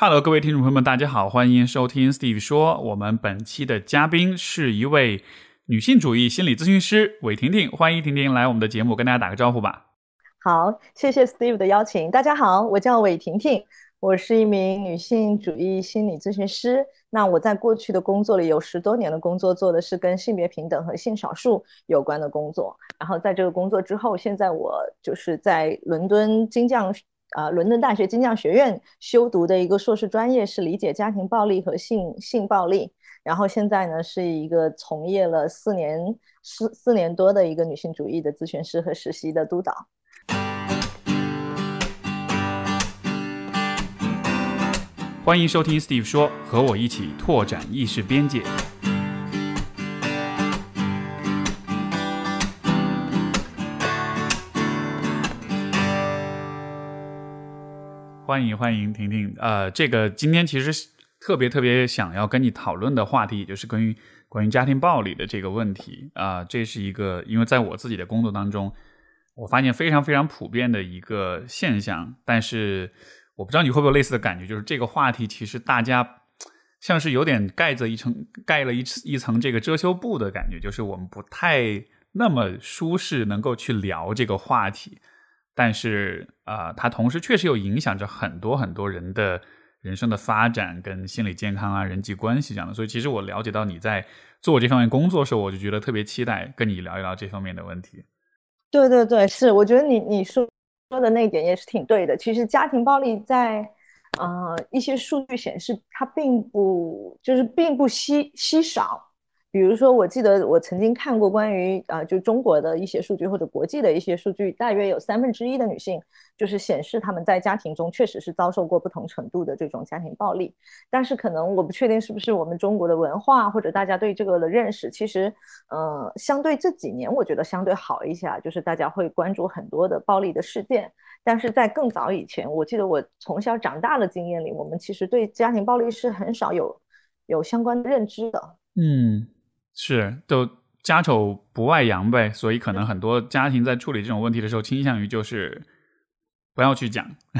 Hello，各位听众朋友们，大家好，欢迎收听 Steve 说。我们本期的嘉宾是一位女性主义心理咨询师韦婷婷，欢迎婷婷来我们的节目，跟大家打个招呼吧。好，谢谢 Steve 的邀请。大家好，我叫韦婷婷，我是一名女性主义心理咨询师。那我在过去的工作里有十多年的工作，做的是跟性别平等和性少数有关的工作。然后在这个工作之后，现在我就是在伦敦金匠。啊，伦敦大学金匠学院修读的一个硕士专业是理解家庭暴力和性性暴力，然后现在呢是一个从业了四年四四年多的一个女性主义的咨询师和实习的督导。欢迎收听 Steve 说，和我一起拓展意识边界。欢迎欢迎，婷婷。呃，这个今天其实特别特别想要跟你讨论的话题，也就是关于关于家庭暴力的这个问题啊。这是一个，因为在我自己的工作当中，我发现非常非常普遍的一个现象。但是我不知道你会不会有类似的感觉，就是这个话题其实大家像是有点盖着一层盖了一一层这个遮羞布的感觉，就是我们不太那么舒适能够去聊这个话题。但是啊，它同时确实又影响着很多很多人的人生的发展跟心理健康啊、人际关系这样的。所以，其实我了解到你在做这方面工作的时候，我就觉得特别期待跟你聊一聊这方面的问题。对对对，是，我觉得你你说说的那一点也是挺对的。其实，家庭暴力在呃一些数据显示，它并不就是并不稀稀少。比如说，我记得我曾经看过关于啊，就中国的一些数据或者国际的一些数据，大约有三分之一的女性就是显示她们在家庭中确实是遭受过不同程度的这种家庭暴力。但是可能我不确定是不是我们中国的文化或者大家对这个的认识，其实呃，相对这几年我觉得相对好一些，就是大家会关注很多的暴力的事件。但是在更早以前，我记得我从小长大的经验里，我们其实对家庭暴力是很少有有相关的认知的。嗯。是，都家丑不外扬呗，所以可能很多家庭在处理这种问题的时候，倾向于就是不要去讲。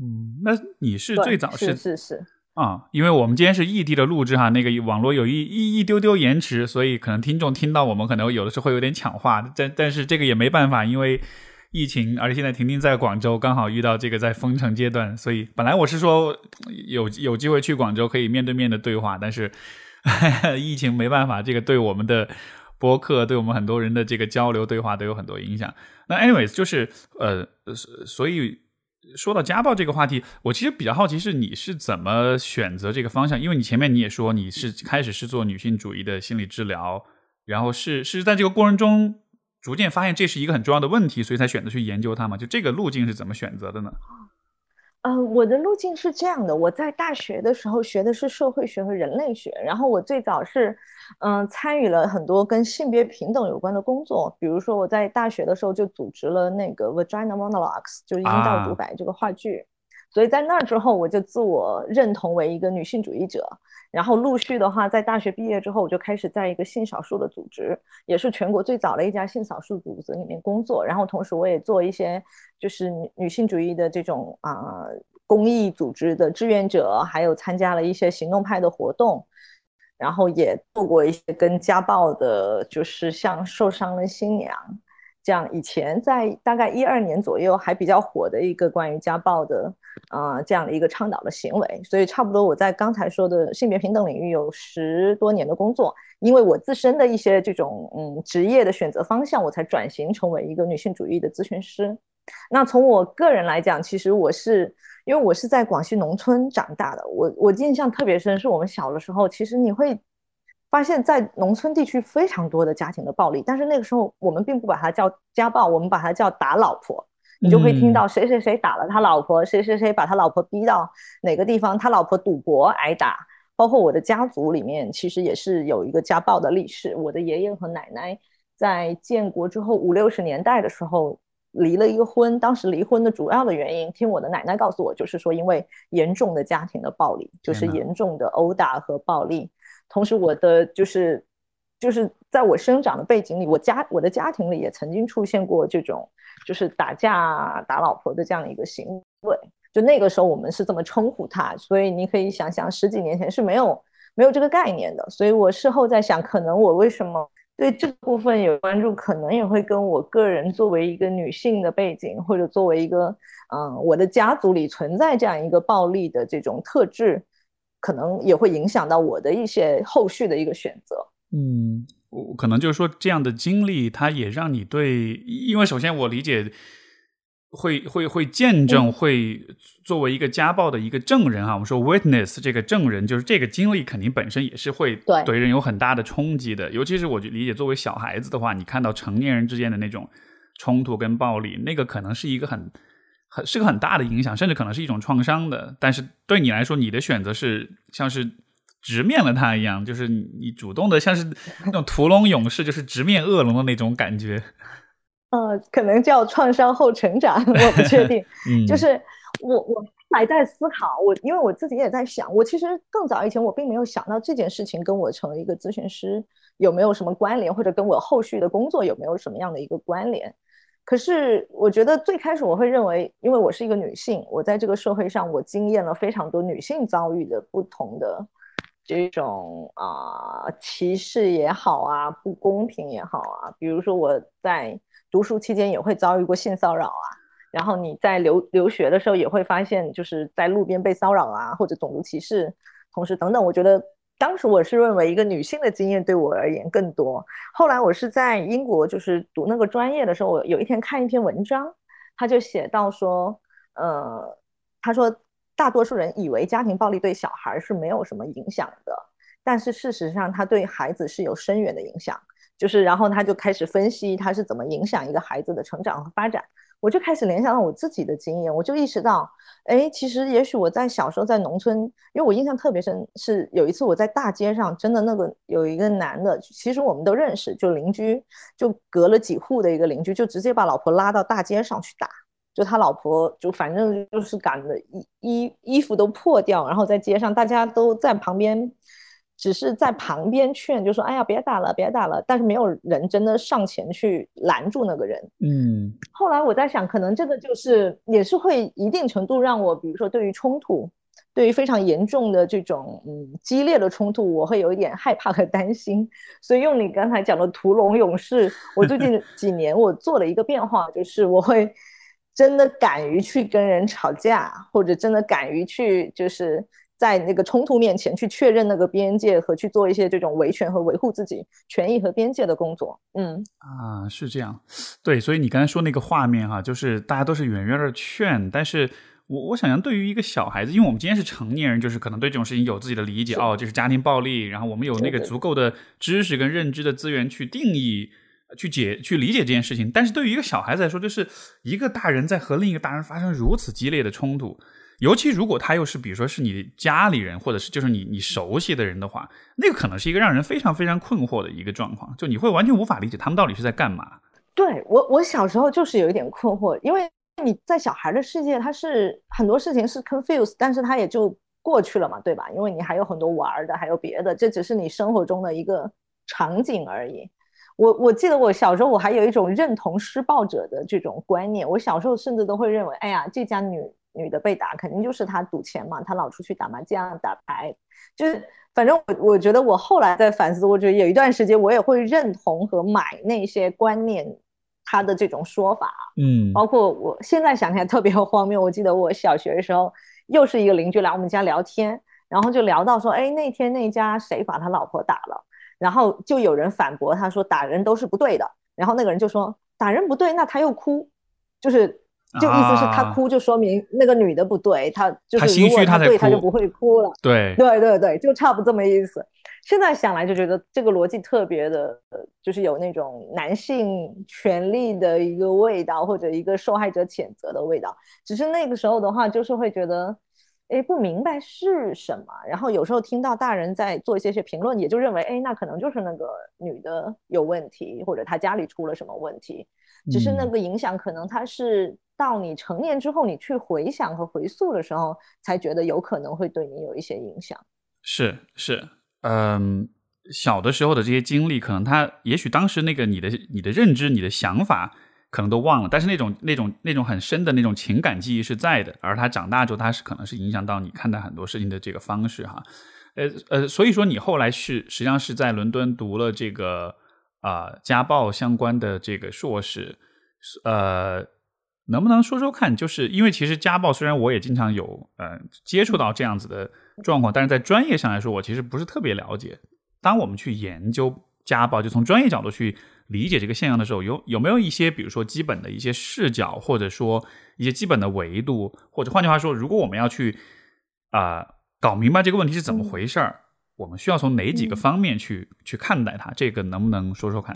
嗯，那你是最早是是是啊，因为我们今天是异地的录制哈，那个网络有一一一丢丢延迟，所以可能听众听到我们可能有的时候会有点抢话，但但是这个也没办法，因为疫情，而且现在婷婷在广州，刚好遇到这个在封城阶段，所以本来我是说有有机会去广州可以面对面的对话，但是。疫情没办法，这个对我们的播客，对我们很多人的这个交流对话都有很多影响。那 anyways，就是呃，所以说到家暴这个话题，我其实比较好奇是你是怎么选择这个方向？因为你前面你也说你是开始是做女性主义的心理治疗，然后是是在这个过程中逐渐发现这是一个很重要的问题，所以才选择去研究它嘛？就这个路径是怎么选择的呢？呃，我的路径是这样的，我在大学的时候学的是社会学和人类学，然后我最早是，嗯，参与了很多跟性别平等有关的工作，比如说我在大学的时候就组织了那个 Vagina Monologues，就是阴道独白这个话剧。所以在那之后，我就自我认同为一个女性主义者。然后陆续的话，在大学毕业之后，我就开始在一个性少数的组织，也是全国最早的一家性少数组织里面工作。然后同时，我也做一些就是女性主义的这种啊公益组织的志愿者，还有参加了一些行动派的活动。然后也做过一些跟家暴的，就是像受伤的新娘。这样以前在大概一二年左右还比较火的一个关于家暴的，啊这样的一个倡导的行为，所以差不多我在刚才说的性别平等领域有十多年的工作，因为我自身的一些这种嗯职业的选择方向，我才转型成为一个女性主义的咨询师。那从我个人来讲，其实我是因为我是在广西农村长大的，我我印象特别深，是我们小的时候，其实你会。发现，在农村地区非常多的家庭的暴力，但是那个时候我们并不把它叫家暴，我们把它叫打老婆。你就会听到谁谁谁打了他老婆，谁谁谁把他老婆逼到哪个地方，他老婆赌博挨打。包括我的家族里面，其实也是有一个家暴的历史。我的爷爷和奶奶在建国之后五六十年代的时候离了一个婚，当时离婚的主要的原因，听我的奶奶告诉我，就是说因为严重的家庭的暴力，就是严重的殴打和暴力。同时，我的就是就是在我生长的背景里，我家我的家庭里也曾经出现过这种就是打架打老婆的这样一个行为，就那个时候我们是这么称呼他，所以你可以想想十几年前是没有没有这个概念的。所以我事后在想，可能我为什么对这部分有关注，可能也会跟我个人作为一个女性的背景，或者作为一个嗯我的家族里存在这样一个暴力的这种特质。可能也会影响到我的一些后续的一个选择。嗯，我可能就是说这样的经历，它也让你对，因为首先我理解，会会会见证，会作为一个家暴的一个证人啊，我们说 witness 这个证人，就是这个经历肯定本身也是会对人有很大的冲击的。尤其是我就理解，作为小孩子的话，你看到成年人之间的那种冲突跟暴力，那个可能是一个很。很是个很大的影响，甚至可能是一种创伤的。但是对你来说，你的选择是像是直面了它一样，就是你主动的，像是 那种屠龙勇士，就是直面恶龙的那种感觉。呃，可能叫创伤后成长，我不确定。嗯，就是我我还在思考，我因为我自己也在想，我其实更早以前我并没有想到这件事情跟我成为一个咨询师有没有什么关联，或者跟我后续的工作有没有什么样的一个关联。可是，我觉得最开始我会认为，因为我是一个女性，我在这个社会上，我经验了非常多女性遭遇的不同的这种啊歧视也好啊，不公平也好啊。比如说我在读书期间也会遭遇过性骚扰啊，然后你在留留学的时候也会发现，就是在路边被骚扰啊，或者种族歧视，同时等等，我觉得。当时我是认为一个女性的经验对我而言更多。后来我是在英国，就是读那个专业的时候，我有一天看一篇文章，他就写到说，呃，他说大多数人以为家庭暴力对小孩是没有什么影响的，但是事实上他对孩子是有深远的影响。就是，然后他就开始分析他是怎么影响一个孩子的成长和发展。我就开始联想到我自己的经验，我就意识到，哎，其实也许我在小时候在农村，因为我印象特别深，是有一次我在大街上，真的那个有一个男的，其实我们都认识，就邻居，就隔了几户的一个邻居，就直接把老婆拉到大街上去打，就他老婆就反正就是赶的衣衣衣服都破掉，然后在街上大家都在旁边。只是在旁边劝，就说：“哎呀，别打了，别打了。”但是没有人真的上前去拦住那个人。嗯。后来我在想，可能这个就是也是会一定程度让我，比如说对于冲突，对于非常严重的这种嗯激烈的冲突，我会有一点害怕和担心。所以用你刚才讲的屠龙勇士，我最近几年我做了一个变化，就是我会真的敢于去跟人吵架，或者真的敢于去就是。在那个冲突面前去确认那个边界和去做一些这种维权和维护自己权益和边界的工作。嗯啊，是这样。对，所以你刚才说那个画面哈，就是大家都是远远的劝，但是我我想象对于一个小孩子，因为我们今天是成年人，就是可能对这种事情有自己的理解哦，就是家庭暴力，然后我们有那个足够的知识跟认知的资源去定义、去解、去理解这件事情。但是对于一个小孩子来说，就是一个大人在和另一个大人发生如此激烈的冲突。尤其如果他又是，比如说是你家里人，或者是就是你你熟悉的人的话，那个可能是一个让人非常非常困惑的一个状况，就你会完全无法理解他们到底是在干嘛。对我，我小时候就是有一点困惑，因为你在小孩的世界，他是很多事情是 confuse，但是他也就过去了嘛，对吧？因为你还有很多玩的，还有别的，这只是你生活中的一个场景而已。我我记得我小时候我还有一种认同施暴者的这种观念，我小时候甚至都会认为，哎呀，这家女。女的被打，肯定就是她赌钱嘛，她老出去打麻将、打牌，就是反正我我觉得我后来在反思，我觉得有一段时间我也会认同和买那些观念，他的这种说法，嗯，包括我现在想起来特别荒谬。我记得我小学的时候，又是一个邻居来我们家聊天，然后就聊到说，哎，那天那家谁把他老婆打了，然后就有人反驳他说打人都是不对的，然后那个人就说打人不对，那他又哭，就是。就意思是他哭，就说明那个女的不对，他就是如果他对，他就不会哭了。对对对对，就差不多这么意思。现在想来就觉得这个逻辑特别的，就是有那种男性权利的一个味道，或者一个受害者谴责的味道。只是那个时候的话，就是会觉得，哎，不明白是什么。然后有时候听到大人在做一些些评论，也就认为，哎，那可能就是那个女的有问题，或者她家里出了什么问题。只是那个影响，可能他是。到你成年之后，你去回想和回溯的时候，才觉得有可能会对你有一些影响。是是，嗯，小的时候的这些经历，可能他也许当时那个你的你的认知、你的想法，可能都忘了，但是那种那种那种很深的那种情感记忆是在的，而他长大之后，他是可能是影响到你看待很多事情的这个方式哈，呃呃，所以说你后来是实际上是在伦敦读了这个啊家暴相关的这个硕士，呃，能不能说说看？就是因为其实家暴虽然我也经常有呃接触到这样子的状况，但是在专业上来说，我其实不是特别了解。当我们去研究家暴，就从专业角度去。理解这个现象的时候，有有没有一些，比如说基本的一些视角，或者说一些基本的维度，或者换句话说，如果我们要去啊搞明白这个问题是怎么回事儿，我们需要从哪几个方面去去看待它？这个能不能说说看？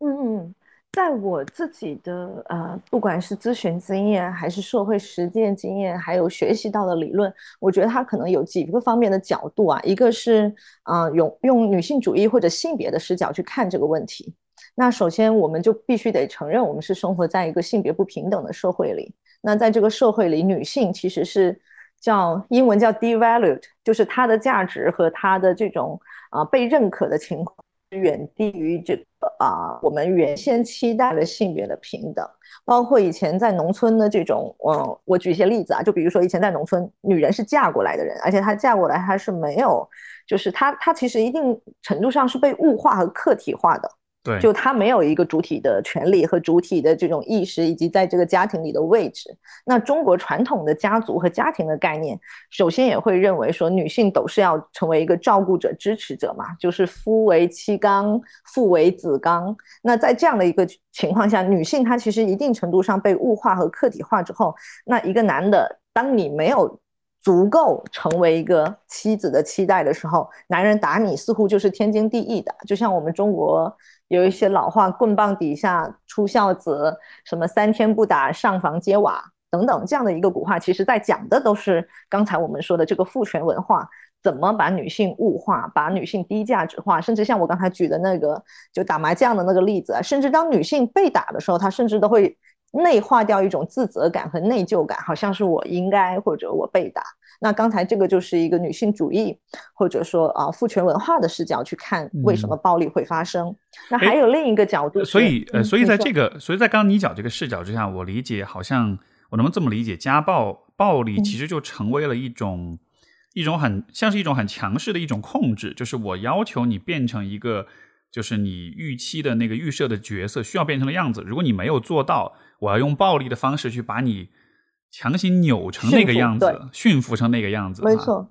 嗯嗯，在我自己的呃，不管是咨询经验，还是社会实践经验，还有学习到的理论，我觉得它可能有几个方面的角度啊。一个是啊，用用女性主义或者性别的视角去看这个问题。那首先，我们就必须得承认，我们是生活在一个性别不平等的社会里。那在这个社会里，女性其实是叫英文叫 devalued，就是她的价值和她的这种啊被认可的情况远低于这个啊我们原先期待的性别的平等。包括以前在农村的这种，嗯，我举一些例子啊，就比如说以前在农村，女人是嫁过来的人，而且她嫁过来她是没有，就是她她其实一定程度上是被物化和客体化的。对，就他没有一个主体的权利和主体的这种意识，以及在这个家庭里的位置。那中国传统的家族和家庭的概念，首先也会认为说，女性都是要成为一个照顾者、支持者嘛，就是夫为妻纲，父为子纲。那在这样的一个情况下，女性她其实一定程度上被物化和客体化之后，那一个男的，当你没有足够成为一个妻子的期待的时候，男人打你似乎就是天经地义的，就像我们中国。有一些老话，棍棒底下出孝子，什么三天不打上房揭瓦等等，这样的一个古话，其实在讲的都是刚才我们说的这个父权文化怎么把女性物化，把女性低价值化，甚至像我刚才举的那个就打麻将的那个例子，甚至当女性被打的时候，她甚至都会内化掉一种自责感和内疚感，好像是我应该或者我被打。那刚才这个就是一个女性主义，或者说啊父权文化的视角去看为什么暴力会发生。那还有另一个角度，所以呃，所以在这个，所以在刚刚你讲这个视角之下，我理解好像我能不能这么理解，家暴暴力其实就成为了一种一种很像是一种很强势的一种控制，就是我要求你变成一个就是你预期的那个预设的角色需要变成的样子，如果你没有做到，我要用暴力的方式去把你。强行扭成那个样子，驯服成那个样子，没错。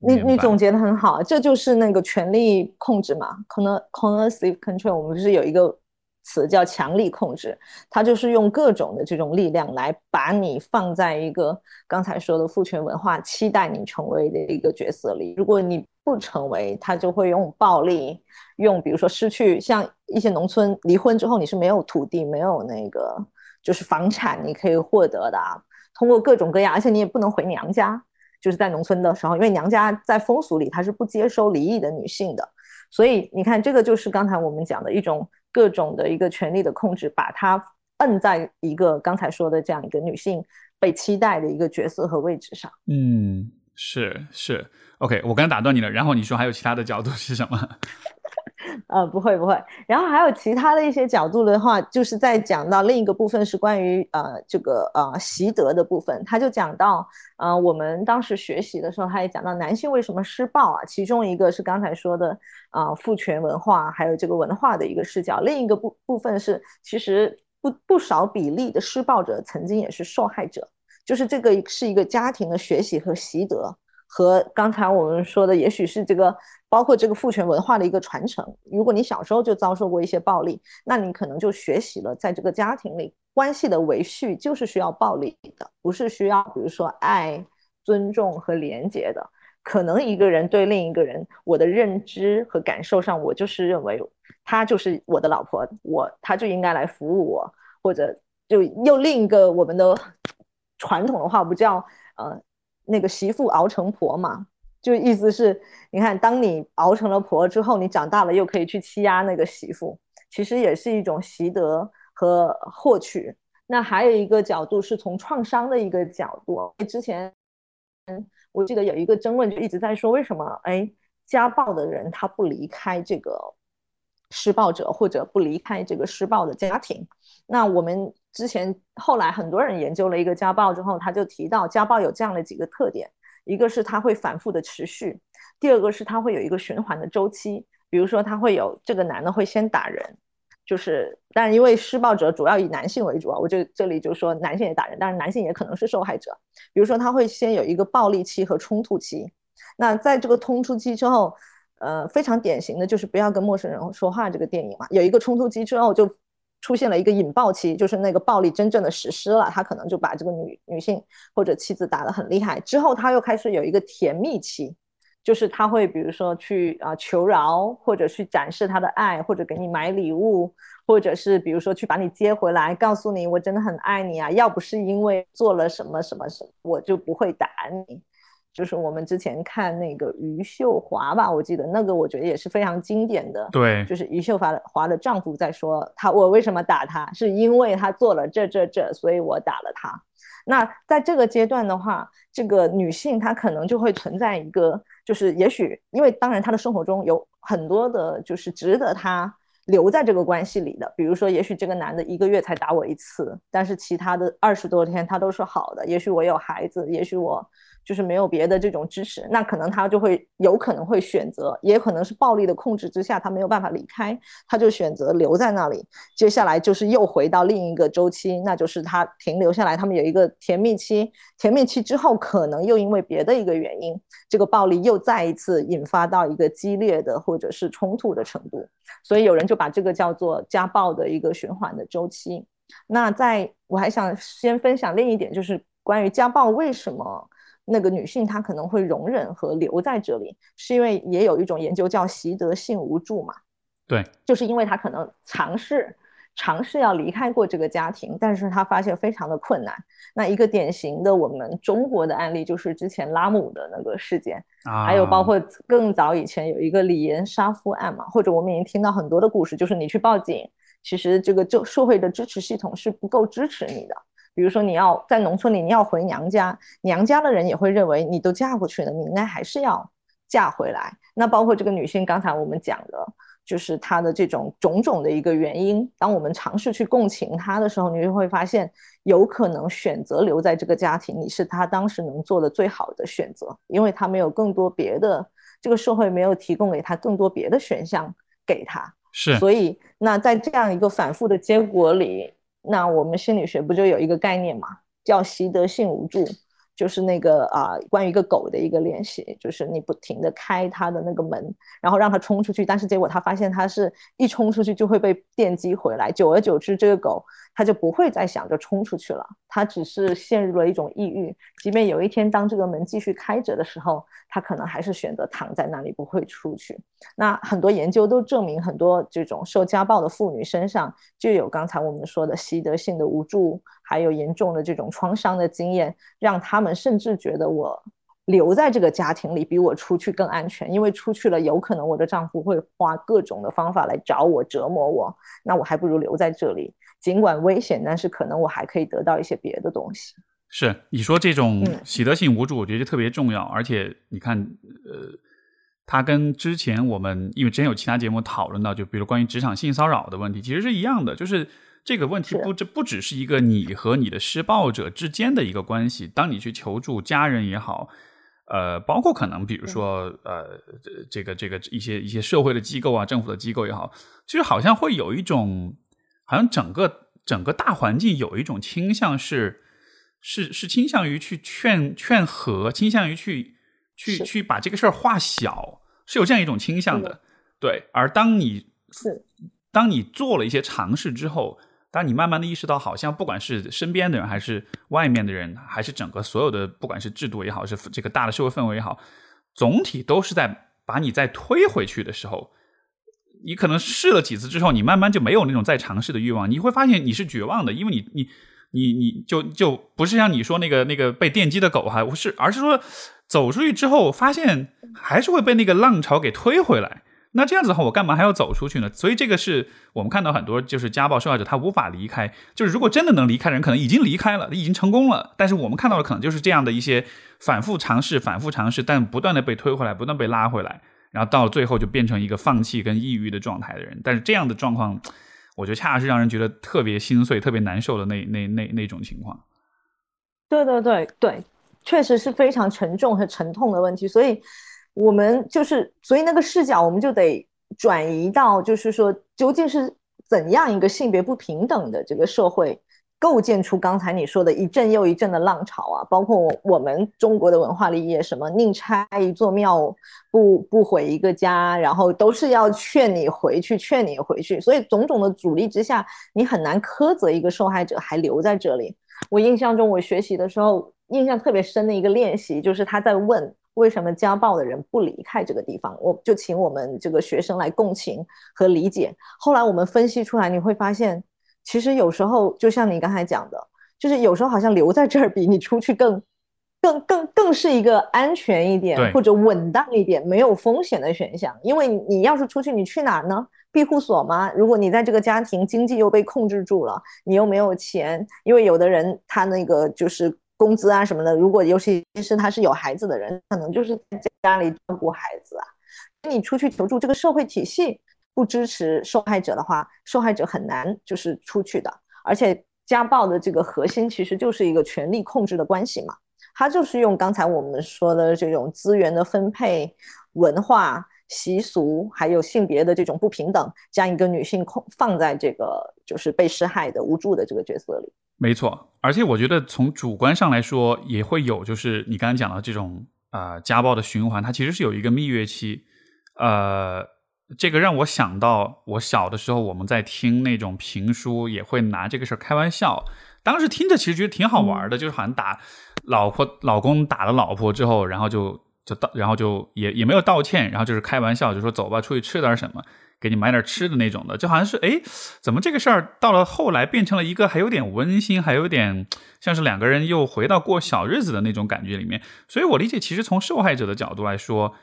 你你总结的很好，这就是那个权力控制嘛，可能 coercive control。我们不是有一个词叫强力控制，它就是用各种的这种力量来把你放在一个刚才说的父权文化期待你成为的一个角色里。如果你不成为，他就会用暴力，用比如说失去，像一些农村离婚之后你是没有土地、没有那个就是房产你可以获得的啊。通过各种各样，而且你也不能回娘家，就是在农村的时候，因为娘家在风俗里它是不接收离异的女性的，所以你看，这个就是刚才我们讲的一种各种的一个权力的控制，把它摁在一个刚才说的这样一个女性被期待的一个角色和位置上。嗯，是是，OK，我刚才打断你了，然后你说还有其他的角度是什么？呃，不会不会，然后还有其他的一些角度的话，就是在讲到另一个部分是关于呃这个呃习得的部分，他就讲到呃我们当时学习的时候，他也讲到男性为什么施暴啊，其中一个是刚才说的啊父权文化，还有这个文化的一个视角，另一个部部分是其实不不少比例的施暴者曾经也是受害者，就是这个是一个家庭的学习和习得。和刚才我们说的，也许是这个包括这个父权文化的一个传承。如果你小时候就遭受过一些暴力，那你可能就学习了，在这个家庭里关系的维续就是需要暴力的，不是需要比如说爱、尊重和廉洁的。可能一个人对另一个人，我的认知和感受上，我就是认为他就是我的老婆，我他就应该来服务我，或者就用另一个我们的传统的话，不叫呃。那个媳妇熬成婆嘛，就意思是，你看，当你熬成了婆之后，你长大了又可以去欺压那个媳妇，其实也是一种习得和获取。那还有一个角度是从创伤的一个角度。之前，我记得有一个争论就一直在说，为什么哎家暴的人他不离开这个施暴者或者不离开这个施暴的家庭。那我们之前后来很多人研究了一个家暴之后，他就提到家暴有这样的几个特点：一个是它会反复的持续，第二个是它会有一个循环的周期。比如说，他会有这个男的会先打人，就是但是因为施暴者主要以男性为主啊，我就这里就说男性也打人，但是男性也可能是受害者。比如说，他会先有一个暴力期和冲突期，那在这个冲突期之后。呃，非常典型的就是不要跟陌生人说话这个电影嘛，有一个冲突期之后就出现了一个引爆期，就是那个暴力真正的实施了，他可能就把这个女女性或者妻子打得很厉害，之后他又开始有一个甜蜜期，就是他会比如说去啊求饶，或者去展示他的爱，或者给你买礼物，或者是比如说去把你接回来，告诉你我真的很爱你啊，要不是因为做了什么什么什么，我就不会打你。就是我们之前看那个余秀华吧，我记得那个我觉得也是非常经典的。对，就是余秀华华的丈夫在说他我为什么打他，是因为他做了这这这，所以我打了他。那在这个阶段的话，这个女性她可能就会存在一个，就是也许因为当然她的生活中有很多的，就是值得她留在这个关系里的，比如说也许这个男的一个月才打我一次，但是其他的二十多天他都是好的。也许我有孩子，也许我。就是没有别的这种支持，那可能他就会有可能会选择，也可能是暴力的控制之下，他没有办法离开，他就选择留在那里。接下来就是又回到另一个周期，那就是他停留下来，他们有一个甜蜜期，甜蜜期之后，可能又因为别的一个原因，这个暴力又再一次引发到一个激烈的或者是冲突的程度，所以有人就把这个叫做家暴的一个循环的周期。那在我还想先分享另一点，就是关于家暴为什么。那个女性她可能会容忍和留在这里，是因为也有一种研究叫习得性无助嘛？对，就是因为她可能尝试尝试要离开过这个家庭，但是她发现非常的困难。那一个典型的我们中国的案例就是之前拉姆的那个事件，还有包括更早以前有一个李岩杀夫案嘛，或者我们已经听到很多的故事，就是你去报警，其实这个就社会的支持系统是不够支持你的。比如说你要在农村里，你要回娘家，娘家的人也会认为你都嫁过去了，你应该还是要嫁回来。那包括这个女性，刚才我们讲的，就是她的这种种种的一个原因。当我们尝试去共情她的时候，你就会发现，有可能选择留在这个家庭，你是她当时能做的最好的选择，因为她没有更多别的，这个社会没有提供给她更多别的选项给她。是，所以那在这样一个反复的结果里。那我们心理学不就有一个概念嘛，叫习得性无助，就是那个啊，关于一个狗的一个练习，就是你不停的开它的那个门，然后让它冲出去，但是结果它发现它是一冲出去就会被电击回来，久而久之，这个狗他就不会再想着冲出去了，他只是陷入了一种抑郁，即便有一天当这个门继续开着的时候。他可能还是选择躺在那里不会出去。那很多研究都证明，很多这种受家暴的妇女身上就有刚才我们说的习得性的无助，还有严重的这种创伤的经验，让他们甚至觉得我留在这个家庭里比我出去更安全，因为出去了有可能我的丈夫会花各种的方法来找我折磨我，那我还不如留在这里，尽管危险，但是可能我还可以得到一些别的东西。是你说这种喜得性无助，我觉得特别重要。而且你看，呃，它跟之前我们因为之前有其他节目讨论到，就比如关于职场性骚扰的问题，其实是一样的。就是这个问题不这不只是一个你和你的施暴者之间的一个关系。当你去求助家人也好，呃，包括可能比如说呃，这个这个一些一些社会的机构啊，政府的机构也好，其实好像会有一种，好像整个整个大环境有一种倾向是。是是倾向于去劝劝和，倾向于去去去把这个事儿化小，是有这样一种倾向的。对，而当你是当你做了一些尝试之后，当你慢慢的意识到，好像不管是身边的人，还是外面的人，还是整个所有的，不管是制度也好，是这个大的社会氛围也好，总体都是在把你再推回去的时候，你可能试了几次之后，你慢慢就没有那种再尝试的欲望，你会发现你是绝望的，因为你你。你你就就不是像你说那个那个被电击的狗哈，不是，而是说走出去之后发现还是会被那个浪潮给推回来。那这样子的话，我干嘛还要走出去呢？所以这个是我们看到很多就是家暴受害者他无法离开。就是如果真的能离开人，可能已经离开了，已经成功了。但是我们看到的可能就是这样的一些反复尝试、反复尝试，但不断的被推回来，不断被拉回来。然后到最后就变成一个放弃跟抑郁的状态的人。但是这样的状况，我觉得恰恰是让人觉得特别心碎、特别难受的那那那那种情况。对对对对，确实是非常沉重和沉痛的问题。所以，我们就是，所以那个视角我们就得转移到，就是说，究竟是怎样一个性别不平等的这个社会？构建出刚才你说的一阵又一阵的浪潮啊，包括我我们中国的文化里也什么宁拆一座庙，不不毁一个家，然后都是要劝你回去，劝你回去。所以种种的阻力之下，你很难苛责一个受害者还留在这里。我印象中，我学习的时候印象特别深的一个练习，就是他在问为什么家暴的人不离开这个地方，我就请我们这个学生来共情和理解。后来我们分析出来，你会发现。其实有时候，就像你刚才讲的，就是有时候好像留在这儿比你出去更、更、更、更是一个安全一点或者稳当一点、没有风险的选项。因为你要是出去，你去哪儿呢？庇护所吗？如果你在这个家庭经济又被控制住了，你又没有钱，因为有的人他那个就是工资啊什么的，如果尤其是他是有孩子的人，可能就是在家里照顾孩子啊。你出去求助，这个社会体系。不支持受害者的话，受害者很难就是出去的。而且家暴的这个核心其实就是一个权力控制的关系嘛，它就是用刚才我们说的这种资源的分配、文化习俗，还有性别的这种不平等，将一个女性控放在这个就是被施害的无助的这个角色里。没错，而且我觉得从主观上来说，也会有就是你刚才讲的这种啊家暴的循环，它其实是有一个蜜月期，呃。这个让我想到，我小的时候我们在听那种评书，也会拿这个事儿开玩笑。当时听着其实觉得挺好玩的，就是好像打老婆、老公打了老婆之后，然后就就道，然后就也也没有道歉，然后就是开玩笑，就说走吧，出去吃点什么，给你买点吃的那种的，就好像是哎，怎么这个事儿到了后来变成了一个还有点温馨，还有点像是两个人又回到过小日子的那种感觉里面。所以我理解，其实从受害者的角度来说。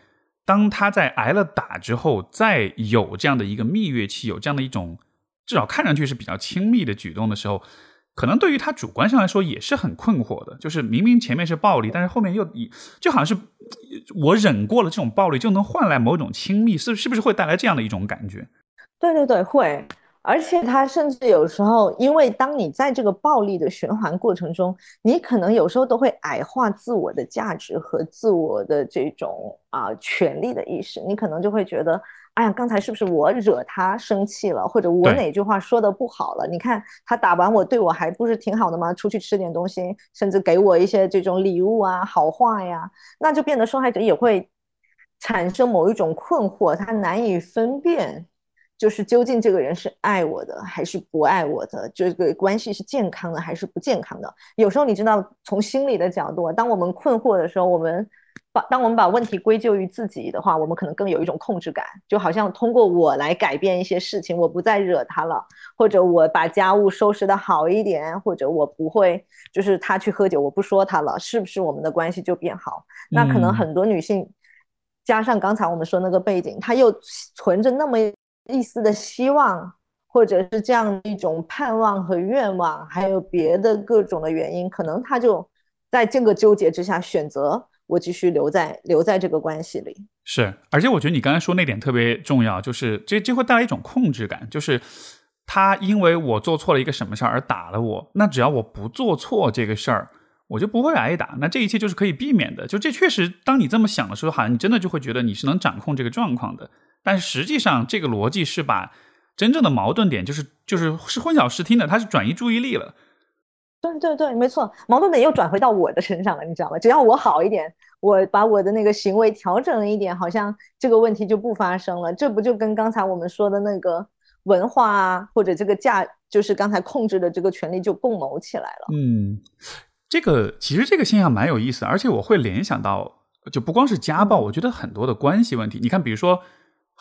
当他在挨了打之后，再有这样的一个蜜月期，有这样的一种至少看上去是比较亲密的举动的时候，可能对于他主观上来说也是很困惑的。就是明明前面是暴力，但是后面又就好像是我忍过了这种暴力，就能换来某种亲密，是是不是会带来这样的一种感觉？对对对，会。而且他甚至有时候，因为当你在这个暴力的循环过程中，你可能有时候都会矮化自我的价值和自我的这种啊权利的意识。你可能就会觉得，哎呀，刚才是不是我惹他生气了，或者我哪句话说的不好了？你看他打完我，对我还不是挺好的吗？出去吃点东西，甚至给我一些这种礼物啊、好话呀，那就变得受害者也会产生某一种困惑，他难以分辨。就是究竟这个人是爱我的还是不爱我的？这个关系是健康的还是不健康的？有时候你知道，从心理的角度，当我们困惑的时候，我们把当我们把问题归咎于自己的话，我们可能更有一种控制感，就好像通过我来改变一些事情，我不再惹他了，或者我把家务收拾的好一点，或者我不会就是他去喝酒，我不说他了，是不是我们的关系就变好？那可能很多女性加上刚才我们说那个背景，她又存着那么。一一丝的希望，或者是这样一种盼望和愿望，还有别的各种的原因，可能他就在这个纠结之下选择我继续留在留在这个关系里。是，而且我觉得你刚才说那点特别重要，就是这这会带来一种控制感，就是他因为我做错了一个什么事儿而打了我，那只要我不做错这个事儿，我就不会挨打，那这一切就是可以避免的。就这确实，当你这么想的时候，好像你真的就会觉得你是能掌控这个状况的。但实际上，这个逻辑是把真正的矛盾点，就是就是是混淆视听的，它是转移注意力了。对对对，没错，矛盾点又转回到我的身上了，你知道吗？只要我好一点，我把我的那个行为调整了一点，好像这个问题就不发生了。这不就跟刚才我们说的那个文化啊，或者这个价，就是刚才控制的这个权利就共谋起来了。嗯，这个其实这个现象蛮有意思，而且我会联想到，就不光是家暴，我觉得很多的关系问题。你看，比如说。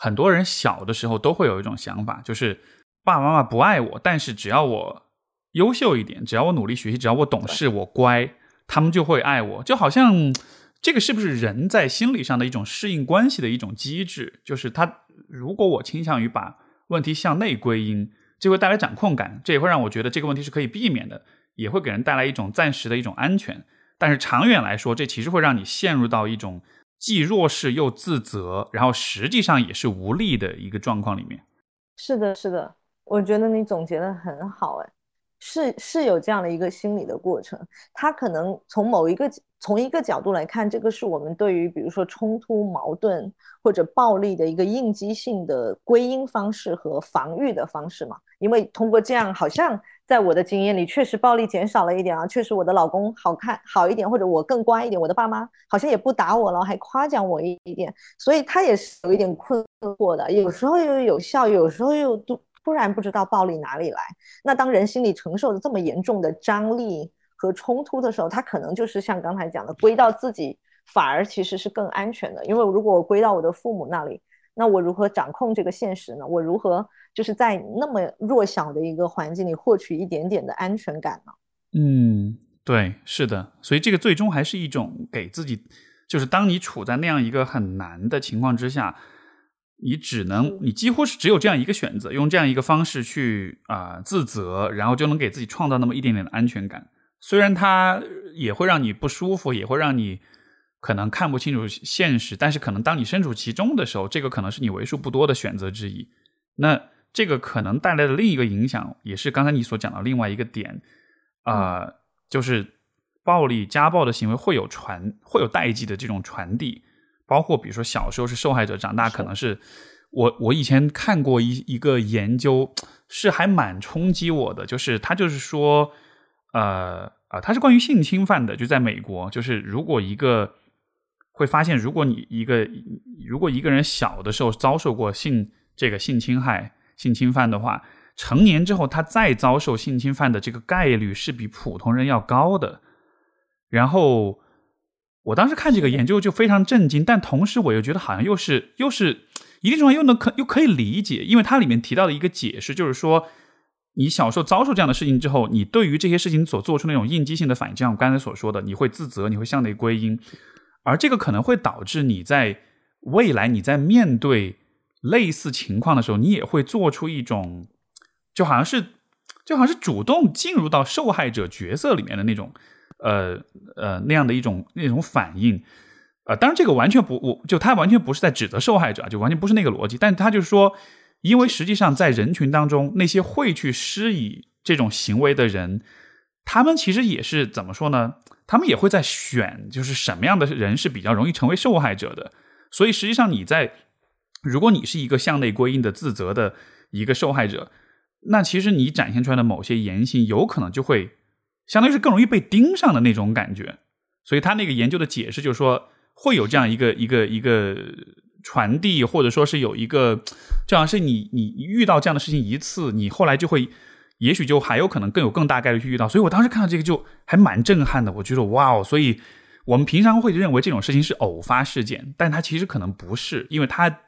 很多人小的时候都会有一种想法，就是爸爸妈妈不爱我，但是只要我优秀一点，只要我努力学习，只要我懂事，我乖，他们就会爱我。就好像这个是不是人在心理上的一种适应关系的一种机制？就是他如果我倾向于把问题向内归因，就会带来掌控感，这也会让我觉得这个问题是可以避免的，也会给人带来一种暂时的一种安全。但是长远来说，这其实会让你陷入到一种。既弱势又自责，然后实际上也是无力的一个状况里面。是的，是的，我觉得你总结的很好，哎。是是有这样的一个心理的过程，他可能从某一个从一个角度来看，这个是我们对于比如说冲突、矛盾或者暴力的一个应激性的归因方式和防御的方式嘛。因为通过这样，好像在我的经验里，确实暴力减少了一点啊，确实我的老公好看好一点，或者我更乖一点，我的爸妈好像也不打我了，还夸奖我一点，所以他也是有一点困惑的，有时候又有效，有时候又突。突然不知道暴力哪里来，那当人心里承受着这么严重的张力和冲突的时候，他可能就是像刚才讲的，归到自己反而其实是更安全的。因为如果我归到我的父母那里，那我如何掌控这个现实呢？我如何就是在那么弱小的一个环境里获取一点点的安全感呢？嗯，对，是的。所以这个最终还是一种给自己，就是当你处在那样一个很难的情况之下。你只能，你几乎是只有这样一个选择，用这样一个方式去啊自责，然后就能给自己创造那么一点点的安全感。虽然它也会让你不舒服，也会让你可能看不清楚现实，但是可能当你身处其中的时候，这个可能是你为数不多的选择之一。那这个可能带来的另一个影响，也是刚才你所讲的另外一个点啊，就是暴力、家暴的行为会有传，会有代际的这种传递。包括比如说小时候是受害者，长大可能是我。我以前看过一一个研究，是还蛮冲击我的，就是他就是说，呃啊，他是关于性侵犯的，就在美国，就是如果一个会发现，如果你一个如果一个人小的时候遭受过性这个性侵害、性侵犯的话，成年之后他再遭受性侵犯的这个概率是比普通人要高的，然后。我当时看这个研究就非常震惊，但同时我又觉得好像又是又是一定程度又能可又可以理解，因为它里面提到的一个解释就是说，你小时候遭受这样的事情之后，你对于这些事情所做出那种应激性的反应，就像我刚才所说的，你会自责，你会向内归因，而这个可能会导致你在未来你在面对类似情况的时候，你也会做出一种就好像是就好像是主动进入到受害者角色里面的那种。呃呃，那样的一种那种反应，呃，当然这个完全不，我就他完全不是在指责受害者，就完全不是那个逻辑。但他就是说，因为实际上在人群当中，那些会去施以这种行为的人，他们其实也是怎么说呢？他们也会在选，就是什么样的人是比较容易成为受害者的。所以实际上你在，如果你是一个向内归因的自责的一个受害者，那其实你展现出来的某些言行，有可能就会。相当于是更容易被盯上的那种感觉，所以他那个研究的解释就是说，会有这样一个一个一个传递，或者说是有一个，就好像是你你遇到这样的事情一次，你后来就会，也许就还有可能更有更大概率去遇到。所以我当时看到这个就还蛮震撼的，我觉得哇哦！所以我们平常会认为这种事情是偶发事件，但它其实可能不是，因为它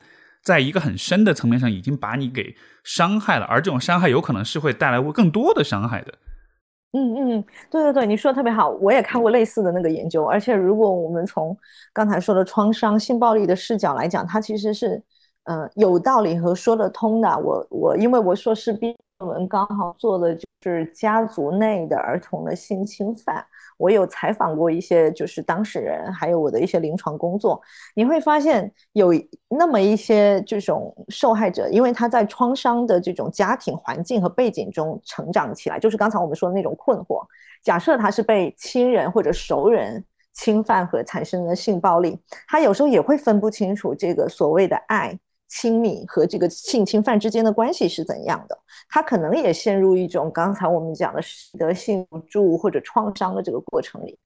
在一个很深的层面上已经把你给伤害了，而这种伤害有可能是会带来更多的伤害的。嗯嗯，对对对，你说的特别好，我也看过类似的那个研究，而且如果我们从刚才说的创伤性暴力的视角来讲，它其实是，嗯，有道理和说得通的。我我因为我硕士毕业论文刚好做的就是家族内的儿童的性侵犯。我有采访过一些就是当事人，还有我的一些临床工作，你会发现有那么一些这种受害者，因为他在创伤的这种家庭环境和背景中成长起来，就是刚才我们说的那种困惑。假设他是被亲人或者熟人侵犯和产生的性暴力，他有时候也会分不清楚这个所谓的爱。亲密和这个性侵犯之间的关系是怎样的？他可能也陷入一种刚才我们讲的得性无助或者创伤的这个过程里。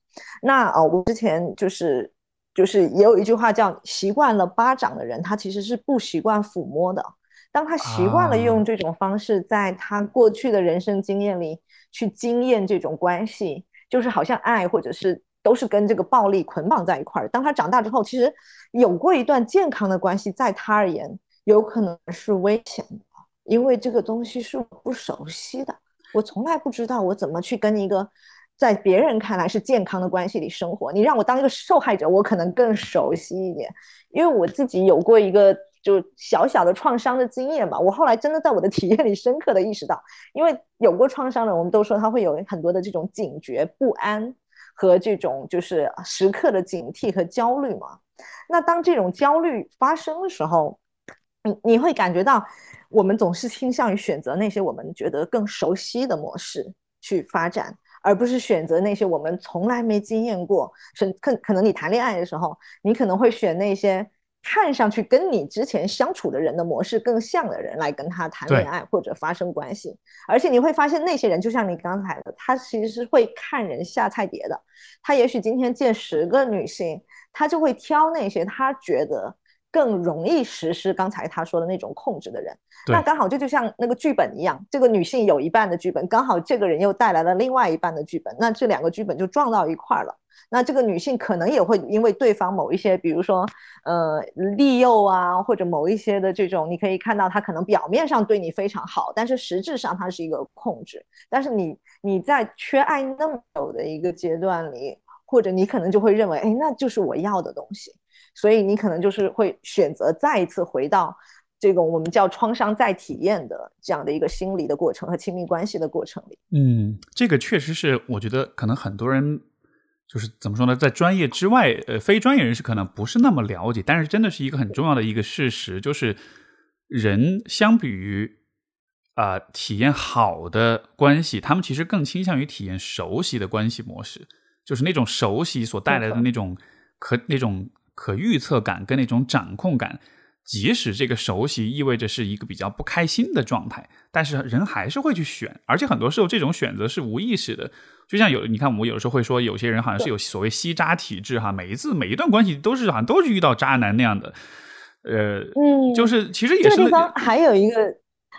那呃，我之前就是就是也有一句话叫“习惯了巴掌的人，他其实是不习惯抚摸的”。当他习惯了用这种方式，在他过去的人生经验里去经验这种关系，就是好像爱或者是。都是跟这个暴力捆绑在一块儿。当他长大之后，其实有过一段健康的关系，在他而言，有可能是危险的，因为这个东西是不熟悉的。我从来不知道我怎么去跟一个在别人看来是健康的关系里生活。你让我当一个受害者，我可能更熟悉一点，因为我自己有过一个就小小的创伤的经验吧。我后来真的在我的体验里深刻的意识到，因为有过创伤的，我们都说他会有很多的这种警觉不安。和这种就是时刻的警惕和焦虑嘛，那当这种焦虑发生的时候，你你会感觉到，我们总是倾向于选择那些我们觉得更熟悉的模式去发展，而不是选择那些我们从来没经验过。是可可能你谈恋爱的时候，你可能会选那些。看上去跟你之前相处的人的模式更像的人来跟他谈恋爱或者发生关系，而且你会发现那些人就像你刚才的，他其实是会看人下菜碟的。他也许今天见十个女性，他就会挑那些他觉得更容易实施刚才他说的那种控制的人。那刚好这就像那个剧本一样，这个女性有一半的剧本，刚好这个人又带来了另外一半的剧本，那这两个剧本就撞到一块了。那这个女性可能也会因为对方某一些，比如说，呃，利诱啊，或者某一些的这种，你可以看到她可能表面上对你非常好，但是实质上她是一个控制。但是你你在缺爱那么久的一个阶段里，或者你可能就会认为，哎，那就是我要的东西，所以你可能就是会选择再一次回到这个我们叫创伤再体验的这样的一个心理的过程和亲密关系的过程里。嗯，这个确实是，我觉得可能很多人。就是怎么说呢，在专业之外，呃，非专业人士可能不是那么了解，但是真的是一个很重要的一个事实，就是人相比于啊体验好的关系，他们其实更倾向于体验熟悉的关系模式，就是那种熟悉所带来的那种可那种可预测感跟那种掌控感。即使这个熟悉意味着是一个比较不开心的状态，但是人还是会去选，而且很多时候这种选择是无意识的。就像有你看，我们有的时候会说，有些人好像是有所谓吸渣体质哈，每一次每一段关系都是好像都是遇到渣男那样的，呃，嗯，就是其实也是。这个地方还有一个。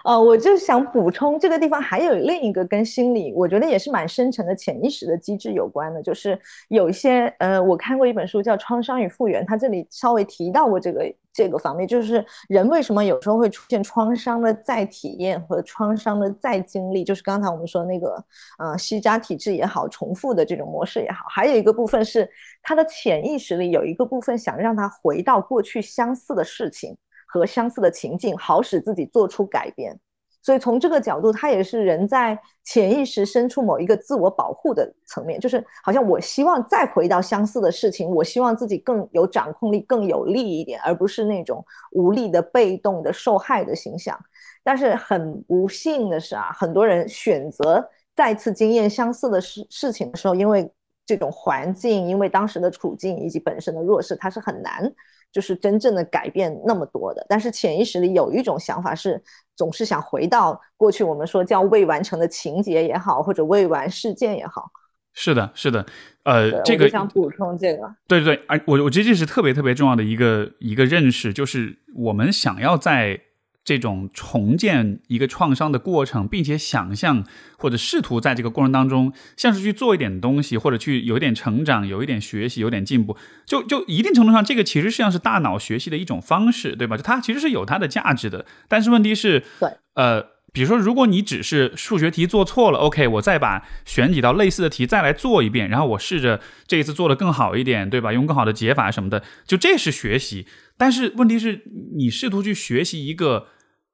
呃，我就想补充，这个地方还有另一个跟心理，我觉得也是蛮深层的潜意识的机制有关的，就是有一些呃，我看过一本书叫《创伤与复原》，它这里稍微提到过这个这个方面，就是人为什么有时候会出现创伤的再体验和创伤的再经历，就是刚才我们说那个呃，吸渣体质也好，重复的这种模式也好，还有一个部分是他的潜意识里有一个部分想让他回到过去相似的事情。和相似的情境，好使自己做出改变。所以从这个角度，它也是人在潜意识深处某一个自我保护的层面，就是好像我希望再回到相似的事情，我希望自己更有掌控力、更有利一点，而不是那种无力的、被动的、受害的形象。但是很不幸的是啊，很多人选择再次经验相似的事事情的时候，因为这种环境，因为当时的处境以及本身的弱势，它是很难。就是真正的改变那么多的，但是潜意识里有一种想法是，总是想回到过去，我们说叫未完成的情节也好，或者未完事件也好。是的，是的，呃，这个想补充这个。对对对，而我我觉得这是特别特别重要的一个一个认识，就是我们想要在。这种重建一个创伤的过程，并且想象或者试图在这个过程当中，像是去做一点东西，或者去有一点成长，有一点学习，有点进步，就就一定程度上，这个其实实际上是大脑学习的一种方式，对吧？就它其实是有它的价值的。但是问题是，对，呃，比如说，如果你只是数学题做错了，OK，我再把选几道类似的题再来做一遍，然后我试着这一次做的更好一点，对吧？用更好的解法什么的，就这是学习。但是问题是，你试图去学习一个。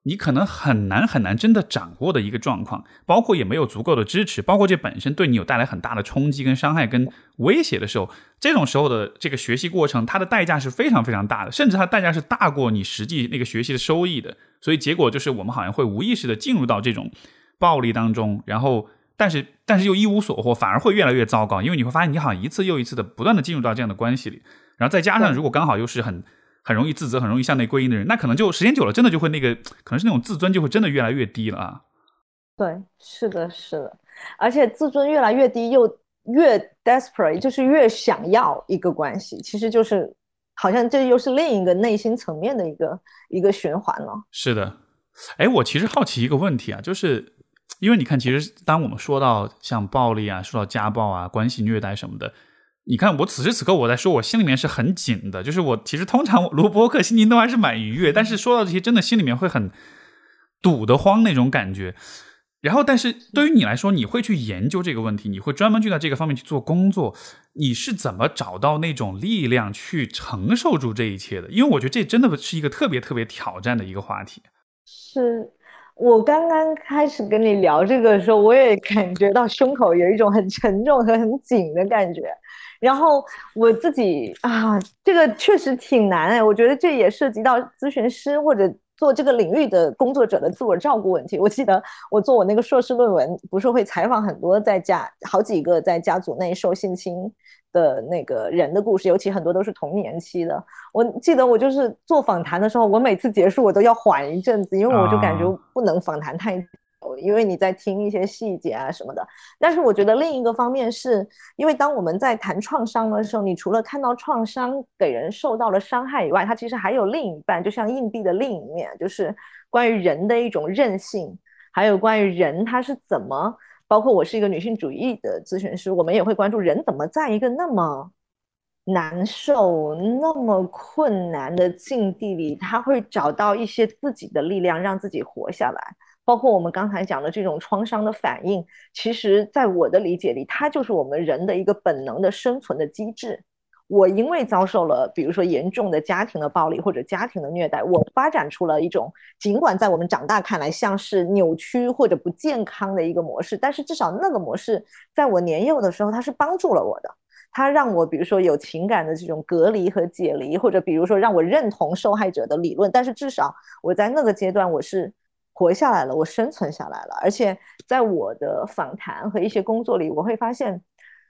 你可能很难很难真的掌握的一个状况，包括也没有足够的支持，包括这本身对你有带来很大的冲击、跟伤害、跟威胁的时候，这种时候的这个学习过程，它的代价是非常非常大的，甚至它的代价是大过你实际那个学习的收益的。所以结果就是我们好像会无意识的进入到这种暴力当中，然后但是但是又一无所获，反而会越来越糟糕，因为你会发现你好像一次又一次的不断的进入到这样的关系里，然后再加上如果刚好又是很。很容易自责，很容易向内归因的人，那可能就时间久了，真的就会那个，可能是那种自尊就会真的越来越低了啊。对，是的，是的，而且自尊越来越低，又越 desperate，就是越想要一个关系，其实就是好像这又是另一个内心层面的一个一个循环了。是的，哎，我其实好奇一个问题啊，就是因为你看，其实当我们说到像暴力啊，说到家暴啊，关系虐待什么的。你看，我此时此刻我在说，我心里面是很紧的。就是我其实通常录播客心情都还是蛮愉悦，但是说到这些，真的心里面会很堵得慌那种感觉。然后，但是对于你来说，你会去研究这个问题，你会专门去在这个方面去做工作。你是怎么找到那种力量去承受住这一切的？因为我觉得这真的是一个特别特别挑战的一个话题。是我刚刚开始跟你聊这个的时候，我也感觉到胸口有一种很沉重和很紧的感觉。然后我自己啊，这个确实挺难哎，我觉得这也涉及到咨询师或者做这个领域的工作者的自我照顾问题。我记得我做我那个硕士论文，不是会采访很多在家好几个在家族内受性侵的那个人的故事，尤其很多都是童年期的。我记得我就是做访谈的时候，我每次结束我都要缓一阵子，因为我就感觉不能访谈太。因为你在听一些细节啊什么的，但是我觉得另一个方面是因为当我们在谈创伤的时候，你除了看到创伤给人受到了伤害以外，它其实还有另一半，就像硬币的另一面，就是关于人的一种韧性，还有关于人他是怎么，包括我是一个女性主义的咨询师，我们也会关注人怎么在一个那么难受、那么困难的境地里，他会找到一些自己的力量，让自己活下来。包括我们刚才讲的这种创伤的反应，其实在我的理解里，它就是我们人的一个本能的生存的机制。我因为遭受了，比如说严重的家庭的暴力或者家庭的虐待，我发展出了一种，尽管在我们长大看来像是扭曲或者不健康的一个模式，但是至少那个模式在我年幼的时候，它是帮助了我的。它让我，比如说有情感的这种隔离和解离，或者比如说让我认同受害者的理论，但是至少我在那个阶段我是。活下来了，我生存下来了，而且在我的访谈和一些工作里，我会发现，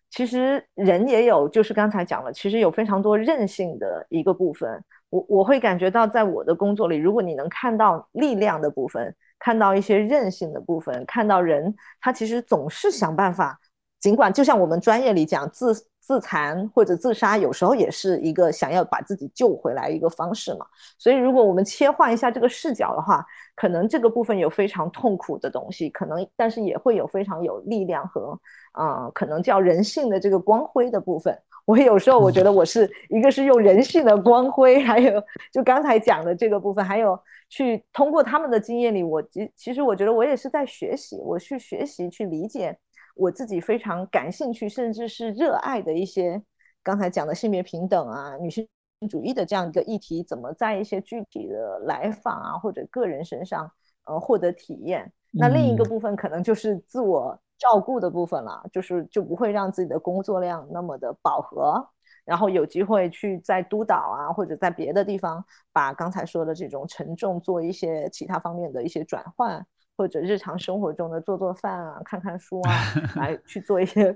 其实人也有，就是刚才讲了，其实有非常多韧性的一个部分。我我会感觉到，在我的工作里，如果你能看到力量的部分，看到一些韧性的部分，看到人他其实总是想办法，尽管就像我们专业里讲自。自残或者自杀，有时候也是一个想要把自己救回来一个方式嘛。所以，如果我们切换一下这个视角的话，可能这个部分有非常痛苦的东西，可能但是也会有非常有力量和，啊，可能叫人性的这个光辉的部分。我有时候我觉得我是一个是用人性的光辉，还有就刚才讲的这个部分，还有去通过他们的经验里，我其其实我觉得我也是在学习，我去学习去理解。我自己非常感兴趣，甚至是热爱的一些刚才讲的性别平等啊、女性主义的这样一个议题，怎么在一些具体的来访啊或者个人身上呃获得体验？那另一个部分可能就是自我照顾的部分了，就是就不会让自己的工作量那么的饱和，然后有机会去在督导啊或者在别的地方把刚才说的这种沉重做一些其他方面的一些转换。或者日常生活中的做做饭啊、看看书啊，来去做一些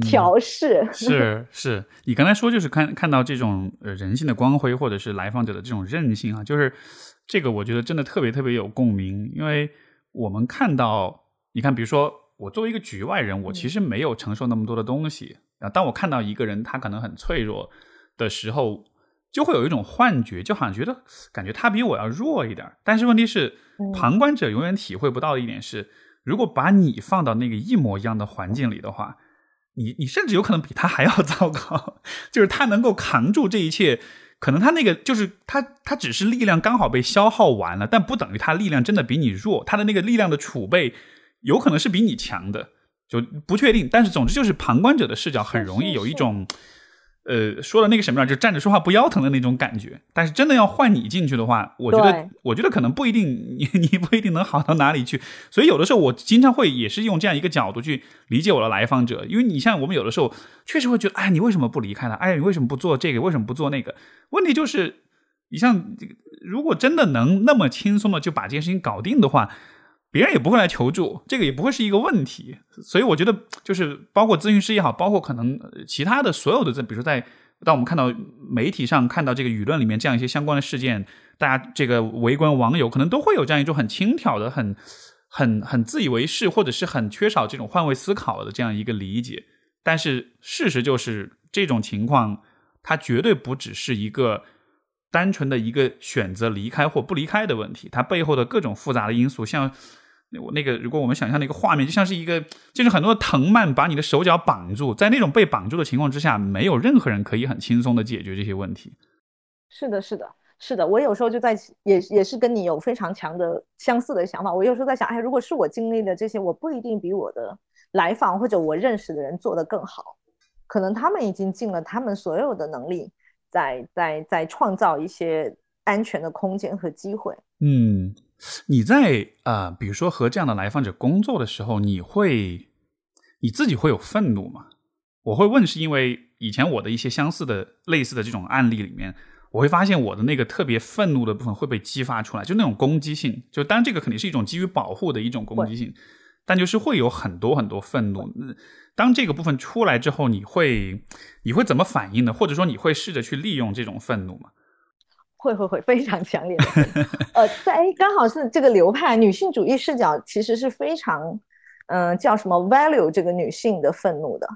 调试。是是，你刚才说就是看看到这种呃人性的光辉，或者是来访者的这种韧性啊，就是这个我觉得真的特别特别有共鸣，因为我们看到，你看，比如说我作为一个局外人，我其实没有承受那么多的东西啊，当我看到一个人他可能很脆弱的时候。就会有一种幻觉，就好像觉得感觉他比我要弱一点。但是问题是，旁观者永远体会不到的一点是，如果把你放到那个一模一样的环境里的话，你你甚至有可能比他还要 糟糕。就是他能够扛住这一切，可能他那个就是他他只是力量刚好被消耗完了，但不等于他力量真的比你弱。他的那个力量的储备有可能是比你强的，就不确定。但是总之就是旁观者的视角很容易有一种。呃，说的那个什么样，就站着说话不腰疼的那种感觉。但是真的要换你进去的话，我觉得，我觉得可能不一定，你 你不一定能好到哪里去。所以有的时候我经常会也是用这样一个角度去理解我的来访者，因为你像我们有的时候确实会觉得，哎，你为什么不离开呢？哎，你为什么不做这个？为什么不做那个？问题就是，你像，如果真的能那么轻松的就把这件事情搞定的话。别人也不会来求助，这个也不会是一个问题，所以我觉得就是包括咨询师也好，包括可能其他的所有的，在比如说在当我们看到媒体上看到这个舆论里面这样一些相关的事件，大家这个围观网友可能都会有这样一种很轻佻的、很很很自以为是，或者是很缺少这种换位思考的这样一个理解。但是事实就是这种情况，它绝对不只是一个单纯的一个选择离开或不离开的问题，它背后的各种复杂的因素，像。我那个，如果我们想象的一个画面，就像是一个，就是很多藤蔓把你的手脚绑住，在那种被绑住的情况之下，没有任何人可以很轻松的解决这些问题。是的，是的，是的。我有时候就在也也是跟你有非常强的相似的想法。我有时候在想，哎，如果是我经历的这些，我不一定比我的来访或者我认识的人做得更好，可能他们已经尽了他们所有的能力，在在在创造一些安全的空间和机会。嗯。你在啊，比如说和这样的来访者工作的时候，你会你自己会有愤怒吗？我会问，是因为以前我的一些相似的、类似的这种案例里面，我会发现我的那个特别愤怒的部分会被激发出来，就那种攻击性。就当然这个肯定是一种基于保护的一种攻击性，但就是会有很多很多愤怒。当这个部分出来之后，你会你会怎么反应呢？或者说你会试着去利用这种愤怒吗？会会会非常强烈的，呃，在刚好是这个流派女性主义视角，其实是非常，嗯，叫什么 value 这个女性的愤怒的。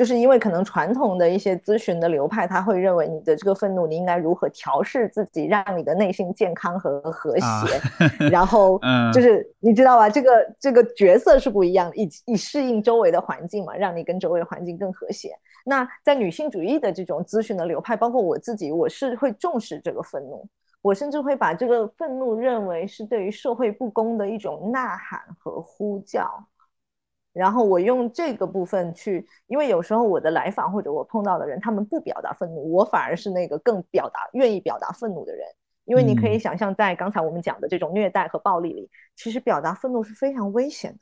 就是因为可能传统的一些咨询的流派，他会认为你的这个愤怒，你应该如何调试自己，让你的内心健康和和谐。然后，就是你知道吧，这个这个角色是不一样，以以适应周围的环境嘛，让你跟周围环境更和谐。那在女性主义的这种咨询的流派，包括我自己，我是会重视这个愤怒，我甚至会把这个愤怒认为是对于社会不公的一种呐喊和呼叫。然后我用这个部分去，因为有时候我的来访或者我碰到的人，他们不表达愤怒，我反而是那个更表达、愿意表达愤怒的人。因为你可以想象，在刚才我们讲的这种虐待和暴力里，其实表达愤怒是非常危险的，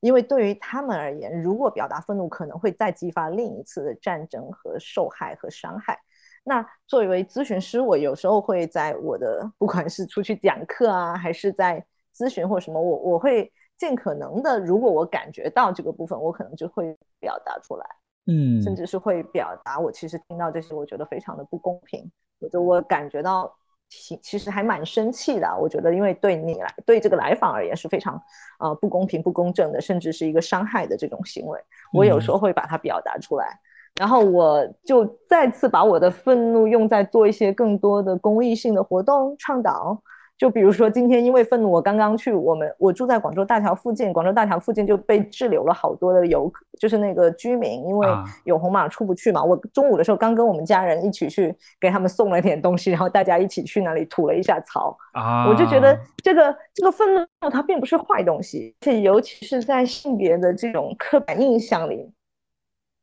因为对于他们而言，如果表达愤怒，可能会再激发另一次的战争和受害和伤害。那作为咨询师，我有时候会在我的不管是出去讲课啊，还是在咨询或什么，我我会。尽可能的，如果我感觉到这个部分，我可能就会表达出来，嗯，甚至是会表达我其实听到这些，我觉得非常的不公平，或者我感觉到其其实还蛮生气的。我觉得，因为对你来对这个来访而言是非常呃不公平、不公正的，甚至是一个伤害的这种行为，我有时候会把它表达出来，然后我就再次把我的愤怒用在做一些更多的公益性的活动倡导。就比如说，今天因为愤怒，我刚刚去我们我住在广州大桥附近，广州大桥附近就被滞留了好多的游客，就是那个居民，因为有红码出不去嘛。我中午的时候刚跟我们家人一起去给他们送了点东西，然后大家一起去那里吐了一下槽啊。我就觉得这个这个愤怒它并不是坏东西，而且尤其是在性别的这种刻板印象里，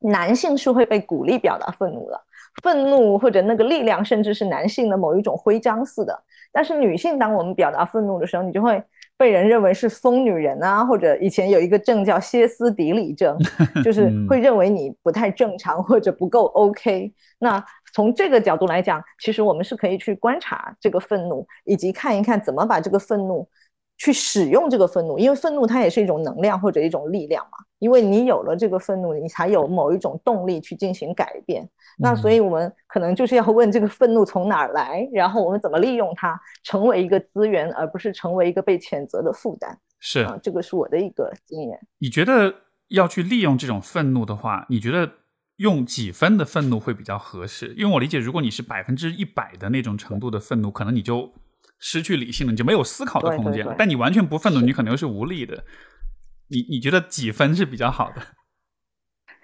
男性是会被鼓励表达愤怒的。愤怒或者那个力量，甚至是男性的某一种徽章似的。但是女性，当我们表达愤怒的时候，你就会被人认为是疯女人啊，或者以前有一个症叫歇斯底里症，就是会认为你不太正常或者不够 OK。那从这个角度来讲，其实我们是可以去观察这个愤怒，以及看一看怎么把这个愤怒。去使用这个愤怒，因为愤怒它也是一种能量或者一种力量嘛。因为你有了这个愤怒，你才有某一种动力去进行改变。那所以我们可能就是要问这个愤怒从哪儿来，然后我们怎么利用它，成为一个资源，而不是成为一个被谴责的负担。是啊，这个是我的一个经验。你觉得要去利用这种愤怒的话，你觉得用几分的愤怒会比较合适？因为我理解，如果你是百分之一百的那种程度的愤怒，可能你就。失去理性了，你就没有思考的空间了。但你完全不愤怒，你可能又是无力的。你你觉得几分是比较好的？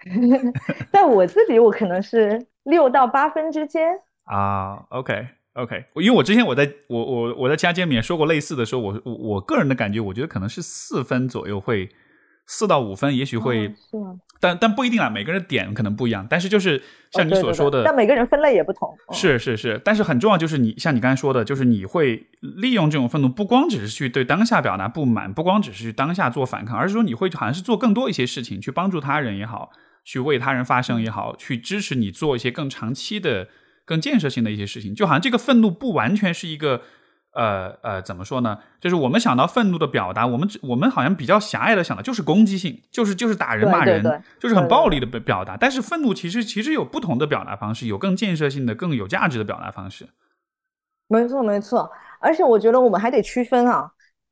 在我自己，我可能是六到八分之间啊。OK OK，因为我之前我在我我我在家间里面说过类似的，说我我我个人的感觉，我觉得可能是四分左右会。四到五分，也许会，但但不一定啊，每个人点可能不一样。但是就是像你所说的，但每个人分类也不同。是是是，但是很重要就是你像你刚才说的，就是你会利用这种愤怒，不光只是去对当下表达不满，不光只是去当下做反抗，而是说你会好像是做更多一些事情，去帮助他人也好，去为他人发声也好，去支持你做一些更长期的、更建设性的一些事情。就好像这个愤怒不完全是一个。呃呃，怎么说呢？就是我们想到愤怒的表达，我们我们好像比较狭隘的想的，就是攻击性，就是就是打人骂人，就是很暴力的表表达。但是愤怒其实其实有不同的表达方式，有更建设性的、更有价值的表达方式。没错没错，而且我觉得我们还得区分啊，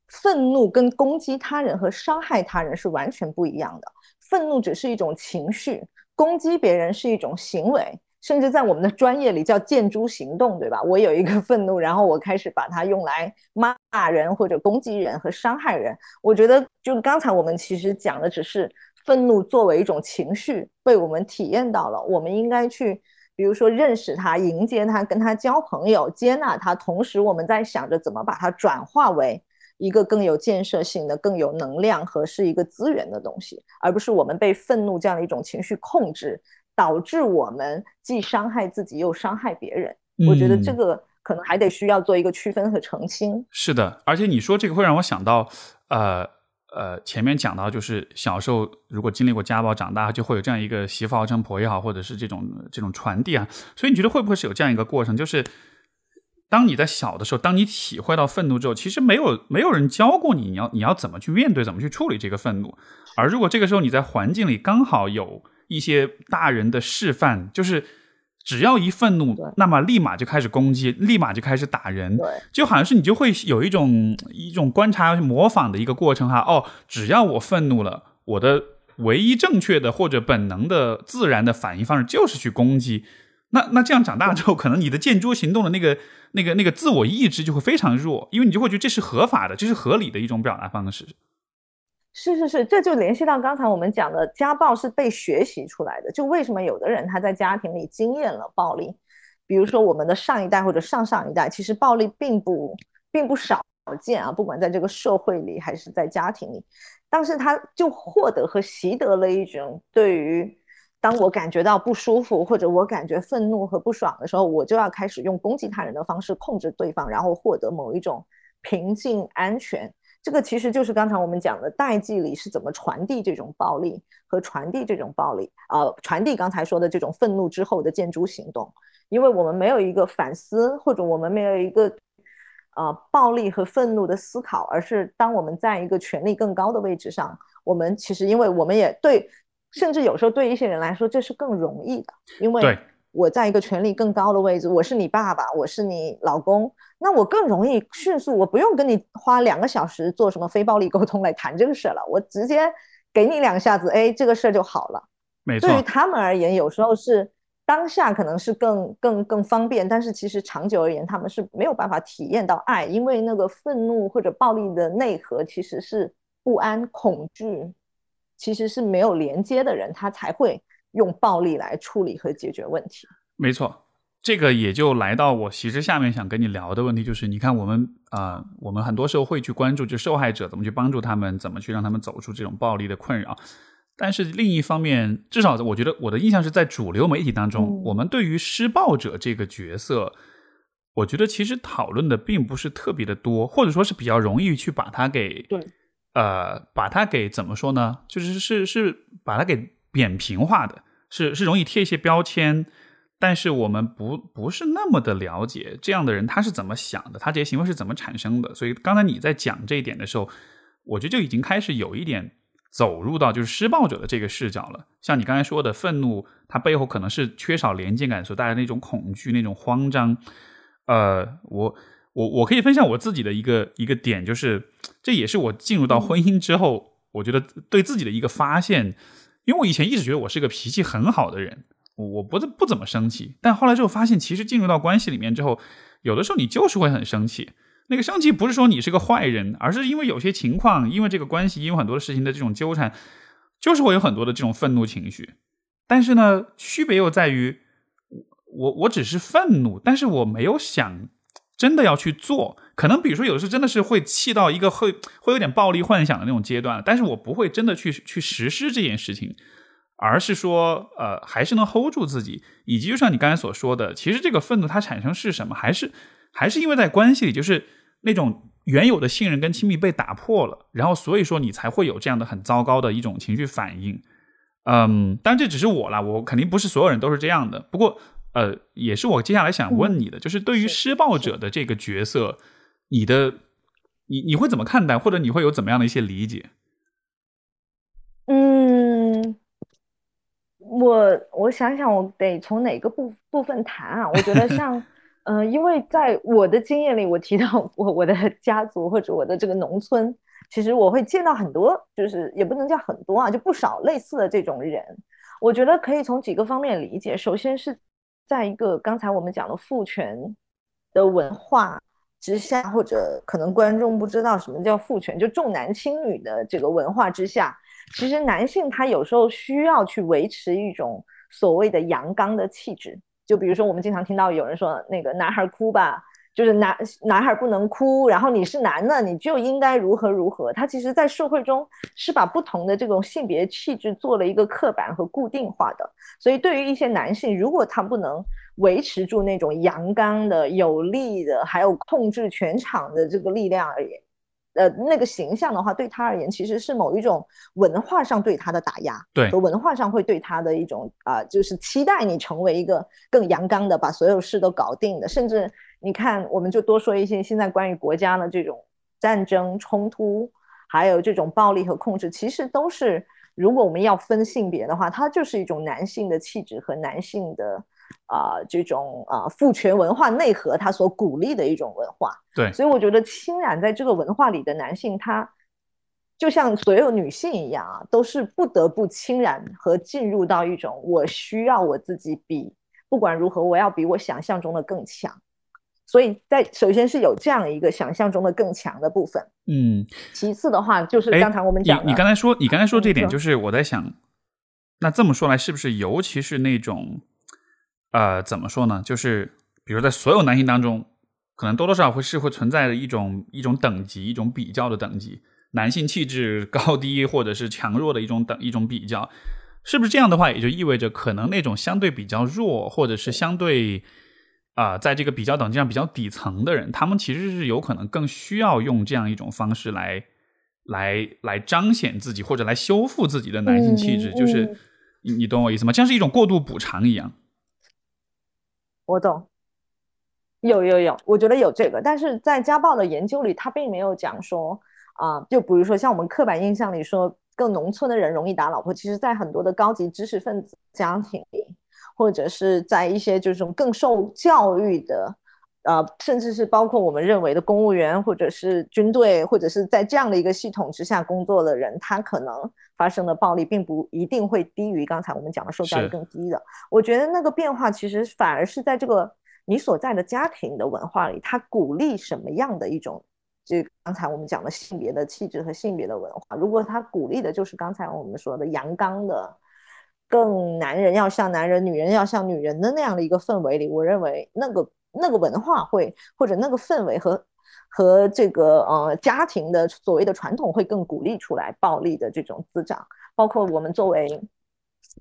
愤怒跟攻击他人和伤害他人是完全不一样的。愤怒只是一种情绪，攻击别人是一种行为。甚至在我们的专业里叫建筑行动，对吧？我有一个愤怒，然后我开始把它用来骂人或者攻击人和伤害人。我觉得，就刚才我们其实讲的只是愤怒作为一种情绪被我们体验到了，我们应该去，比如说认识它、迎接它、跟它交朋友、接纳它。同时，我们在想着怎么把它转化为一个更有建设性的、更有能量和是一个资源的东西，而不是我们被愤怒这样的一种情绪控制。导致我们既伤害自己又伤害别人，我觉得这个可能还得需要做一个区分和澄清。是的，而且你说这个会让我想到，呃，呃，前面讲到就是小时候如果经历过家暴，长大就会有这样一个媳妇熬成婆也好，或者是这种这种传递啊。所以你觉得会不会是有这样一个过程？就是当你在小的时候，当你体会到愤怒之后，其实没有没有人教过你，你要你要怎么去面对，怎么去处理这个愤怒。而如果这个时候你在环境里刚好有一些大人的示范，就是。只要一愤怒，那么立马就开始攻击，立马就开始打人，就好像是你就会有一种一种观察模仿的一个过程哈。哦，只要我愤怒了，我的唯一正确的或者本能的自然的反应方式就是去攻击。那那这样长大之后，可能你的见诸行动的那个那个那个自我意志就会非常弱，因为你就会觉得这是合法的，这是合理的一种表达方式。是是是，这就联系到刚才我们讲的家暴是被学习出来的。就为什么有的人他在家庭里经验了暴力，比如说我们的上一代或者上上一代，其实暴力并不并不少见啊，不管在这个社会里还是在家庭里，但是他就获得和习得了一种对于当我感觉到不舒服或者我感觉愤怒和不爽的时候，我就要开始用攻击他人的方式控制对方，然后获得某一种平静安全。这个其实就是刚才我们讲的代际里是怎么传递这种暴力和传递这种暴力啊，传递刚才说的这种愤怒之后的建筑行动，因为我们没有一个反思，或者我们没有一个啊暴力和愤怒的思考，而是当我们在一个权力更高的位置上，我们其实因为我们也对，甚至有时候对一些人来说这是更容易的，因为。我在一个权力更高的位置，我是你爸爸，我是你老公，那我更容易迅速，我不用跟你花两个小时做什么非暴力沟通来谈这个事儿了，我直接给你两下子，哎，这个事儿就好了。没错，对于他们而言，有时候是当下可能是更更更方便，但是其实长久而言，他们是没有办法体验到爱，因为那个愤怒或者暴力的内核其实是不安、恐惧，其实是没有连接的人，他才会。用暴力来处理和解决问题，没错，这个也就来到我其实下面想跟你聊的问题，就是你看我们啊，我们很多时候会去关注，就受害者怎么去帮助他们，怎么去让他们走出这种暴力的困扰。但是另一方面，至少我觉得我的印象是在主流媒体当中，我们对于施暴者这个角色，我觉得其实讨论的并不是特别的多，或者说是比较容易去把它给对，呃，把它给怎么说呢？就是是是把它给扁平化的。是是容易贴一些标签，但是我们不不是那么的了解这样的人他是怎么想的，他这些行为是怎么产生的。所以刚才你在讲这一点的时候，我觉得就已经开始有一点走入到就是施暴者的这个视角了。像你刚才说的愤怒，它背后可能是缺少连接感所带来的那种恐惧、那种慌张。呃，我我我可以分享我自己的一个一个点，就是这也是我进入到婚姻之后，我觉得对自己的一个发现。因为我以前一直觉得我是一个脾气很好的人，我不不怎么生气。但后来之后发现，其实进入到关系里面之后，有的时候你就是会很生气。那个生气不是说你是个坏人，而是因为有些情况，因为这个关系，因为很多的事情的这种纠缠，就是会有很多的这种愤怒情绪。但是呢，区别又在于，我我只是愤怒，但是我没有想真的要去做。可能比如说，有时候真的是会气到一个会会有点暴力幻想的那种阶段，但是我不会真的去去实施这件事情，而是说，呃，还是能 hold 住自己。以及就像你刚才所说的，其实这个愤怒它产生是什么？还是还是因为在关系里，就是那种原有的信任跟亲密被打破了，然后所以说你才会有这样的很糟糕的一种情绪反应。嗯，当然这只是我啦，我肯定不是所有人都是这样的。不过，呃，也是我接下来想问你的，就是对于施暴者的这个角色。你的，你你会怎么看待，或者你会有怎么样的一些理解？嗯，我我想想，我得从哪个部部分谈啊？我觉得 像，嗯，因为在我的经验里，我提到我我的家族或者我的这个农村，其实我会见到很多，就是也不能叫很多啊，就不少类似的这种人。我觉得可以从几个方面理解。首先是在一个刚才我们讲的父权的文化。之下，或者可能观众不知道什么叫父权，就重男轻女的这个文化之下，其实男性他有时候需要去维持一种所谓的阳刚的气质。就比如说，我们经常听到有人说，那个男孩哭吧，就是男男孩不能哭，然后你是男的，你就应该如何如何。他其实，在社会中是把不同的这种性别气质做了一个刻板和固定化的。所以，对于一些男性，如果他不能，维持住那种阳刚的、有力的，还有控制全场的这个力量而言呃那个形象的话，对他而言其实是某一种文化上对他的打压，对，和文化上会对他的一种啊，就是期待你成为一个更阳刚的，把所有事都搞定的。甚至你看，我们就多说一些现在关于国家的这种战争冲突，还有这种暴力和控制，其实都是如果我们要分性别的话，它就是一种男性的气质和男性的。啊，这种啊父权文化内核，它所鼓励的一种文化，对，所以我觉得侵染在这个文化里的男性，他就像所有女性一样啊，都是不得不侵染和进入到一种我需要我自己比不管如何，我要比我想象中的更强。所以在首先是有这样一个想象中的更强的部分，嗯，其次的话就是刚才我们讲，你你刚才说你刚才说这点，就是我在想，那这么说来，是不是尤其是那种。呃，怎么说呢？就是比如在所有男性当中，可能多多少少会是会存在的一种一种等级，一种比较的等级，男性气质高低或者是强弱的一种等一种比较，是不是这样的话，也就意味着可能那种相对比较弱，或者是相对啊，在这个比较等级上比较底层的人，他们其实是有可能更需要用这样一种方式来来来彰显自己或者来修复自己的男性气质，就是你你懂我意思吗？像是一种过度补偿一样。我懂，有有有，我觉得有这个，但是在家暴的研究里，他并没有讲说啊，就比如说像我们刻板印象里说，更农村的人容易打老婆，其实，在很多的高级知识分子家庭里，或者是在一些这种更受教育的。呃，甚至是包括我们认为的公务员，或者是军队，或者是在这样的一个系统之下工作的人，他可能发生的暴力并不一定会低于刚才我们讲的受教育更低的。我觉得那个变化其实反而是在这个你所在的家庭的文化里，他鼓励什么样的一种，就刚才我们讲的性别的气质和性别的文化。如果他鼓励的就是刚才我们说的阳刚的，更男人要像男人，女人要像女人的那样的一个氛围里，我认为那个。那个文化会或者那个氛围和和这个呃家庭的所谓的传统会更鼓励出来暴力的这种滋长，包括我们作为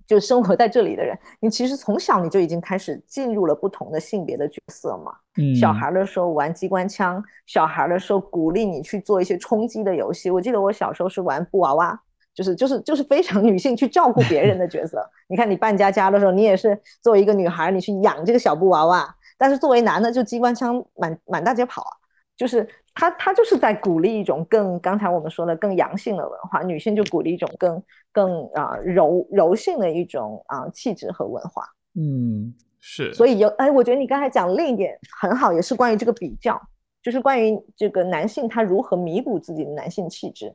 就生活在这里的人，你其实从小你就已经开始进入了不同的性别的角色嘛。嗯，小孩的时候玩机关枪，小孩的时候鼓励你去做一些冲击的游戏。我记得我小时候是玩布娃娃，就是就是就是非常女性去照顾别人的角色。你看你扮家家的时候，你也是作为一个女孩，你去养这个小布娃娃。但是作为男的，就机关枪满满大街跑啊，就是他他就是在鼓励一种更刚才我们说的更阳性的文化，女性就鼓励一种更更啊柔柔性的一种啊气质和文化。嗯，是。所以有哎，我觉得你刚才讲另一点很好，也是关于这个比较，就是关于这个男性他如何弥补自己的男性气质。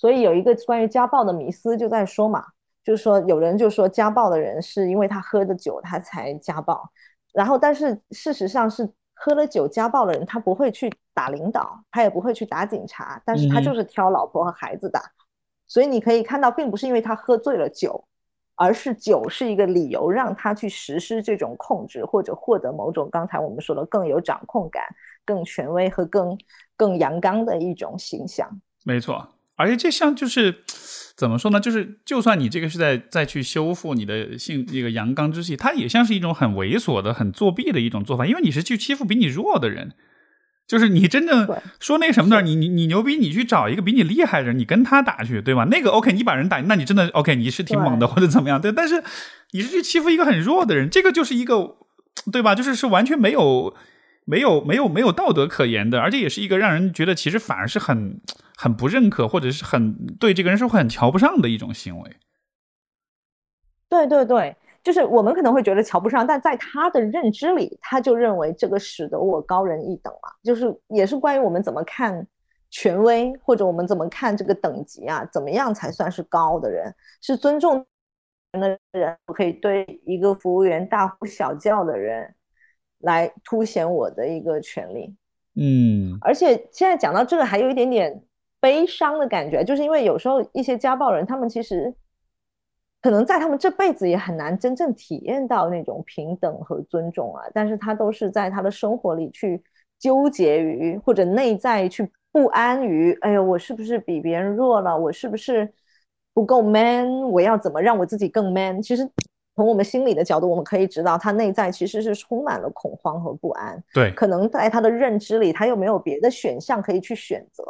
所以有一个关于家暴的迷思就在说嘛，就是说有人就说家暴的人是因为他喝的酒他才家暴。然后，但是事实上是喝了酒家暴的人，他不会去打领导，他也不会去打警察，但是他就是挑老婆和孩子打。所以你可以看到，并不是因为他喝醉了酒，而是酒是一个理由让他去实施这种控制，或者获得某种刚才我们说的更有掌控感、更权威和更更阳刚的一种形象。没错，而且这像就是。怎么说呢？就是就算你这个是在再去修复你的性那个阳刚之气，它也像是一种很猥琐的、很作弊的一种做法，因为你是去欺负比你弱的人。就是你真正说那什么的，你你你牛逼，你去找一个比你厉害的人，你跟他打去，对吧？那个 OK，你把人打，那你真的 OK，你是挺猛的或者怎么样？对，但是你是去欺负一个很弱的人，这个就是一个对吧？就是是完全没有。没有没有没有道德可言的，而且也是一个让人觉得其实反而是很很不认可，或者是很对这个人是会很瞧不上的一种行为。对对对，就是我们可能会觉得瞧不上，但在他的认知里，他就认为这个使得我高人一等啊。就是也是关于我们怎么看权威，或者我们怎么看这个等级啊，怎么样才算是高的人？是尊重的人，我可以对一个服务员大呼小叫的人。来凸显我的一个权利，嗯，而且现在讲到这个，还有一点点悲伤的感觉，就是因为有时候一些家暴人，他们其实可能在他们这辈子也很难真正体验到那种平等和尊重啊，但是他都是在他的生活里去纠结于或者内在去不安于，哎呦，我是不是比别人弱了？我是不是不够 man？我要怎么让我自己更 man？其实。从我们心理的角度，我们可以知道，他内在其实是充满了恐慌和不安。对，可能在他的认知里，他又没有别的选项可以去选择，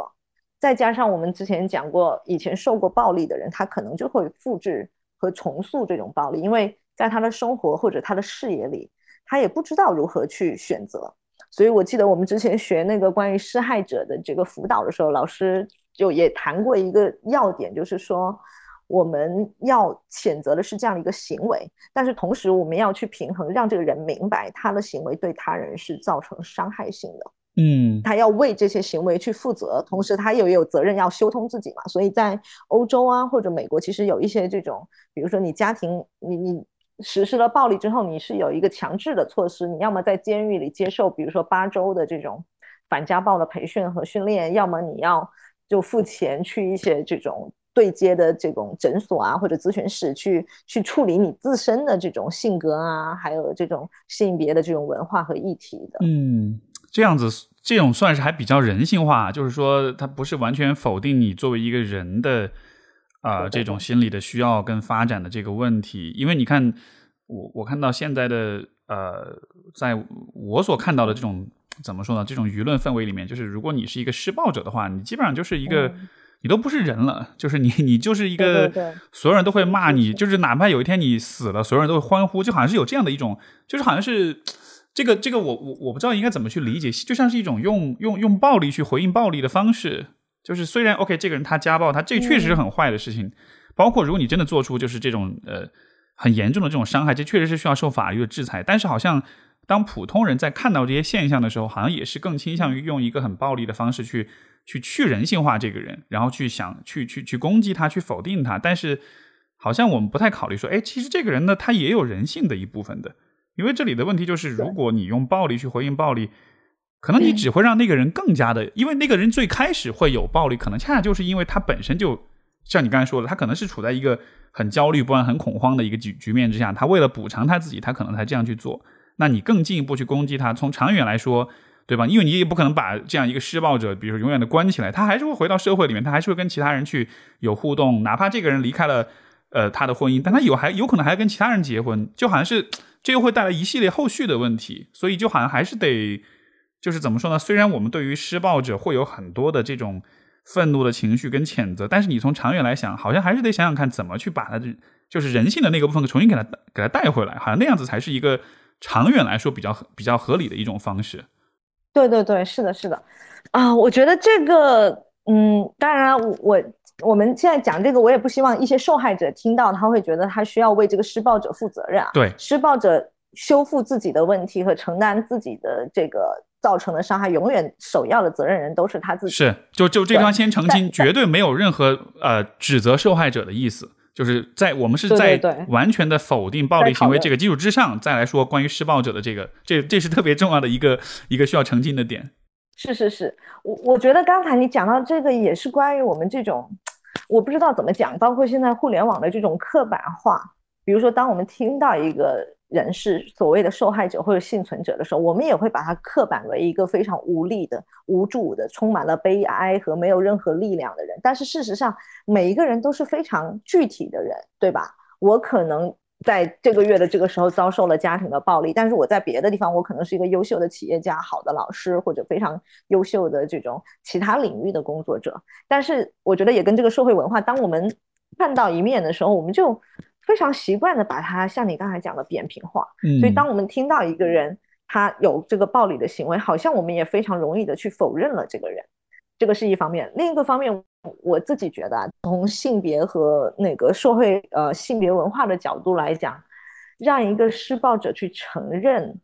再加上我们之前讲过，以前受过暴力的人，他可能就会复制和重塑这种暴力，因为在他的生活或者他的视野里，他也不知道如何去选择。所以我记得我们之前学那个关于施害者的这个辅导的时候，老师就也谈过一个要点，就是说我们要谴责的是这样的一个行为，但是同时我们要去平衡，让这个人明白他的行为对他人是造成伤害性的。嗯，他要为这些行为去负责，同时他也有责任要修通自己嘛。所以在欧洲啊或者美国，其实有一些这种，比如说你家庭你你实施了暴力之后，你是有一个强制的措施，你要么在监狱里接受，比如说八周的这种反家暴的培训和训练，要么你要就付钱去一些这种对接的这种诊所啊或者咨询室去去处理你自身的这种性格啊，还有这种性别的这种文化和议题的。嗯，这样子。这种算是还比较人性化，就是说，它不是完全否定你作为一个人的啊这种心理的需要跟发展的这个问题。因为你看，我我看到现在的呃，在我所看到的这种怎么说呢？这种舆论氛围里面，就是如果你是一个施暴者的话，你基本上就是一个你都不是人了，就是你 你就是一个所有人都会骂你，就是哪怕有一天你死了，所有人都会欢呼，就好像是有这样的一种，就是好像是。这个这个我我我不知道应该怎么去理解，就像是一种用用用暴力去回应暴力的方式。就是虽然 OK，这个人他家暴，他这确实是很坏的事情。包括如果你真的做出就是这种呃很严重的这种伤害，这确实是需要受法律的制裁。但是好像当普通人在看到这些现象的时候，好像也是更倾向于用一个很暴力的方式去去去人性化这个人，然后去想去去去攻击他，去否定他。但是好像我们不太考虑说，哎，其实这个人呢，他也有人性的一部分的。因为这里的问题就是，如果你用暴力去回应暴力，可能你只会让那个人更加的，因为那个人最开始会有暴力，可能恰恰就是因为他本身就像你刚才说的，他可能是处在一个很焦虑不安、很恐慌的一个局局面之下，他为了补偿他自己，他可能才这样去做。那你更进一步去攻击他，从长远来说，对吧？因为你也不可能把这样一个施暴者，比如说永远的关起来，他还是会回到社会里面，他还是会跟其他人去有互动，哪怕这个人离开了呃他的婚姻，但他有还有可能还跟其他人结婚，就好像是。这又会带来一系列后续的问题，所以就好像还是得，就是怎么说呢？虽然我们对于施暴者会有很多的这种愤怒的情绪跟谴责，但是你从长远来想，好像还是得想想看怎么去把他这就是人性的那个部分重新给他给他带回来，好像那样子才是一个长远来说比较比较合理的一种方式。对对对，是的，是的，啊，我觉得这个，嗯，当然我。我们现在讲这个，我也不希望一些受害者听到，他会觉得他需要为这个施暴者负责任啊。对，施暴者修复自己的问题和承担自己的这个造成的伤害，永远首要的责任人都是他自己。是，就就这方先澄清，绝对没有任何呃指责受害者的意思，就是在我们是在完全的否定暴力行为这个基础之上，再来说关于施暴者的这个，这这是特别重要的一个一个需要澄清的点。是是是，我我觉得刚才你讲到这个也是关于我们这种。我不知道怎么讲，包括现在互联网的这种刻板化，比如说，当我们听到一个人是所谓的受害者或者幸存者的时候，我们也会把他刻板为一个非常无力的、无助的、充满了悲哀和没有任何力量的人。但是事实上，每一个人都是非常具体的人，对吧？我可能。在这个月的这个时候遭受了家庭的暴力，但是我在别的地方，我可能是一个优秀的企业家、好的老师或者非常优秀的这种其他领域的工作者。但是我觉得也跟这个社会文化，当我们看到一面的时候，我们就非常习惯的把它像你刚才讲的扁平化。所以当我们听到一个人他有这个暴力的行为，好像我们也非常容易的去否认了这个人。这个是一方面，另一个方面。我自己觉得，从性别和那个社会呃性别文化的角度来讲，让一个施暴者去承认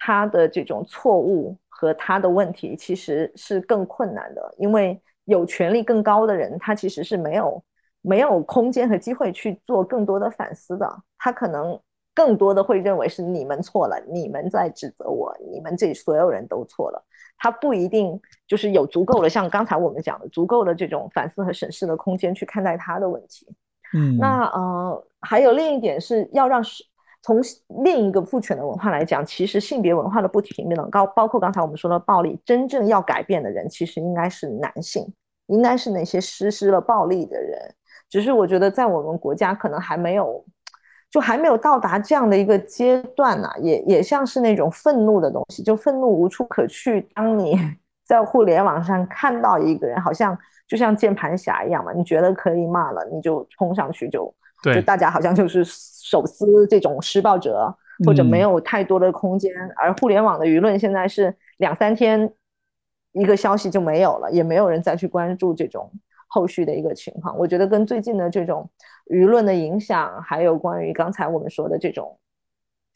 他的这种错误和他的问题，其实是更困难的。因为有权力更高的人，他其实是没有没有空间和机会去做更多的反思的。他可能更多的会认为是你们错了，你们在指责我，你们这所有人都错了。他不一定就是有足够的，像刚才我们讲的，足够的这种反思和审视的空间去看待他的问题。嗯，那呃，还有另一点是要让从另一个父权的文化来讲，其实性别文化的不平等，高包括刚才我们说的暴力，真正要改变的人其实应该是男性，应该是那些实施了暴力的人。只是我觉得在我们国家可能还没有。就还没有到达这样的一个阶段呢，也也像是那种愤怒的东西，就愤怒无处可去。当你 在互联网上看到一个人，好像就像键盘侠一样嘛，你觉得可以骂了，你就冲上去就，对，大家好像就是手撕这种施暴者，或者没有太多的空间。而互联网的舆论现在是两三天一个消息就没有了，也没有人再去关注这种后续的一个情况。我觉得跟最近的这种舆论的影响，还有关于刚才我们说的这种。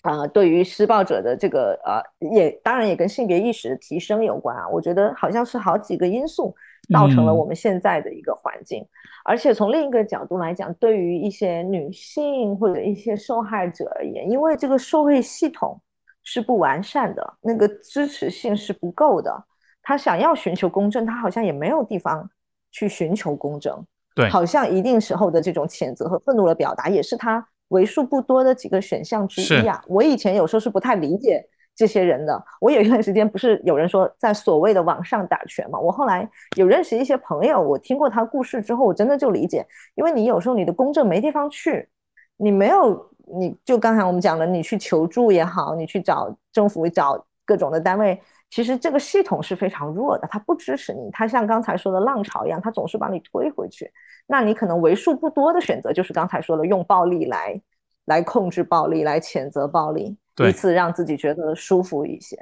呃，对于施暴者的这个呃，也当然也跟性别意识的提升有关啊。我觉得好像是好几个因素造成了我们现在的一个环境。而且从另一个角度来讲，对于一些女性或者一些受害者而言，因为这个社会系统是不完善的，那个支持性是不够的，他想要寻求公正，他好像也没有地方去寻求公正。对，好像一定时候的这种谴责和愤怒的表达，也是他。为数不多的几个选项之一啊！我以前有时候是不太理解这些人的。我有一段时间不是有人说在所谓的网上打拳嘛？我后来有认识一些朋友，我听过他故事之后，我真的就理解。因为你有时候你的公证没地方去，你没有，你就刚才我们讲的，你去求助也好，你去找政府找各种的单位，其实这个系统是非常弱的，它不支持你，它像刚才说的浪潮一样，它总是把你推回去。那你可能为数不多的选择就是刚才说的用暴力来来控制暴力，来谴责暴力，以此让自己觉得舒服一些。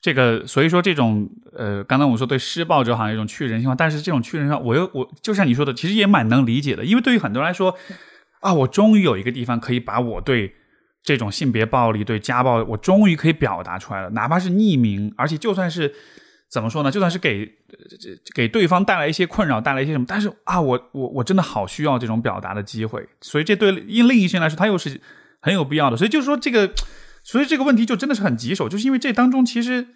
这个所以说这种呃，刚才我说对施暴者好像一种去人性化，但是这种去人性化，我又我就像你说的，其实也蛮能理解的，因为对于很多人来说啊，我终于有一个地方可以把我对这种性别暴力、对家暴，我终于可以表达出来了，哪怕是匿名，而且就算是。怎么说呢？就算是给给对方带来一些困扰，带来一些什么，但是啊，我我我真的好需要这种表达的机会，所以这对另另一些人来说，他又是很有必要的。所以就是说，这个，所以这个问题就真的是很棘手，就是因为这当中其实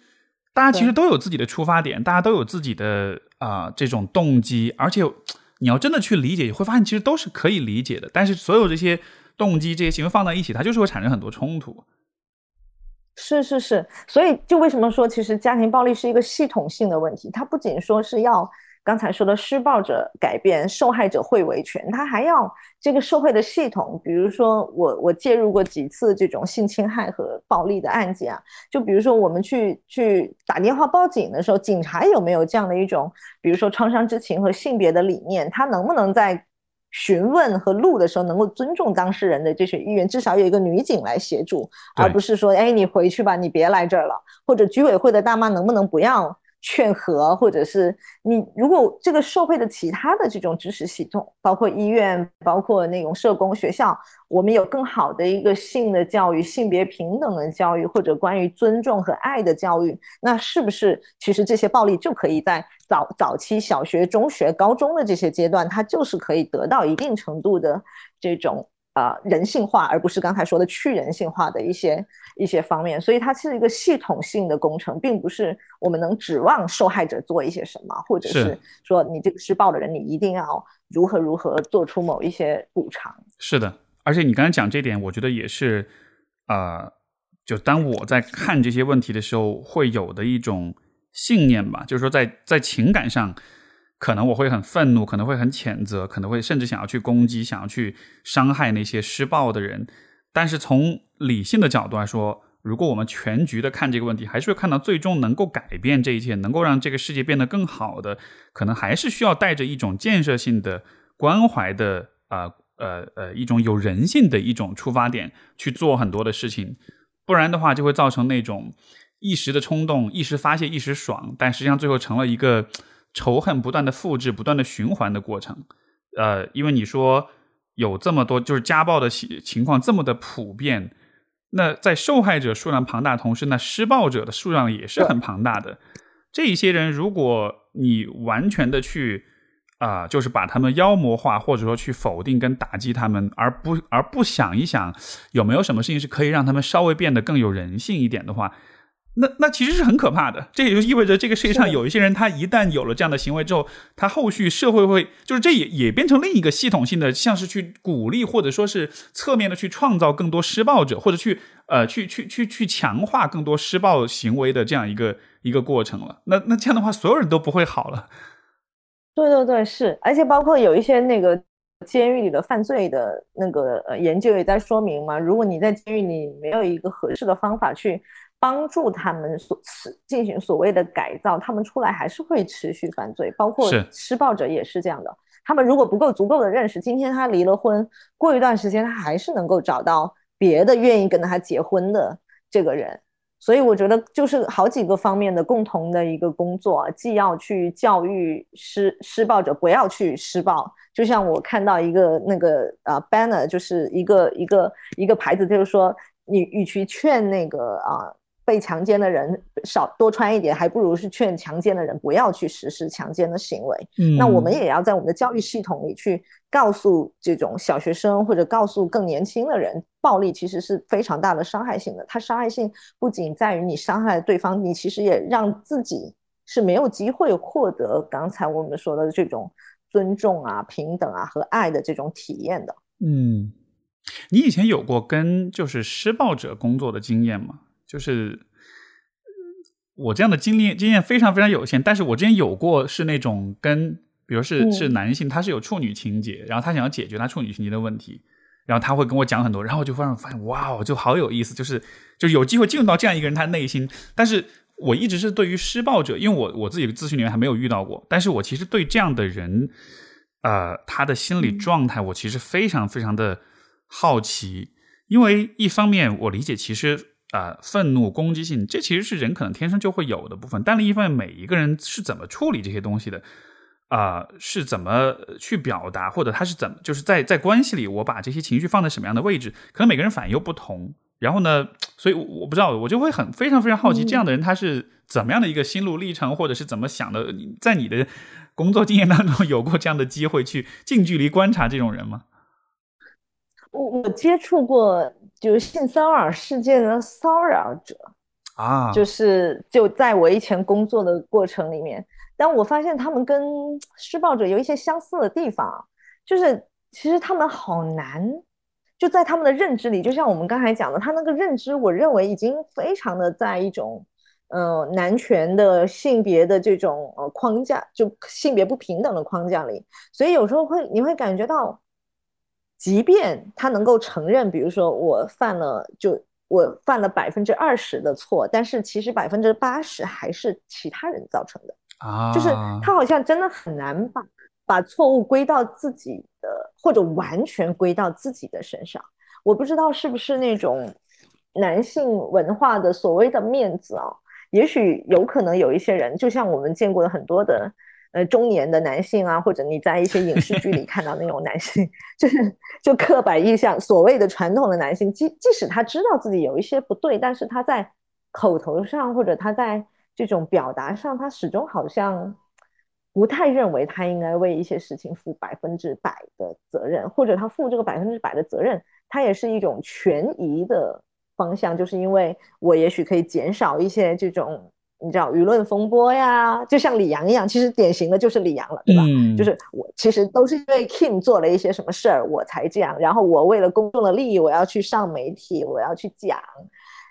大家其实都有自己的出发点，大家都有自己的啊这种动机，而且你要真的去理解，你会发现其实都是可以理解的。但是所有这些动机、这些行为放在一起，它就是会产生很多冲突。是是是，所以就为什么说其实家庭暴力是一个系统性的问题？它不仅说是要刚才说的施暴者改变，受害者会维权，它还要这个社会的系统。比如说我我介入过几次这种性侵害和暴力的案件啊，就比如说我们去去打电话报警的时候，警察有没有这样的一种，比如说创伤知情和性别的理念，他能不能在？询问和录的时候，能够尊重当事人的这些意愿，至少有一个女警来协助，而不是说，哎，你回去吧，你别来这儿了，或者居委会的大妈能不能不要？劝和，或者是你，如果这个社会的其他的这种支持系统，包括医院，包括那种社工、学校，我们有更好的一个性的教育、性别平等的教育，或者关于尊重和爱的教育，那是不是其实这些暴力就可以在早早期小学、中学、高中的这些阶段，它就是可以得到一定程度的这种。呃，人性化，而不是刚才说的去人性化的一些一些方面，所以它是一个系统性的工程，并不是我们能指望受害者做一些什么，或者是说你这个施暴的人，你一定要如何如何做出某一些补偿。是的，而且你刚才讲这点，我觉得也是，呃，就当我在看这些问题的时候，会有的一种信念吧，就是说在在情感上。可能我会很愤怒，可能会很谴责，可能会甚至想要去攻击，想要去伤害那些施暴的人。但是从理性的角度来说，如果我们全局的看这个问题，还是会看到最终能够改变这一切，能够让这个世界变得更好的，可能还是需要带着一种建设性的关怀的啊呃呃一种有人性的一种出发点去做很多的事情，不然的话就会造成那种一时的冲动、一时发泄、一时爽，但实际上最后成了一个。仇恨不断的复制、不断的循环的过程，呃，因为你说有这么多，就是家暴的情情况这么的普遍，那在受害者数量庞大同时，那施暴者的数量也是很庞大的。这一些人，如果你完全的去啊，就是把他们妖魔化，或者说去否定跟打击他们，而不而不想一想有没有什么事情是可以让他们稍微变得更有人性一点的话。那那其实是很可怕的，这也就意味着这个世界上有一些人，他一旦有了这样的行为之后，他后续社会会就是这也也变成另一个系统性的，像是去鼓励或者说是侧面的去创造更多施暴者，或者去呃去去去去强化更多施暴行为的这样一个一个过程了。那那这样的话，所有人都不会好了。对对对，是，而且包括有一些那个。监狱里的犯罪的那个呃研究也在说明嘛，如果你在监狱里没有一个合适的方法去帮助他们所进行所谓的改造，他们出来还是会持续犯罪，包括施暴者也是这样的。他们如果不够足够的认识，今天他离了婚，过一段时间他还是能够找到别的愿意跟他结婚的这个人。所以我觉得就是好几个方面的共同的一个工作，既要去教育施施暴者不要去施暴，就像我看到一个那个呃 banner，就是一个一个一个牌子，就是说你与其劝那个啊。被强奸的人少多穿一点，还不如是劝强奸的人不要去实施强奸的行为。嗯，那我们也要在我们的教育系统里去告诉这种小学生或者告诉更年轻的人，暴力其实是非常大的伤害性的。它伤害性不仅在于你伤害了对方，你其实也让自己是没有机会获得刚才我们说的这种尊重啊、平等啊和爱的这种体验的。嗯，你以前有过跟就是施暴者工作的经验吗？就是我这样的经历经验非常非常有限，但是我之前有过是那种跟，比如是是男性，他是有处女情节，然后他想要解决他处女情节的问题，然后他会跟我讲很多，然后我就发现发现哇哦，就好有意思，就是就有机会进入到这样一个人他内心，但是我一直是对于施暴者，因为我我自己的咨询里面还没有遇到过，但是我其实对这样的人，呃，他的心理状态，我其实非常非常的好奇，因为一方面我理解其实。啊，愤怒、攻击性，这其实是人可能天生就会有的部分。但另一方面，每一个人是怎么处理这些东西的？啊，是怎么去表达，或者他是怎么，就是在在关系里，我把这些情绪放在什么样的位置？可能每个人反应又不同。然后呢，所以我不知道，我就会很非常非常好奇，这样的人他是怎么样的一个心路历程，或者是怎么想的？在你的工作经验当中，有过这样的机会去近距离观察这种人吗？我我接触过。就是性骚扰事件的骚扰者啊，就是就在我以前工作的过程里面，但我发现他们跟施暴者有一些相似的地方，就是其实他们好难，就在他们的认知里，就像我们刚才讲的，他那个认知，我认为已经非常的在一种呃男权的性别的这种呃框架，就性别不平等的框架里，所以有时候会你会感觉到。即便他能够承认，比如说我犯了，就我犯了百分之二十的错，但是其实百分之八十还是其他人造成的啊，就是他好像真的很难把把错误归到自己的，或者完全归到自己的身上。我不知道是不是那种男性文化的所谓的面子啊，也许有可能有一些人，就像我们见过的很多的。呃，中年的男性啊，或者你在一些影视剧里看到那种男性，就是就刻板印象，所谓的传统的男性，即即使他知道自己有一些不对，但是他在口头上或者他在这种表达上，他始终好像不太认为他应该为一些事情负百分之百的责任，或者他负这个百分之百的责任，他也是一种权宜的方向，就是因为我也许可以减少一些这种。你知道舆论风波呀，就像李阳一样，其实典型的就是李阳了，对吧？就是我其实都是因为 Kim 做了一些什么事儿，我才这样。然后我为了公众的利益，我要去上媒体，我要去讲。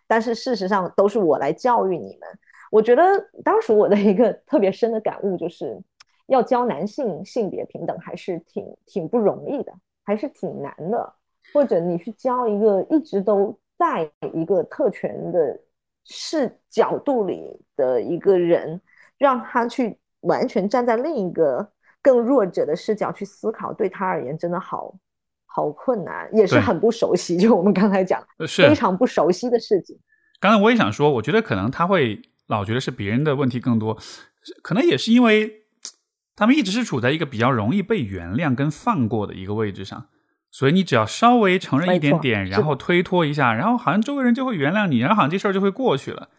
但是事实上都是我来教育你们。我觉得当时我的一个特别深的感悟就是，要教男性性别平等还是挺挺不容易的，还是挺难的。或者你去教一个一直都在一个特权的。视角度里的一个人，让他去完全站在另一个更弱者的视角去思考，对他而言真的好好困难，也是很不熟悉。就我们刚才讲，非常不熟悉的事情。刚才我也想说，我觉得可能他会老觉得是别人的问题更多，可能也是因为他们一直是处在一个比较容易被原谅跟放过的一个位置上。所以你只要稍微承认一点点，然后推脱一下，然后好像周围人就会原谅你，然后好像这事儿就会过去了。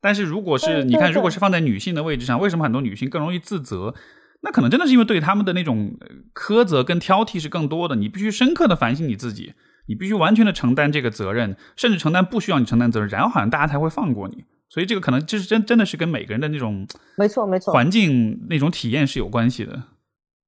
但是如果是你看，如果是放在女性的位置上，为什么很多女性更容易自责？那可能真的是因为对他们的那种苛责跟挑剔是更多的。你必须深刻的反省你自己，你必须完全的承担这个责任，甚至承担不需要你承担责任，然后好像大家才会放过你。所以这个可能就是真真的是跟每个人的那种没错没错环境那种体验是有关系的。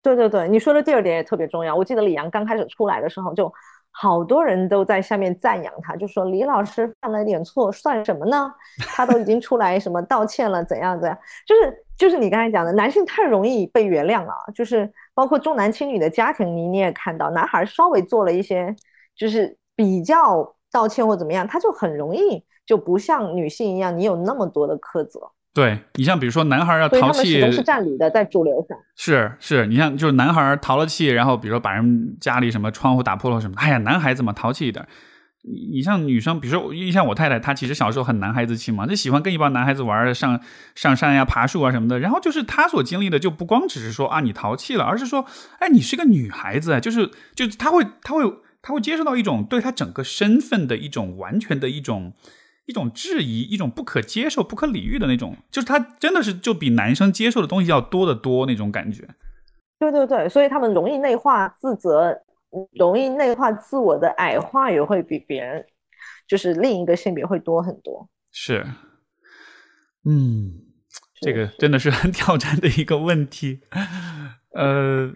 对对对，你说的第二点也特别重要。我记得李阳刚开始出来的时候，就好多人都在下面赞扬他，就说李老师犯了点错，算什么呢？他都已经出来什么道歉了，怎样怎样？就是就是你刚才讲的，男性太容易被原谅了，就是包括重男轻女的家庭，你你也看到，男孩稍微做了一些就是比较道歉或怎么样，他就很容易就不像女性一样，你有那么多的苛责。对你像比如说男孩要淘气，都是占理的，在主流上是是，你像就是男孩淘了气，然后比如说把人家里什么窗户打破了什么，哎呀，男孩子嘛淘气一点。你你像女生，比如说你像我太太，她其实小时候很男孩子气嘛，就喜欢跟一帮男孩子玩上上山呀、爬树啊什么的。然后就是她所经历的，就不光只是说啊你淘气了，而是说，哎，你是个女孩子，就是就是她会她会她会接受到一种对她整个身份的一种完全的一种。一种质疑，一种不可接受、不可理喻的那种，就是他真的是就比男生接受的东西要多得多那种感觉。对对对，所以他们容易内化自责，容易内化自我的矮化，也会比别人，就是另一个性别会多很多。是，嗯，这个真的是很挑战的一个问题。呃。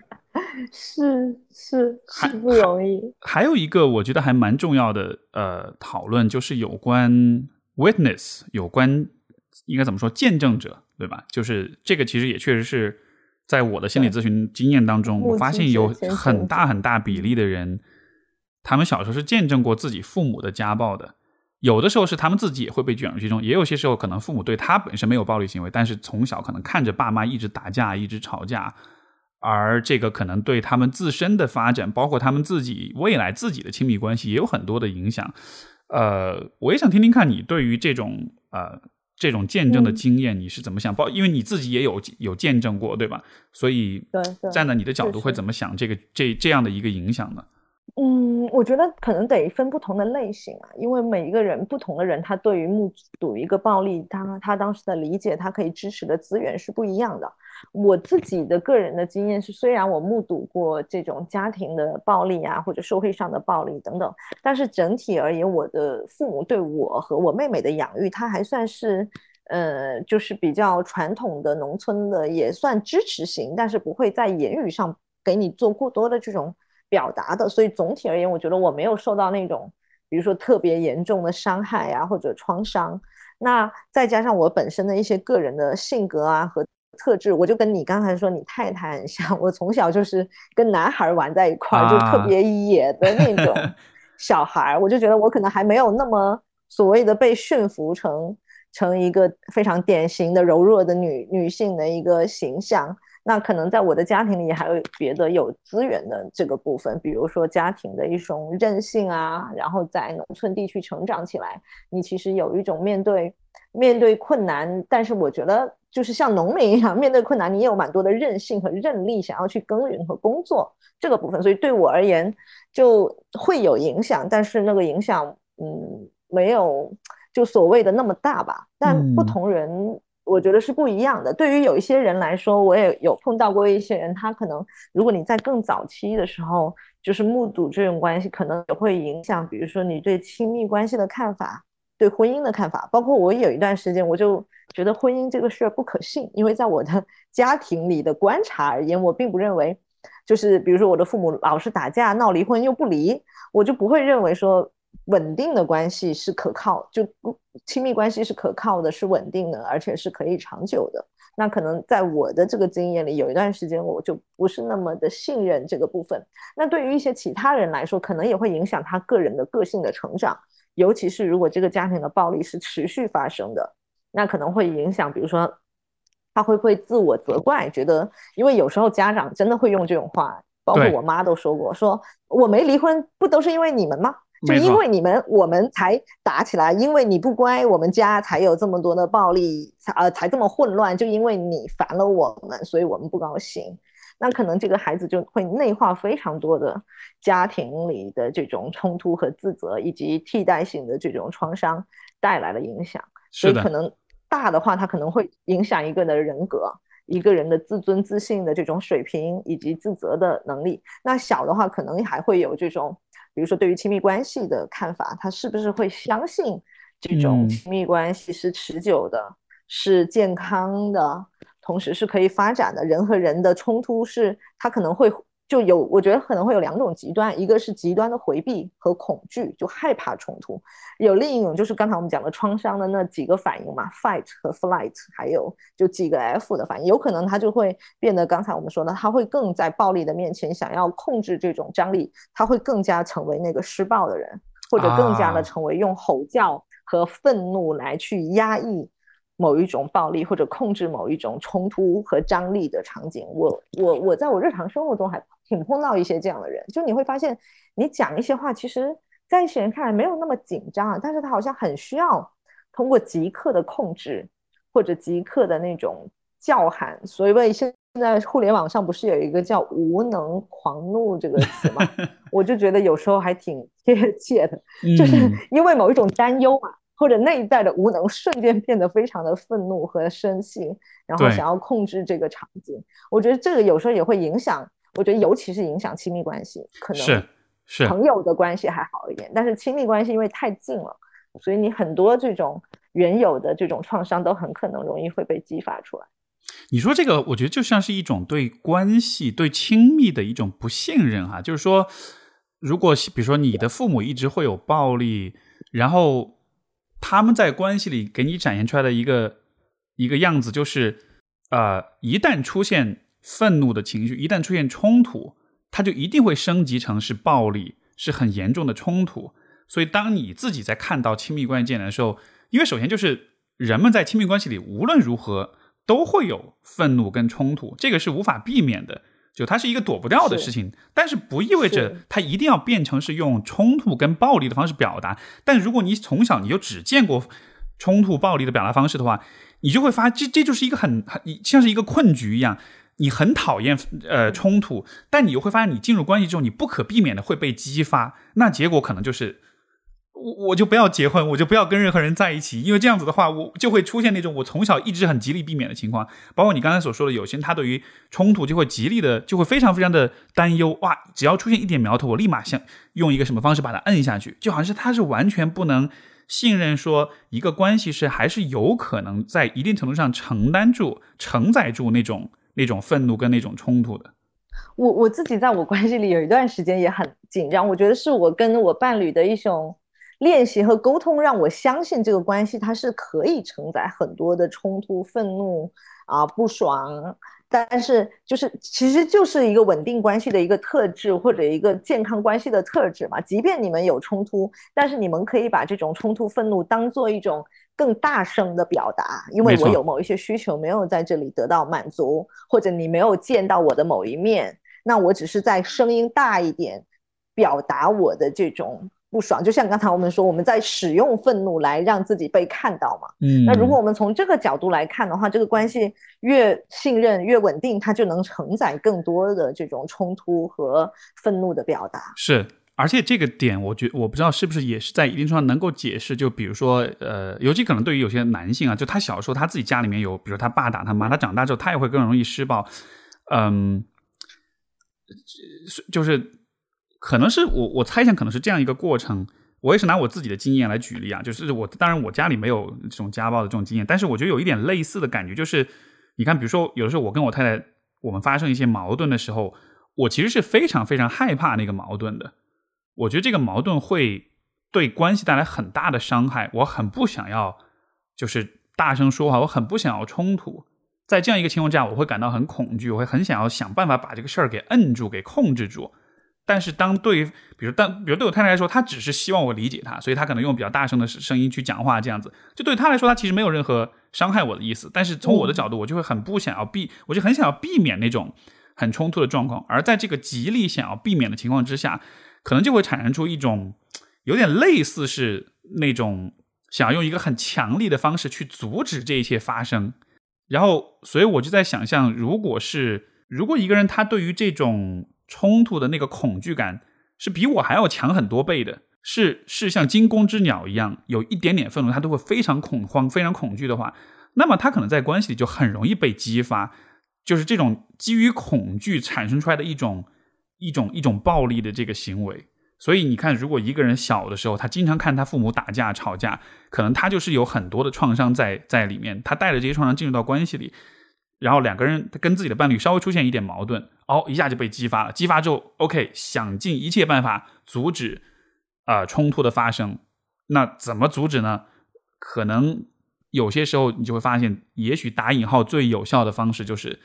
是是是不容易。还有一个我觉得还蛮重要的呃讨论，就是有关 witness，有关应该怎么说见证者，对吧？就是这个其实也确实是在我的心理咨询经验当中，我发现有很大很大比例的人，他们小时候是见证过自己父母的家暴的。有的时候是他们自己也会被卷入其中，也有些时候可能父母对他本身没有暴力行为，但是从小可能看着爸妈一直打架，一直吵架。而这个可能对他们自身的发展，包括他们自己未来自己的亲密关系，也有很多的影响。呃，我也想听听看你对于这种呃这种见证的经验，你是怎么想？包因为你自己也有有见证过，对吧？所以站在你的角度会怎么想这个这这样的一个影响呢？嗯，我觉得可能得分不同的类型啊，因为每一个人不同的人，他对于目睹一个暴力，他他当时的理解，他可以支持的资源是不一样的。我自己的个人的经验是，虽然我目睹过这种家庭的暴力啊，或者社会上的暴力等等，但是整体而言，我的父母对我和我妹妹的养育，他还算是，呃，就是比较传统的农村的，也算支持型，但是不会在言语上给你做过多的这种表达的。所以总体而言，我觉得我没有受到那种，比如说特别严重的伤害啊，或者创伤。那再加上我本身的一些个人的性格啊和。特质，我就跟你刚才说你太太很像。我从小就是跟男孩玩在一块儿，就特别野的那种 小孩。我就觉得我可能还没有那么所谓的被驯服成成一个非常典型的柔弱的女女性的一个形象。那可能在我的家庭里还有别的有资源的这个部分，比如说家庭的一种韧性啊，然后在农村地区成长起来，你其实有一种面对面对困难，但是我觉得。就是像农民一样，面对困难，你也有蛮多的韧性和韧力，想要去耕耘和工作这个部分。所以对我而言，就会有影响，但是那个影响，嗯，没有就所谓的那么大吧。但不同人，我觉得是不一样的。对于有一些人来说，我也有碰到过一些人，他可能如果你在更早期的时候，就是目睹这种关系，可能也会影响，比如说你对亲密关系的看法。对婚姻的看法，包括我有一段时间，我就觉得婚姻这个事儿不可信，因为在我的 家庭里的观察而言，我并不认为，就是比如说我的父母老是打架闹离婚又不离，我就不会认为说稳定的关系是可靠，就亲密关系是可靠的，是稳定的，而且是可以长久的。那可能在我的这个经验里，有一段时间我就不是那么的信任这个部分。那对于一些其他人来说，可能也会影响他个人的个性的成长。尤其是如果这个家庭的暴力是持续发生的，那可能会影响，比如说他会不会自我责怪，觉得因为有时候家长真的会用这种话，包括我妈都说过，说我没离婚不都是因为你们吗？就因为你们我们才打起来，因为你不乖，我们家才有这么多的暴力，才呃才这么混乱，就因为你烦了我们，所以我们不高兴。那可能这个孩子就会内化非常多的家庭里的这种冲突和自责，以及替代性的这种创伤带来的影响。所以可能大的话，它可能会影响一个人的人格，一个人的自尊自信的这种水平以及自责的能力。那小的话，可能还会有这种，比如说对于亲密关系的看法，他是不是会相信这种亲密关系是持久的，是健康的？同时是可以发展的，人和人的冲突是，他可能会就有，我觉得可能会有两种极端，一个是极端的回避和恐惧，就害怕冲突；有另一种就是刚才我们讲的创伤的那几个反应嘛，fight 和 flight，还有就几个 F 的反应，有可能他就会变得刚才我们说的，他会更在暴力的面前想要控制这种张力，他会更加成为那个施暴的人，或者更加的成为用吼叫。和愤怒来去压抑某一种暴力或者控制某一种冲突和张力的场景。我我我在我日常生活中还挺碰到一些这样的人，就你会发现，你讲一些话，其实在一些人看来没有那么紧张，但是他好像很需要通过即刻的控制或者即刻的那种叫喊，所以现。现在互联网上不是有一个叫“无能狂怒”这个词吗？我就觉得有时候还挺贴切的，就是因为某一种担忧嘛，或者内在的无能，瞬间变得非常的愤怒和生气，然后想要控制这个场景。我觉得这个有时候也会影响，我觉得尤其是影响亲密关系，可能是是朋友的关系还好一点，但是亲密关系因为太近了，所以你很多这种原有的这种创伤都很可能容易会被激发出来。你说这个，我觉得就像是一种对关系、对亲密的一种不信任哈。就是说，如果比如说你的父母一直会有暴力，然后他们在关系里给你展现出来的一个一个样子，就是呃，一旦出现愤怒的情绪，一旦出现冲突，它就一定会升级成是暴力，是很严重的冲突。所以，当你自己在看到亲密关系进来的时候，因为首先就是人们在亲密关系里无论如何。都会有愤怒跟冲突，这个是无法避免的，就它是一个躲不掉的事情。但是不意味着它一定要变成是用冲突跟暴力的方式表达。但如果你从小你就只见过冲突暴力的表达方式的话，你就会发这这就是一个很很像是一个困局一样。你很讨厌呃冲突，但你又会发现你进入关系之后，你不可避免的会被激发，那结果可能就是。我我就不要结婚，我就不要跟任何人在一起，因为这样子的话，我就会出现那种我从小一直很极力避免的情况。包括你刚才所说的，有些人他对于冲突就会极力的，就会非常非常的担忧。哇，只要出现一点苗头，我立马想用一个什么方式把它摁下去，就好像是他是完全不能信任说一个关系是还是有可能在一定程度上承担住、承载住那种那种愤怒跟那种冲突的。我我自己在我关系里有一段时间也很紧张，我觉得是我跟我伴侣的一种。练习和沟通让我相信这个关系它是可以承载很多的冲突、愤怒啊、不爽，但是就是其实就是一个稳定关系的一个特质或者一个健康关系的特质嘛。即便你们有冲突，但是你们可以把这种冲突、愤怒当做一种更大声的表达，因为我有某一些需求没有在这里得到满足，或者你没有见到我的某一面，那我只是在声音大一点表达我的这种。不爽，就像刚才我们说，我们在使用愤怒来让自己被看到嘛。嗯，那如果我们从这个角度来看的话，这个关系越信任越稳定，它就能承载更多的这种冲突和愤怒的表达。是，而且这个点，我觉我不知道是不是也是在一定程度上能够解释。就比如说，呃，尤其可能对于有些男性啊，就他小时候他自己家里面有，比如他爸打他妈，他长大之后他也会更容易施暴。嗯，就是。可能是我我猜想可能是这样一个过程，我也是拿我自己的经验来举例啊，就是我当然我家里没有这种家暴的这种经验，但是我觉得有一点类似的感觉，就是你看，比如说有的时候我跟我太太我们发生一些矛盾的时候，我其实是非常非常害怕那个矛盾的，我觉得这个矛盾会对关系带来很大的伤害，我很不想要就是大声说话，我很不想要冲突，在这样一个情况下，我会感到很恐惧，我会很想要想办法把这个事儿给摁住，给控制住。但是当对，比如当比如对我太太来说，她只是希望我理解她，所以她可能用比较大声的声音去讲话，这样子，就对她来说，她其实没有任何伤害我的意思。但是从我的角度，我就会很不想要避，我就很想要避免那种很冲突的状况。而在这个极力想要避免的情况之下，可能就会产生出一种有点类似是那种想要用一个很强力的方式去阻止这一切发生。然后，所以我就在想象，如果是如果一个人他对于这种。冲突的那个恐惧感是比我还要强很多倍的，是是像惊弓之鸟一样，有一点点愤怒，他都会非常恐慌、非常恐惧的话，那么他可能在关系里就很容易被激发，就是这种基于恐惧产生出来的一种一种一种暴力的这个行为。所以你看，如果一个人小的时候他经常看他父母打架吵架，可能他就是有很多的创伤在在里面，他带着这些创伤进入到关系里。然后两个人跟自己的伴侣稍微出现一点矛盾，哦，一下就被激发了。激发之后，OK，想尽一切办法阻止啊冲突的发生。那怎么阻止呢？可能有些时候你就会发现，也许打引号最有效的方式就是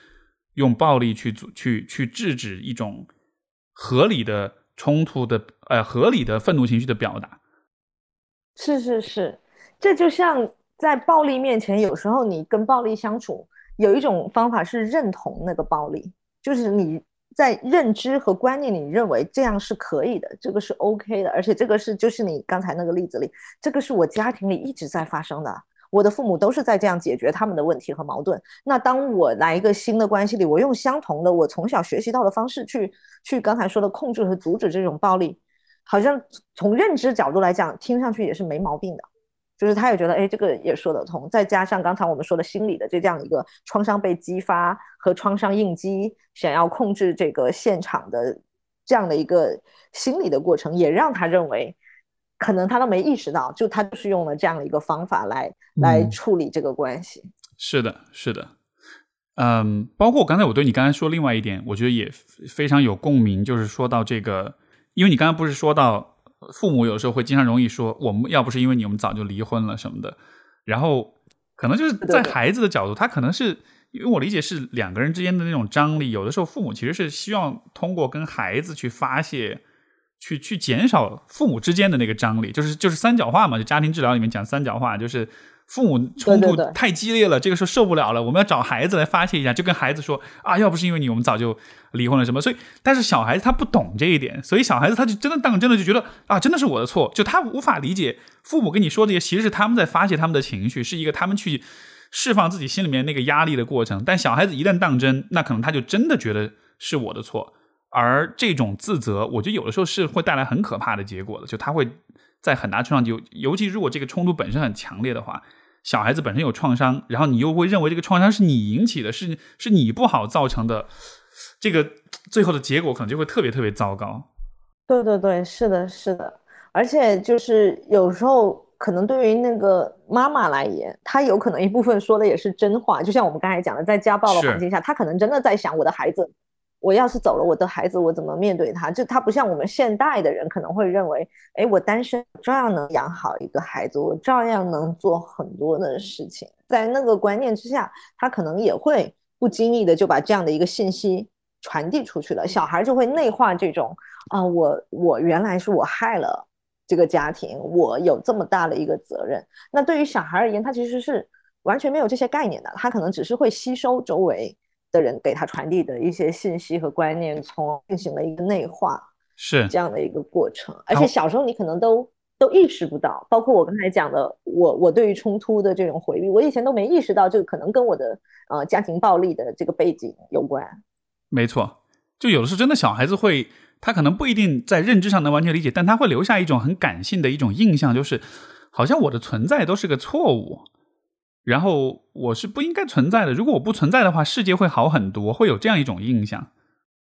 用暴力去阻、去去制止一种合理的冲突的呃合理的愤怒情绪的表达。是是是。这就像在暴力面前，有时候你跟暴力相处，有一种方法是认同那个暴力，就是你在认知和观念，里认为这样是可以的，这个是 OK 的，而且这个是就是你刚才那个例子里，这个是我家庭里一直在发生的。我的父母都是在这样解决他们的问题和矛盾。那当我来一个新的关系里，我用相同的我从小学习到的方式去去刚才说的控制和阻止这种暴力，好像从认知角度来讲，听上去也是没毛病的。就是他也觉得，哎，这个也说得通。再加上刚才我们说的心理的这样一个创伤被激发和创伤应激，想要控制这个现场的这样的一个心理的过程，也让他认为。可能他都没意识到，就他就是用了这样的一个方法来来处理这个关系。是的，是的，嗯，包括刚才我对你刚才说另外一点，我觉得也非常有共鸣，就是说到这个，因为你刚刚不是说到父母有时候会经常容易说，我们要不是因为你，我们早就离婚了什么的。然后可能就是在孩子的角度，他可能是因为我理解是两个人之间的那种张力，有的时候父母其实是希望通过跟孩子去发泄。去去减少父母之间的那个张力，就是就是三角化嘛，就家庭治疗里面讲三角化，就是父母冲突太激烈了，这个时候受不了了，我们要找孩子来发泄一下，就跟孩子说啊，要不是因为你，我们早就离婚了什么。所以，但是小孩子他不懂这一点，所以小孩子他就真的当真的就觉得啊，真的是我的错，就他无法理解父母跟你说这些，其实是他们在发泄他们的情绪，是一个他们去释放自己心里面那个压力的过程。但小孩子一旦当真，那可能他就真的觉得是我的错。而这种自责，我觉得有的时候是会带来很可怕的结果的，就他会在很大程度上，尤尤其如果这个冲突本身很强烈的话，小孩子本身有创伤，然后你又会认为这个创伤是你引起的，是是你不好造成的，这个最后的结果可能就会特别特别糟糕。对对对，是的，是的，而且就是有时候可能对于那个妈妈来言，她有可能一部分说的也是真话，就像我们刚才讲的，在家暴的环境下，她可能真的在想我的孩子。我要是走了，我的孩子我怎么面对他？就他不像我们现代的人可能会认为，哎，我单身照样能养好一个孩子，我照样能做很多的事情。在那个观念之下，他可能也会不经意的就把这样的一个信息传递出去了。小孩就会内化这种啊，我我原来是我害了这个家庭，我有这么大的一个责任。那对于小孩而言，他其实是完全没有这些概念的，他可能只是会吸收周围。的人给他传递的一些信息和观念，从进行了一个内化，是这样的一个过程。而且小时候你可能都都意识不到，包括我刚才讲的，我我对于冲突的这种回避，我以前都没意识到，这个可能跟我的呃家庭暴力的这个背景有关。没错，就有的时候真的小孩子会，他可能不一定在认知上能完全理解，但他会留下一种很感性的一种印象，就是好像我的存在都是个错误。然后我是不应该存在的。如果我不存在的话，世界会好很多，会有这样一种印象。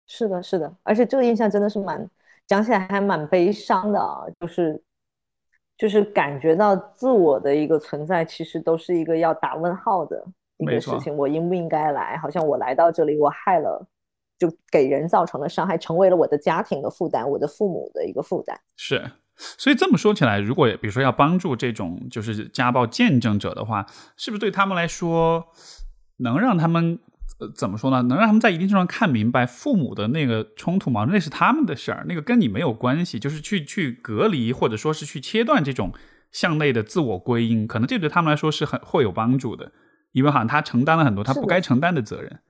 是的，是的，而且这个印象真的是蛮讲起来还蛮悲伤的啊，就是就是感觉到自我的一个存在，其实都是一个要打问号的一个事情。我应不应该来？好像我来到这里，我害了，就给人造成了伤害，成为了我的家庭的负担，我的父母的一个负担。是。所以这么说起来，如果比如说要帮助这种就是家暴见证者的话，是不是对他们来说能让他们呃怎么说呢？能让他们在一定程度上看明白父母的那个冲突矛盾，那是他们的事儿，那个跟你没有关系。就是去去隔离或者说是去切断这种向内的自我归因，可能这对他们来说是很会有帮助的，因为好像他承担了很多他不该承担的责任。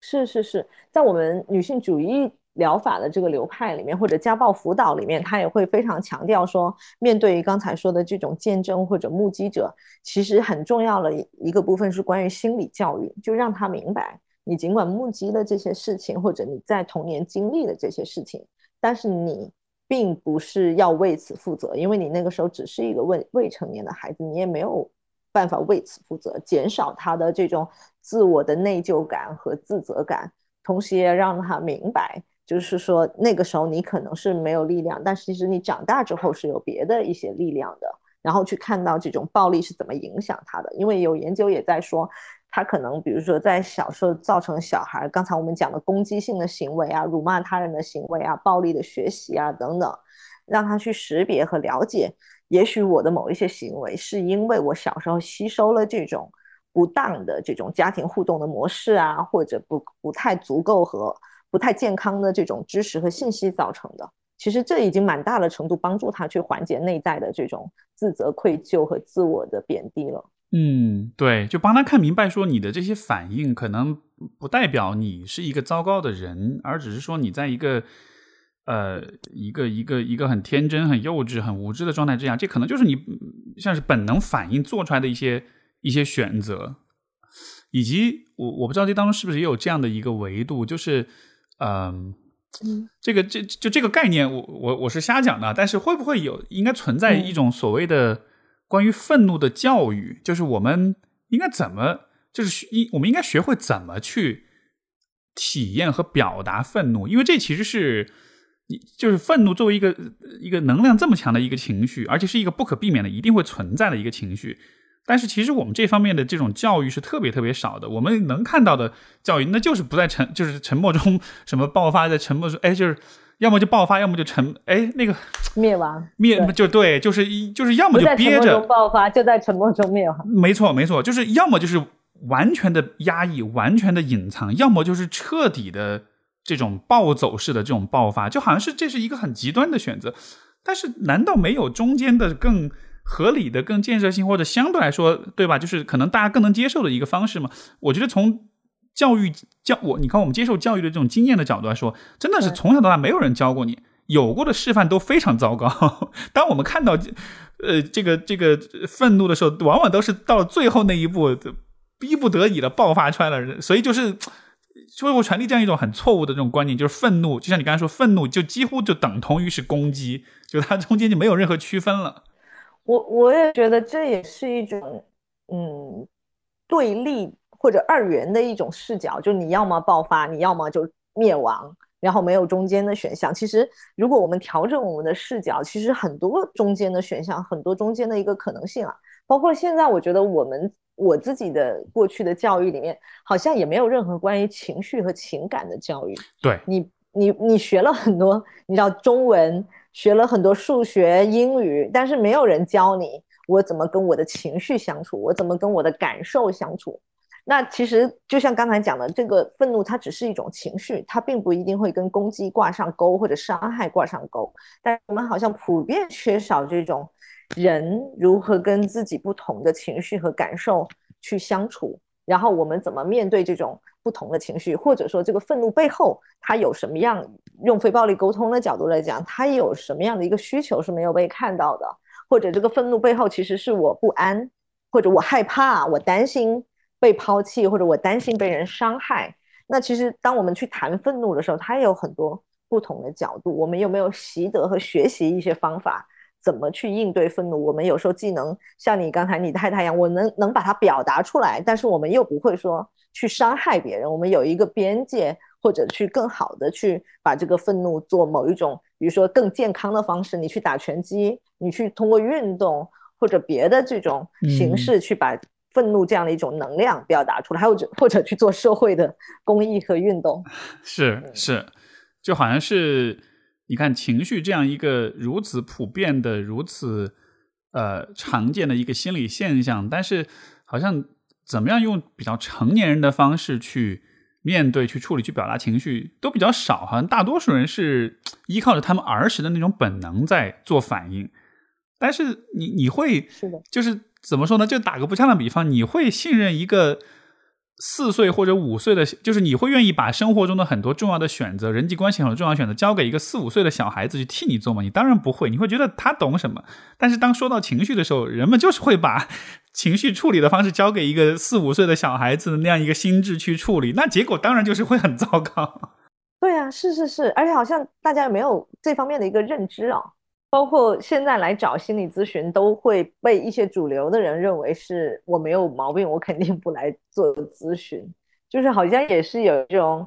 是是是，在我们女性主义。疗法的这个流派里面，或者家暴辅导里面，他也会非常强调说，面对于刚才说的这种见证或者目击者，其实很重要的一一个部分是关于心理教育，就让他明白，你尽管目击了这些事情，或者你在童年经历的这些事情，但是你并不是要为此负责，因为你那个时候只是一个未未成年的孩子，你也没有办法为此负责，减少他的这种自我的内疚感和自责感，同时也让他明白。就是说，那个时候你可能是没有力量，但是其实你长大之后是有别的一些力量的。然后去看到这种暴力是怎么影响他的，因为有研究也在说，他可能比如说在小时候造成小孩刚才我们讲的攻击性的行为啊、辱骂他人的行为啊、暴力的学习啊等等，让他去识别和了解，也许我的某一些行为是因为我小时候吸收了这种不当的这种家庭互动的模式啊，或者不不太足够和。不太健康的这种知识和信息造成的，其实这已经蛮大的程度帮助他去缓解内在的这种自责、愧疚和自我的贬低了。嗯，对，就帮他看明白，说你的这些反应可能不代表你是一个糟糕的人，而只是说你在一个呃一个一个一个很天真、很幼稚、很无知的状态之下，这可能就是你像是本能反应做出来的一些一些选择，以及我我不知道这当中是不是也有这样的一个维度，就是嗯。这个这就这个概念，我我我是瞎讲的，但是会不会有应该存在一种所谓的关于愤怒的教育？就是我们应该怎么，就是一我们应该学会怎么去体验和表达愤怒，因为这其实是就是愤怒作为一个一个能量这么强的一个情绪，而且是一个不可避免的、一定会存在的一个情绪。但是其实我们这方面的这种教育是特别特别少的。我们能看到的教育，那就是不在沉，就是沉默中什么爆发，在沉默中，哎，就是要么就爆发，要么就沉，哎，那个灭亡，灭就对，就是一就是要么就憋着爆发，就在沉默中灭亡。没错，没错，就是要么就是完全的压抑，完全的隐藏，要么就是彻底的这种暴走式的这种爆发，就好像是这是一个很极端的选择。但是难道没有中间的更？合理的、更建设性，或者相对来说，对吧？就是可能大家更能接受的一个方式嘛。我觉得从教育教我，你看我们接受教育的这种经验的角度来说，真的是从小到大没有人教过你，有过的示范都非常糟糕。当我们看到呃这个这个愤怒的时候，往往都是到了最后那一步，逼不得已的爆发出来了。所以就是就会传递这样一种很错误的这种观念，就是愤怒，就像你刚才说，愤怒就几乎就等同于是攻击，就它中间就没有任何区分了。我我也觉得这也是一种，嗯，对立或者二元的一种视角，就你要么爆发，你要么就灭亡，然后没有中间的选项。其实，如果我们调整我们的视角，其实很多中间的选项，很多中间的一个可能性啊。包括现在，我觉得我们我自己的过去的教育里面，好像也没有任何关于情绪和情感的教育。对你，你你学了很多，你知道中文。学了很多数学、英语，但是没有人教你我怎么跟我的情绪相处，我怎么跟我的感受相处。那其实就像刚才讲的，这个愤怒它只是一种情绪，它并不一定会跟攻击挂上钩或者伤害挂上钩。但我们好像普遍缺少这种人如何跟自己不同的情绪和感受去相处，然后我们怎么面对这种。不同的情绪，或者说这个愤怒背后，他有什么样？用非暴力沟通的角度来讲，他有什么样的一个需求是没有被看到的？或者这个愤怒背后其实是我不安，或者我害怕，我担心被抛弃，或者我担心被人伤害。那其实当我们去谈愤怒的时候，它也有很多不同的角度。我们有没有习得和学习一些方法？怎么去应对愤怒？我们有时候既能像你刚才你太太一样，我能能把它表达出来，但是我们又不会说去伤害别人。我们有一个边界，或者去更好的去把这个愤怒做某一种，比如说更健康的方式。你去打拳击，你去通过运动或者别的这种形式去把愤怒这样的一种能量表达出来，还有或者去做社会的公益和运动。是是，就好像是。你看，情绪这样一个如此普遍的、如此呃常见的一个心理现象，但是好像怎么样用比较成年人的方式去面对、去处理、去表达情绪都比较少。好像大多数人是依靠着他们儿时的那种本能在做反应。但是你你会是的，就是怎么说呢？就打个不恰当比方，你会信任一个？四岁或者五岁的，就是你会愿意把生活中的很多重要的选择、人际关系很多重要的选择交给一个四五岁的小孩子去替你做吗？你当然不会，你会觉得他懂什么。但是当说到情绪的时候，人们就是会把 情绪处理的方式交给一个四五岁的小孩子的那样一个心智去处理，那结果当然就是会很糟糕。对啊，是是是，而且好像大家也没有这方面的一个认知啊。包括现在来找心理咨询，都会被一些主流的人认为是我没有毛病，我肯定不来做咨询。就是好像也是有一种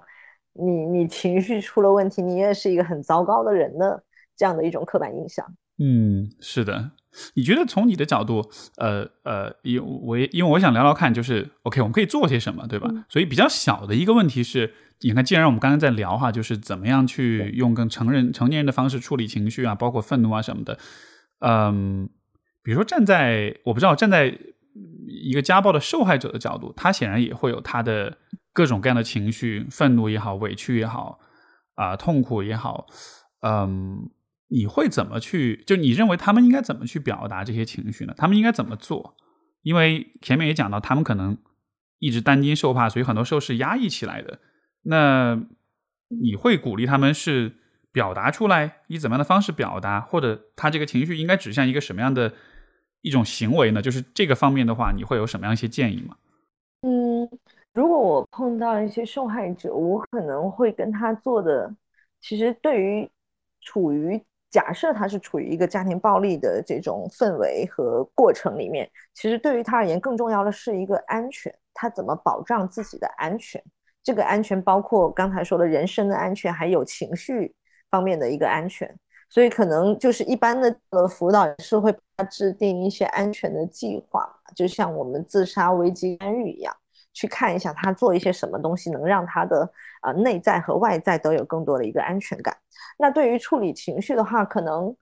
你你情绪出了问题，你也是一个很糟糕的人的这样的一种刻板印象。嗯，是的。你觉得从你的角度，呃呃，因我因为我想聊聊看，就是 OK，我们可以做些什么，对吧？所以比较小的一个问题是。你看，既然我们刚刚在聊哈，就是怎么样去用更成人、成年人的方式处理情绪啊，包括愤怒啊什么的。嗯，比如说站在我不知道站在一个家暴的受害者的角度，他显然也会有他的各种各样的情绪，愤怒也好，委屈也好，啊，痛苦也好。嗯，你会怎么去？就你认为他们应该怎么去表达这些情绪呢？他们应该怎么做？因为前面也讲到，他们可能一直担惊受怕，所以很多时候是压抑起来的。那你会鼓励他们是表达出来，以怎么样的方式表达，或者他这个情绪应该指向一个什么样的一种行为呢？就是这个方面的话，你会有什么样一些建议吗？嗯，如果我碰到一些受害者，我可能会跟他做的，其实对于处于。假设他是处于一个家庭暴力的这种氛围和过程里面，其实对于他而言，更重要的是一个安全。他怎么保障自己的安全？这个安全包括刚才说的人身的安全，还有情绪方面的一个安全。所以可能就是一般的呃辅导是会制定一些安全的计划，就像我们自杀危机干预一样。去看一下他做一些什么东西，能让他的啊内在和外在都有更多的一个安全感。那对于处理情绪的话，可能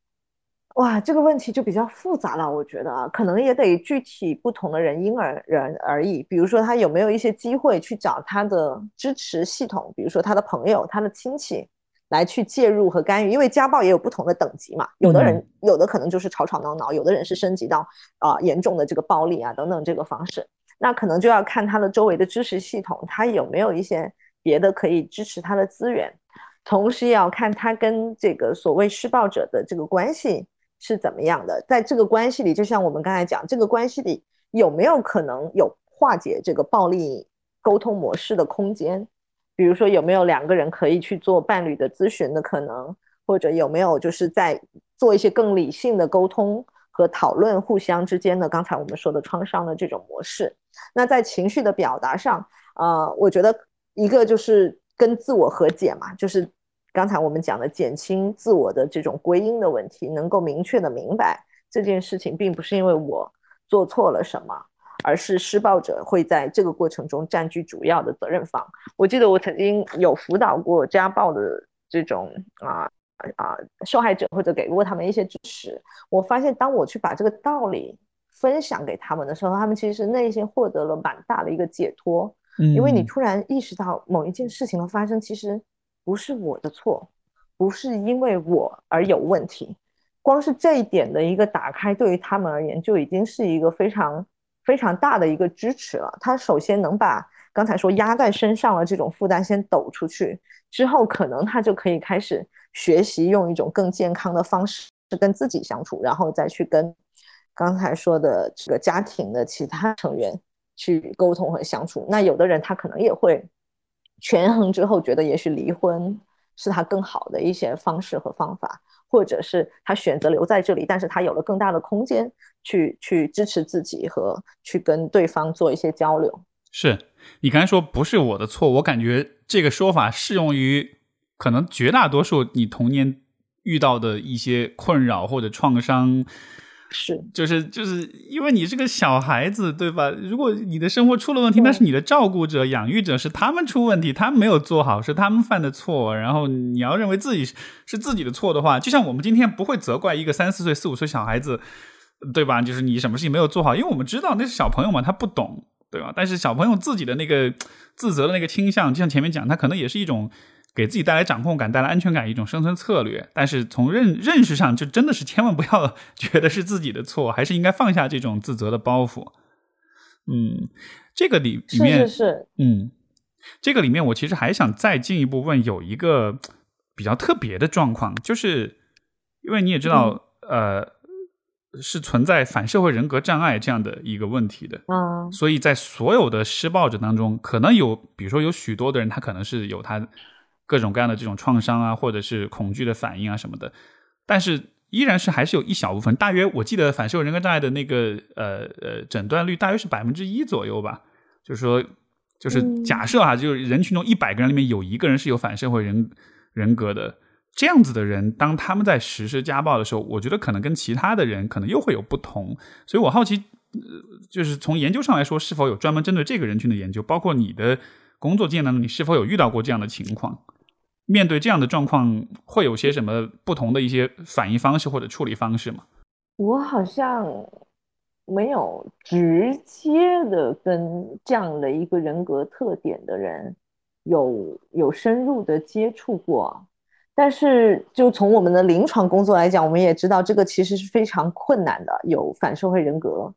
哇这个问题就比较复杂了。我觉得啊，可能也得具体不同的人因而人而异。比如说他有没有一些机会去找他的支持系统，比如说他的朋友、他的亲戚来去介入和干预。因为家暴也有不同的等级嘛，有的人有的可能就是吵吵闹闹，有的人是升级到啊严重的这个暴力啊等等这个方式。那可能就要看他的周围的支持系统，他有没有一些别的可以支持他的资源，同时也要看他跟这个所谓施暴者的这个关系是怎么样的。在这个关系里，就像我们刚才讲，这个关系里有没有可能有化解这个暴力沟通模式的空间？比如说有没有两个人可以去做伴侣的咨询的可能，或者有没有就是在做一些更理性的沟通？和讨论互相之间的刚才我们说的创伤的这种模式，那在情绪的表达上，呃，我觉得一个就是跟自我和解嘛，就是刚才我们讲的减轻自我的这种归因的问题，能够明确的明白这件事情并不是因为我做错了什么，而是施暴者会在这个过程中占据主要的责任方。我记得我曾经有辅导过家暴的这种啊。啊，受害者或者给过他们一些支持，我发现当我去把这个道理分享给他们的时候，他们其实内心获得了蛮大的一个解脱。嗯，因为你突然意识到某一件事情的发生，其实不是我的错，不是因为我而有问题。光是这一点的一个打开，对于他们而言就已经是一个非常非常大的一个支持了。他首先能把刚才说压在身上的这种负担先抖出去，之后可能他就可以开始。学习用一种更健康的方式跟自己相处，然后再去跟刚才说的这个家庭的其他成员去沟通和相处。那有的人他可能也会权衡之后觉得，也许离婚是他更好的一些方式和方法，或者是他选择留在这里，但是他有了更大的空间去去支持自己和去跟对方做一些交流。是你刚才说不是我的错，我感觉这个说法适用于。可能绝大多数你童年遇到的一些困扰或者创伤，是就是就是因为你是个小孩子，对吧？如果你的生活出了问题，那是你的照顾者、养育者是他们出问题，他们没有做好，是他们犯的错。然后你要认为自己是自己的错的话，就像我们今天不会责怪一个三四岁、四五岁小孩子，对吧？就是你什么事情没有做好，因为我们知道那是小朋友嘛，他不懂，对吧？但是小朋友自己的那个自责的那个倾向，就像前面讲，他可能也是一种。给自己带来掌控感、带来安全感一种生存策略，但是从认认识上，就真的是千万不要 觉得是自己的错，还是应该放下这种自责的包袱。嗯，这个里里面是是嗯，这个里面我其实还想再进一步问，有一个比较特别的状况，就是因为你也知道，呃，是存在反社会人格障碍这样的一个问题的，嗯，所以在所有的施暴者当中，可能有，比如说有许多的人，他可能是有他。各种各样的这种创伤啊，或者是恐惧的反应啊什么的，但是依然是还是有一小部分，大约我记得反社会人格障碍的那个呃呃诊断率大约是百分之一左右吧。就是说，就是假设啊，就是人群中一百个人里面有一个人是有反社会人人格的，这样子的人，当他们在实施家暴的时候，我觉得可能跟其他的人可能又会有不同。所以我好奇，呃就是从研究上来说，是否有专门针对这个人群的研究？包括你的工作经验当中，你是否有遇到过这样的情况？面对这样的状况，会有些什么不同的一些反应方式或者处理方式吗？我好像没有直接的跟这样的一个人格特点的人有有深入的接触过，但是就从我们的临床工作来讲，我们也知道这个其实是非常困难的，有反社会人格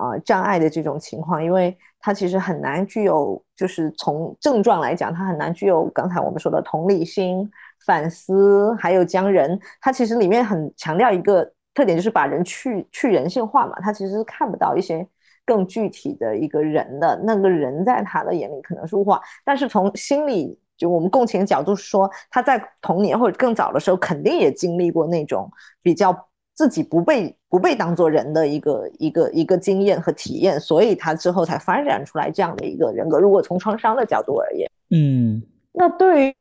啊障碍的这种情况，因为它其实很难具有，就是从症状来讲，它很难具有刚才我们说的同理心、反思，还有将人，它其实里面很强调一个特点，就是把人去去人性化嘛，它其实是看不到一些。更具体的一个人的那个人，在他的眼里可能是物化，但是从心理就我们共情角度说，他在童年或者更早的时候，肯定也经历过那种比较自己不被不被当做人的一个一个一个经验和体验，所以他之后才发展出来这样的一个人格。如果从创伤的角度而言，嗯，那对于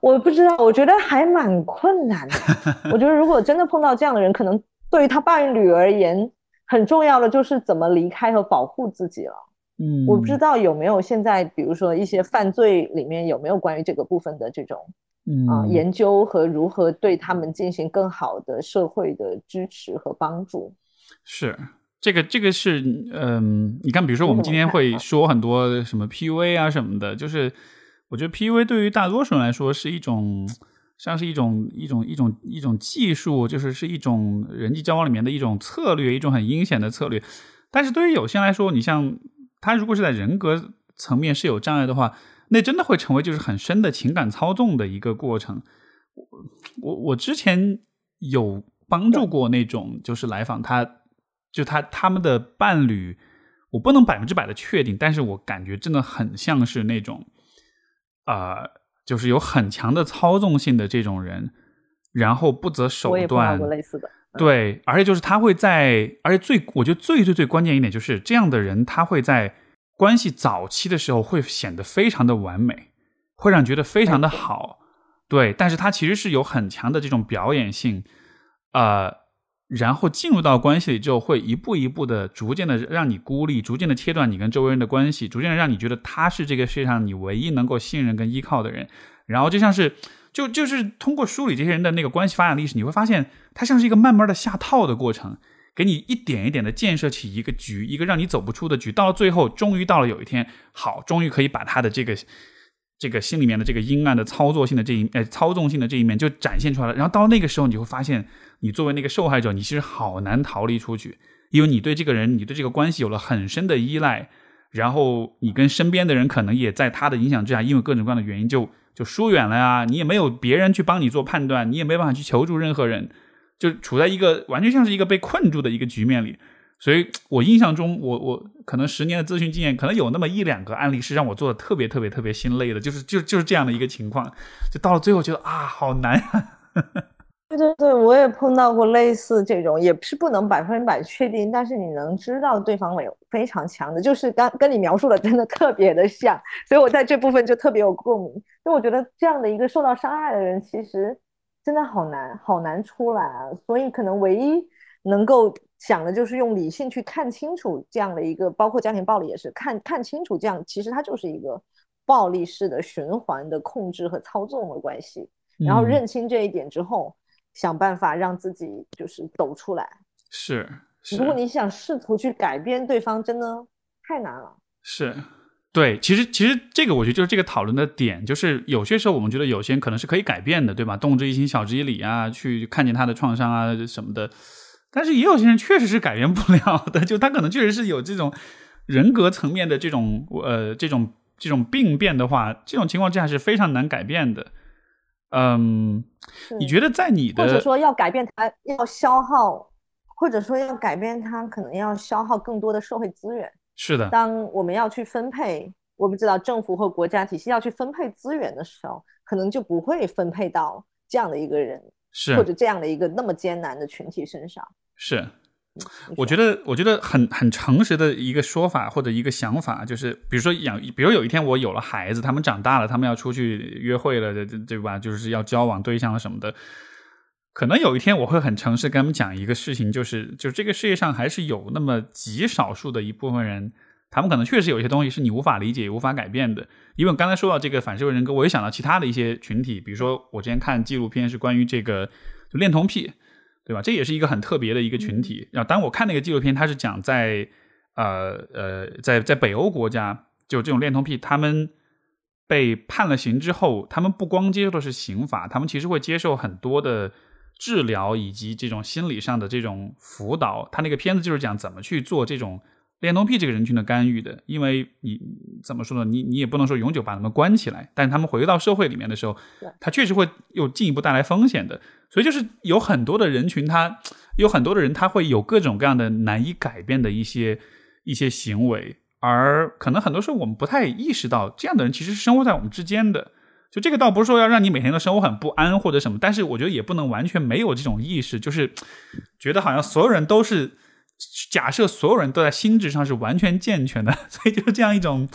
我不知道，我觉得还蛮困难的。我觉得如果真的碰到这样的人，可能对于他伴侣而言。很重要的就是怎么离开和保护自己了。嗯，我不知道有没有现在，比如说一些犯罪里面有没有关于这个部分的这种啊研究和如何对他们进行更好的社会的支持和帮助。是这个，这个是嗯，你看，比如说我们今天会说很多什么 PUA 啊什么的，就是我觉得 PUA 对于大多数人来说是一种。像是一种一种一种一种技术，就是是一种人际交往里面的一种策略，一种很阴险的策略。但是对于有些人来说，你像他如果是在人格层面是有障碍的话，那真的会成为就是很深的情感操纵的一个过程。我我我之前有帮助过那种就是来访，他就他他们的伴侣，我不能百分之百的确定，但是我感觉真的很像是那种啊。就是有很强的操纵性的这种人，然后不择手段。类似的。对，而且就是他会在，而且最我觉得最最最关键一点就是这样的人，他会在关系早期的时候会显得非常的完美，会让觉得非常的好。对，但是他其实是有很强的这种表演性，呃。然后进入到关系里之后，会一步一步的、逐渐的让你孤立，逐渐的切断你跟周围人的关系，逐渐的让你觉得他是这个世界上你唯一能够信任跟依靠的人。然后就像是，就就是通过梳理这些人的那个关系发展历史，你会发现，它像是一个慢慢的下套的过程，给你一点一点的建设起一个局，一个让你走不出的局。到了最后，终于到了有一天，好，终于可以把他的这个。这个心里面的这个阴暗的操作性的这一呃操纵性的这一面就展现出来了，然后到那个时候，你会发现，你作为那个受害者，你其实好难逃离出去，因为你对这个人，你对这个关系有了很深的依赖，然后你跟身边的人可能也在他的影响之下，因为各种各样的原因就就疏远了呀，你也没有别人去帮你做判断，你也没办法去求助任何人，就处在一个完全像是一个被困住的一个局面里。所以我印象中，我我可能十年的咨询经验，可能有那么一两个案例是让我做的特别特别特别心累的，就是就就是这样的一个情况，就到了最后觉得啊，好难。对对对，我也碰到过类似这种，也是不能百分百确定，但是你能知道对方有非常强的，就是刚跟你描述的真的特别的像，所以我在这部分就特别有共鸣。因为我觉得这样的一个受到伤害的人，其实真的好难好难出来啊，所以可能唯一能够。想的就是用理性去看清楚这样的一个，包括家庭暴力也是看看清楚这样，其实它就是一个暴力式的循环的控制和操纵的关系。然后认清这一点之后，想办法让自己就是走出来。是，如果你想试图去改变对方，真的太难了。是，对，其实其实这个我觉得就是这个讨论的点，就是有些时候我们觉得有些人可能是可以改变的，对吧？动之以情，晓之以理啊，去看见他的创伤啊什么的。但是也有些人确实是改变不了的，就他可能确实是有这种人格层面的这种呃这种这种病变的话，这种情况之下是非常难改变的。嗯，你觉得在你的或者说要改变他要消耗，或者说要改变他可能要消耗更多的社会资源。是的，当我们要去分配，我不知道政府或国家体系要去分配资源的时候，可能就不会分配到这样的一个人。是或者这样的一个那么艰难的群体身上，是，我觉得我觉得很很诚实的一个说法或者一个想法，就是比如说养，比如有一天我有了孩子，他们长大了，他们要出去约会了，对对吧？就是要交往对象了什么的，可能有一天我会很诚实跟他们讲一个事情，就是就这个世界上还是有那么极少数的一部分人。他们可能确实有一些东西是你无法理解、也无法改变的。因为刚才说到这个反社会人格，我也想到其他的一些群体，比如说我之前看纪录片是关于这个就恋童癖，对吧？这也是一个很特别的一个群体。然后当我看那个纪录片，它是讲在呃呃在在北欧国家，就这种恋童癖，他们被判了刑之后，他们不光接受的是刑罚，他们其实会接受很多的治疗以及这种心理上的这种辅导。他那个片子就是讲怎么去做这种。恋童癖这个人群的干预的，因为你怎么说呢？你你也不能说永久把他们关起来，但他们回到社会里面的时候，他确实会又进一步带来风险的。所以就是有很多的人群，他有很多的人，他会有各种各样的难以改变的一些一些行为，而可能很多时候我们不太意识到，这样的人其实是生活在我们之间的。就这个倒不是说要让你每天都生活很不安或者什么，但是我觉得也不能完全没有这种意识，就是觉得好像所有人都是。假设所有人都在心智上是完全健全的，所以就是这样一种，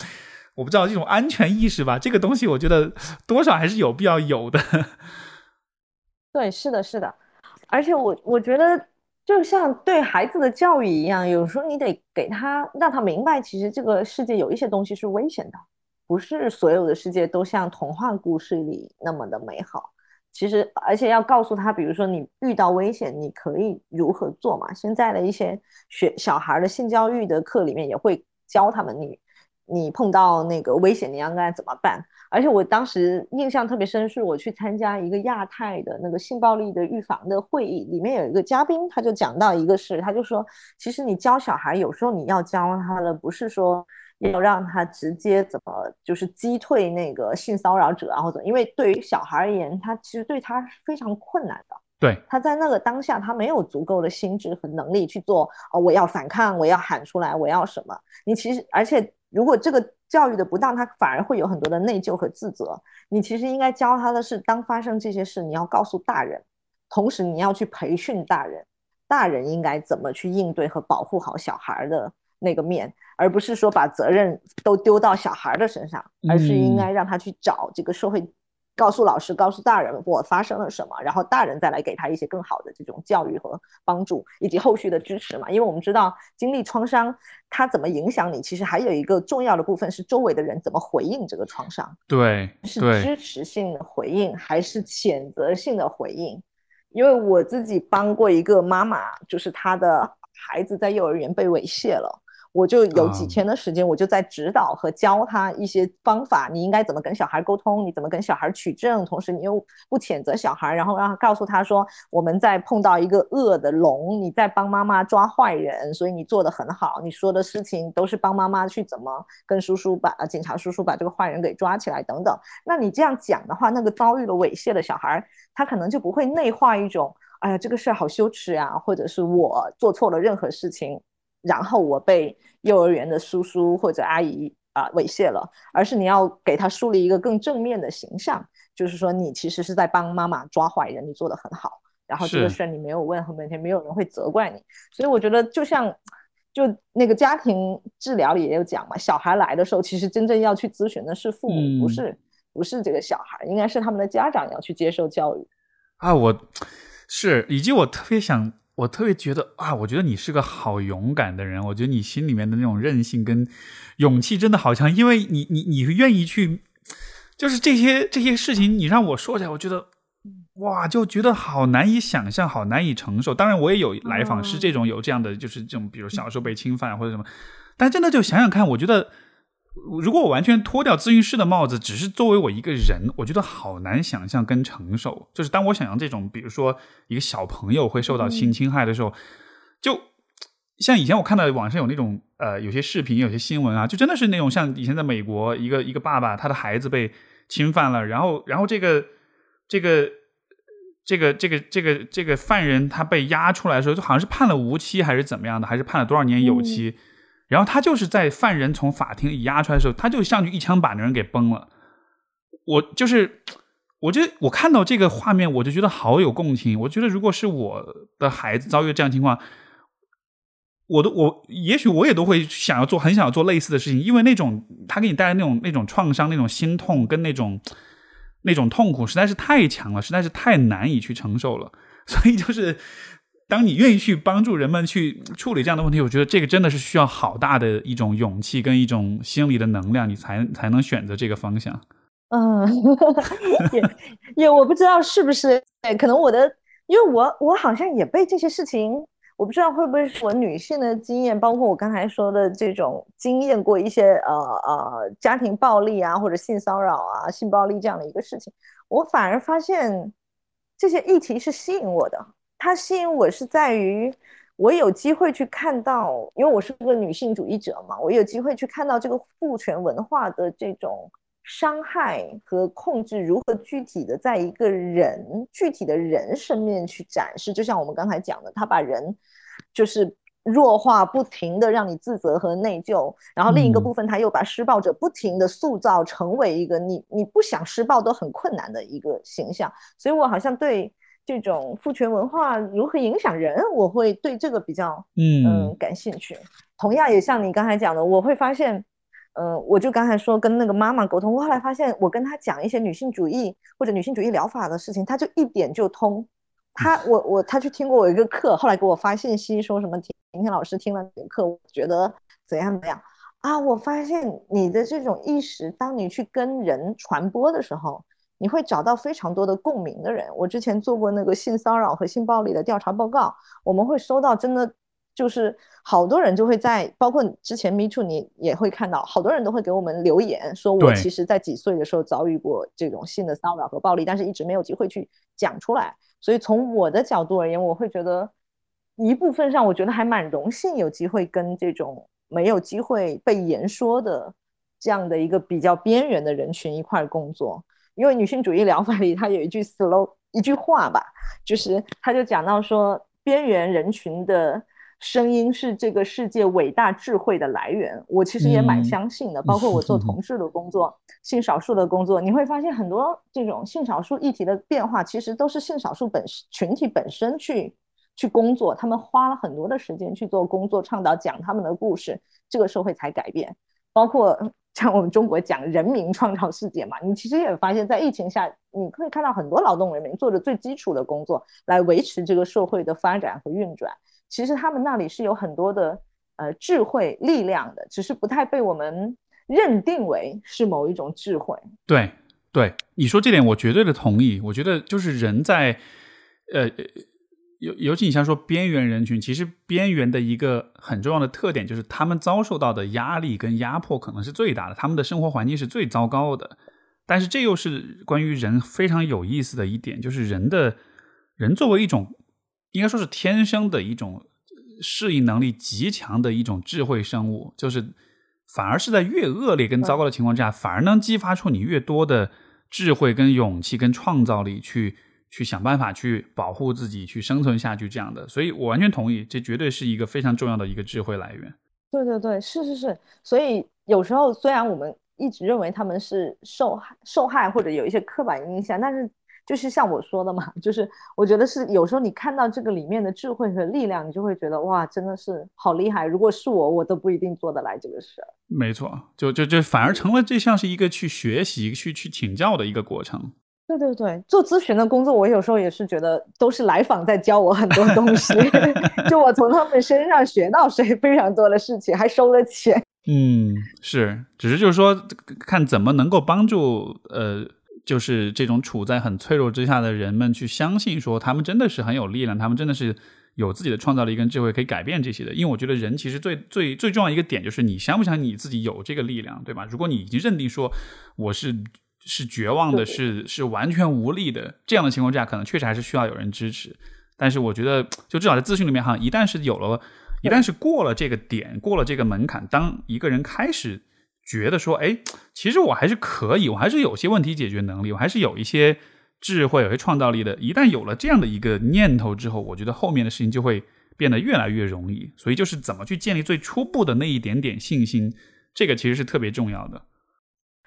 我不知道这种安全意识吧，这个东西我觉得多少还是有必要有的。对，是的，是的，而且我我觉得就像对孩子的教育一样，有时候你得给他让他明白，其实这个世界有一些东西是危险的，不是所有的世界都像童话故事里那么的美好。其实，而且要告诉他，比如说你遇到危险，你可以如何做嘛？现在的一些学小孩的性教育的课里面也会教他们，你你碰到那个危险，你应该怎么办？而且我当时印象特别深，是我去参加一个亚太的那个性暴力的预防的会议，里面有一个嘉宾，他就讲到一个事，他就说，其实你教小孩，有时候你要教他的不是说。要让他直接怎么就是击退那个性骚扰者啊，或者因为对于小孩而言，他其实对他是非常困难的。对，他在那个当下，他没有足够的心智和能力去做哦，我要反抗，我要喊出来，我要什么？你其实，而且如果这个教育的不当，他反而会有很多的内疚和自责。你其实应该教他的是，当发生这些事，你要告诉大人，同时你要去培训大人，大人应该怎么去应对和保护好小孩的。那个面，而不是说把责任都丢到小孩的身上，而是应该让他去找这个社会，告诉老师，告诉大人我发生了什么，然后大人再来给他一些更好的这种教育和帮助，以及后续的支持嘛。因为我们知道经历创伤，它怎么影响你，其实还有一个重要的部分是周围的人怎么回应这个创伤。对，是支持性的回应还是谴责性的回应？因为我自己帮过一个妈妈，就是她的孩子在幼儿园被猥亵了。我就有几天的时间，我就在指导和教他一些方法，你应该怎么跟小孩沟通，你怎么跟小孩取证，同时你又不谴责小孩，然后让他告诉他说，我们在碰到一个恶的龙，你在帮妈妈抓坏人，所以你做的很好，你说的事情都是帮妈妈去怎么跟叔叔把警察叔叔把这个坏人给抓起来等等。那你这样讲的话，那个遭遇了猥亵的小孩，他可能就不会内化一种，哎呀，这个事儿好羞耻呀，或者是我做错了任何事情。然后我被幼儿园的叔叔或者阿姨啊猥亵了，而是你要给他树立一个更正面的形象，就是说你其实是在帮妈妈抓坏人，你做的很好。然后这个事儿你没有问和问题，没有人会责怪你。所以我觉得就像就那个家庭治疗里也有讲嘛，小孩来的时候，其实真正要去咨询的是父母，不是不是这个小孩，应该是他们的家长要去接受教育。啊，我是以及我特别想。我特别觉得啊，我觉得你是个好勇敢的人。我觉得你心里面的那种韧性跟勇气真的好强，因为你你你愿意去，就是这些这些事情，你让我说起来，我觉得哇，就觉得好难以想象，好难以承受。当然，我也有来访是这种有这样的，就是这种，比如小时候被侵犯或者什么，但真的就想想看，我觉得。如果我完全脱掉咨询师的帽子，只是作为我一个人，我觉得好难想象跟承受。就是当我想象这种，比如说一个小朋友会受到性侵害的时候，就像以前我看到网上有那种呃有些视频、有些新闻啊，就真的是那种像以前在美国一个一个爸爸他的孩子被侵犯了，然后然后这个这个这个这个这个这个犯人他被押出来的时候，就好像是判了无期还是怎么样的，还是判了多少年有期。然后他就是在犯人从法庭里押出来的时候，他就上去一枪把那人给崩了。我就是，我觉得我看到这个画面，我就觉得好有共情。我觉得如果是我的孩子遭遇这样情况，我都我也许我也都会想要做，很想要做类似的事情，因为那种他给你带来那种那种创伤、那种心痛跟那种那种痛苦实在是太强了，实在是太难以去承受了。所以就是。当你愿意去帮助人们去处理这样的问题，我觉得这个真的是需要好大的一种勇气跟一种心理的能量，你才才能选择这个方向。嗯，也也我不知道是不是，可能我的，因为我我好像也被这些事情，我不知道会不会是我女性的经验，包括我刚才说的这种经验过一些呃呃家庭暴力啊，或者性骚扰啊、性暴力这样的一个事情，我反而发现这些议题是吸引我的。它吸引我是在于我有机会去看到，因为我是个女性主义者嘛，我有机会去看到这个父权文化的这种。伤害和控制如何具体的在一个人具体的人身面去展示？就像我们刚才讲的，他把人就是弱化，不停的让你自责和内疚。然后另一个部分，他又把施暴者不停的塑造成为一个你你不想施暴都很困难的一个形象。所以我好像对这种父权文化如何影响人，我会对这个比较嗯感兴趣。同样也像你刚才讲的，我会发现。嗯，我就刚才说跟那个妈妈沟通，我后来发现，我跟她讲一些女性主义或者女性主义疗法的事情，她就一点就通。她我我她去听过我一个课，后来给我发信息说什么婷婷老师听了你的课，我觉得怎样怎样啊？我发现你的这种意识，当你去跟人传播的时候，你会找到非常多的共鸣的人。我之前做过那个性骚扰和性暴力的调查报告，我们会收到真的。就是好多人就会在，包括之前 Me Too，你也会看到，好多人都会给我们留言，说我其实在几岁的时候遭遇过这种性的骚扰和暴力，但是一直没有机会去讲出来。所以从我的角度而言，我会觉得一部分上，我觉得还蛮荣幸有机会跟这种没有机会被言说的这样的一个比较边缘的人群一块工作。因为女性主义疗法里，它有一句 slow 一句话吧，就是他就讲到说边缘人群的。声音是这个世界伟大智慧的来源，我其实也蛮相信的。包括我做同事的工作、性少数的工作，你会发现很多这种性少数议题的变化，其实都是性少数本群体本身去去工作，他们花了很多的时间去做工作，倡导讲他们的故事，这个社会才改变。包括像我们中国讲人民创造世界嘛，你其实也发现，在疫情下，你可以看到很多劳动人民做着最基础的工作，来维持这个社会的发展和运转。其实他们那里是有很多的呃智慧力量的，只是不太被我们认定为是某一种智慧。对对，你说这点我绝对的同意。我觉得就是人在呃尤尤其你像说边缘人群，其实边缘的一个很重要的特点就是他们遭受到的压力跟压迫可能是最大的，他们的生活环境是最糟糕的。但是这又是关于人非常有意思的一点，就是人的人作为一种。应该说是天生的一种适应能力极强的一种智慧生物，就是反而是在越恶劣跟糟糕的情况之下，反而能激发出你越多的智慧、跟勇气、跟创造力，去去想办法去保护自己、去生存下去这样的。所以我完全同意，这绝对是一个非常重要的一个智慧来源。对对对，是是是。所以有时候虽然我们一直认为他们是受害、受害或者有一些刻板印象，但是。就是像我说的嘛，就是我觉得是有时候你看到这个里面的智慧和力量，你就会觉得哇，真的是好厉害。如果是我，我都不一定做得来这个事儿。没错，就就就反而成了这像是一个去学习、去去请教的一个过程。对对对，做咨询的工作，我有时候也是觉得都是来访在教我很多东西，就我从他们身上学到谁非常多的事情，还收了钱。嗯，是，只是就是说看怎么能够帮助呃。就是这种处在很脆弱之下的人们，去相信说他们真的是很有力量，他们真的是有自己的创造力跟智慧可以改变这些的。因为我觉得人其实最最最重要一个点就是你相不相信你自己有这个力量，对吧？如果你已经认定说我是是绝望的，是是完全无力的这样的情况下，可能确实还是需要有人支持。但是我觉得，就至少在咨询里面哈，一旦是有了，一旦是过了这个点，过了这个门槛，当一个人开始。觉得说，哎，其实我还是可以，我还是有些问题解决能力，我还是有一些智慧、有些创造力的。一旦有了这样的一个念头之后，我觉得后面的事情就会变得越来越容易。所以，就是怎么去建立最初步的那一点点信心，这个其实是特别重要的。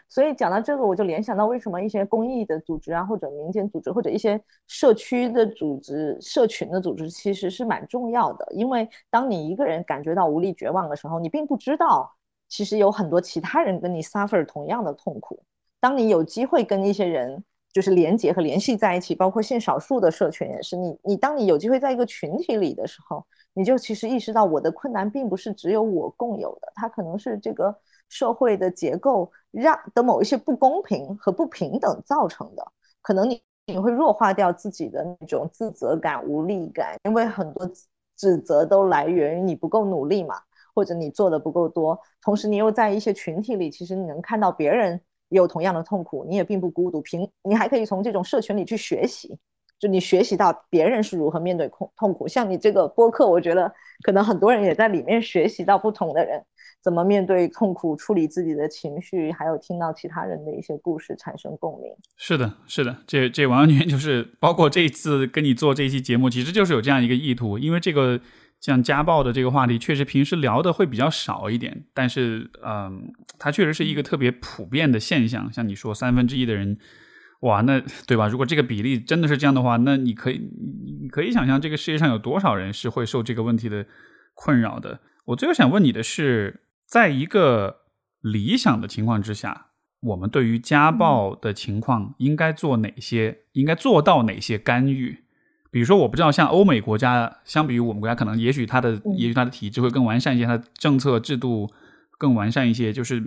所以讲到这个，我就联想到为什么一些公益的组织啊，或者民间组织，或者一些社区的组织、社群的组织，其实是蛮重要的。因为当你一个人感觉到无力、绝望的时候，你并不知道。其实有很多其他人跟你 suffer 同样的痛苦。当你有机会跟一些人就是连接和联系在一起，包括性少数的社群也是。你你当你有机会在一个群体里的时候，你就其实意识到我的困难并不是只有我共有的，它可能是这个社会的结构让的某一些不公平和不平等造成的。可能你你会弱化掉自己的那种自责感、无力感，因为很多。指责都来源于你不够努力嘛，或者你做的不够多。同时，你又在一些群体里，其实你能看到别人也有同样的痛苦，你也并不孤独。平，你还可以从这种社群里去学习。就你学习到别人是如何面对痛痛苦，像你这个播客，我觉得可能很多人也在里面学习到不同的人怎么面对痛苦、处理自己的情绪，还有听到其他人的一些故事产生共鸣。是的，是的，这这完全就是包括这次跟你做这期节目，其实就是有这样一个意图，因为这个像家暴的这个话题，确实平时聊的会比较少一点，但是嗯，它确实是一个特别普遍的现象，像你说三分之一的人。哇，那对吧？如果这个比例真的是这样的话，那你可以，你可以想象这个世界上有多少人是会受这个问题的困扰的。我最后想问你的是，在一个理想的情况之下，我们对于家暴的情况应该做哪些？应该做到哪些干预？比如说，我不知道像欧美国家，相比于我们国家，可能也许它的，也许它的体制会更完善一些，它的政策制度。更完善一些，就是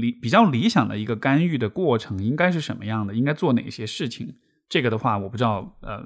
理比较理想的一个干预的过程应该是什么样的？应该做哪些事情？这个的话，我不知道，呃，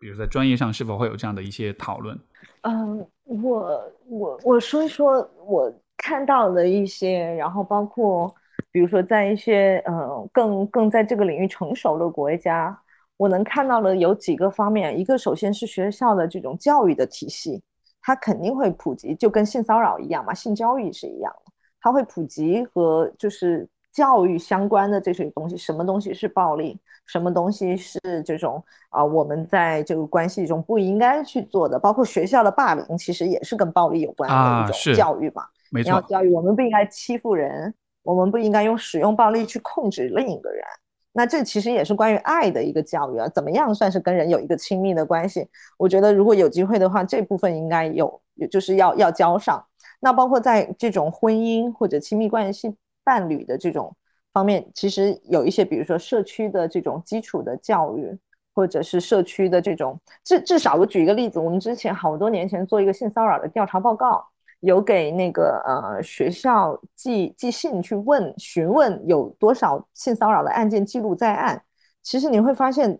比如在专业上是否会有这样的一些讨论？嗯，我我我说一说我看到的一些，然后包括比如说在一些呃更更在这个领域成熟的国家，我能看到的有几个方面。一个首先是学校的这种教育的体系，它肯定会普及，就跟性骚扰一样嘛，性教育是一样的。它会普及和就是教育相关的这些东西，什么东西是暴力，什么东西是这种啊，我们在这个关系中不应该去做的，包括学校的霸凌，其实也是跟暴力有关的一种教育嘛。没错，要教育我们不应该欺负人，我们不应该用使用暴力去控制另一个人。那这其实也是关于爱的一个教育啊，怎么样算是跟人有一个亲密的关系？我觉得如果有机会的话，这部分应该有，就是要要教上。那包括在这种婚姻或者亲密关系伴侣的这种方面，其实有一些，比如说社区的这种基础的教育，或者是社区的这种，至至少我举一个例子，我们之前好多年前做一个性骚扰的调查报告，有给那个呃学校寄寄信去问询问有多少性骚扰的案件记录在案。其实你会发现，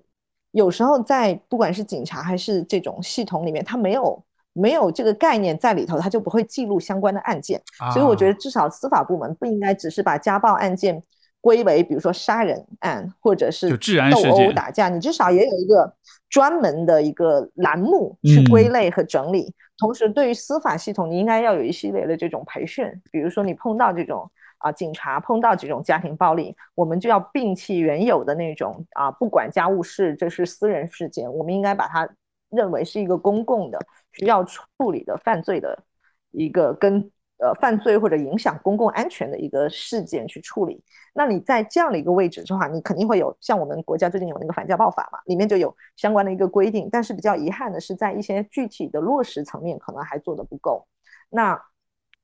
有时候在不管是警察还是这种系统里面，他没有。没有这个概念在里头，他就不会记录相关的案件。所以我觉得，至少司法部门不应该只是把家暴案件归为，比如说杀人案或者是斗殴打架，你至少也有一个专门的一个栏目去归类和整理。同时，对于司法系统，你应该要有一系列的这种培训。比如说，你碰到这种啊警察碰到这种家庭暴力，我们就要摒弃原有的那种啊不管家务事，这是私人事件，我们应该把它认为是一个公共的。需要处理的犯罪的一个跟呃犯罪或者影响公共安全的一个事件去处理，那你在这样的一个位置的话，你肯定会有像我们国家最近有那个反家暴法嘛，里面就有相关的一个规定，但是比较遗憾的是，在一些具体的落实层面可能还做得不够。那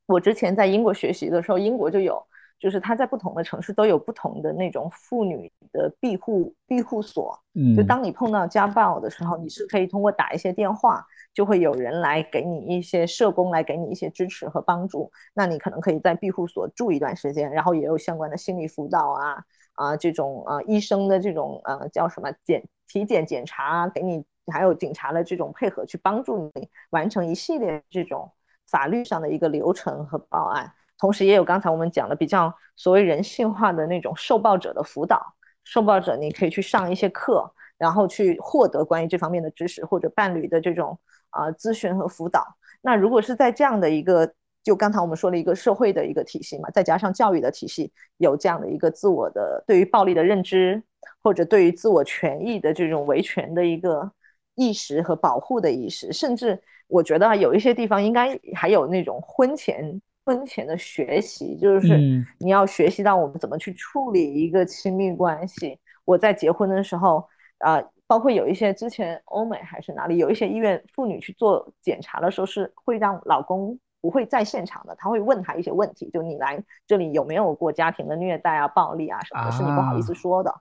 我之前在英国学习的时候，英国就有。就是他在不同的城市都有不同的那种妇女的庇护庇护所，嗯，就当你碰到家暴的时候，你是可以通过打一些电话，就会有人来给你一些社工来给你一些支持和帮助。那你可能可以在庇护所住一段时间，然后也有相关的心理辅导啊啊这种啊医生的这种呃叫什么检体检检查，给你还有警察的这种配合去帮助你完成一系列这种法律上的一个流程和报案。同时也有刚才我们讲的比较所谓人性化的那种受暴者的辅导，受暴者你可以去上一些课，然后去获得关于这方面的知识或者伴侣的这种啊咨询和辅导。那如果是在这样的一个，就刚才我们说了一个社会的一个体系嘛，再加上教育的体系，有这样的一个自我的对于暴力的认知，或者对于自我权益的这种维权的一个意识和保护的意识，甚至我觉得有一些地方应该还有那种婚前。婚前的学习就是你要学习到我们怎么去处理一个亲密关系。我在结婚的时候，啊，包括有一些之前欧美还是哪里，有一些医院妇女去做检查的时候是会让老公不会在现场的，他会问他一些问题，就你来这里有没有过家庭的虐待啊、暴力啊什么的，是你不好意思说的。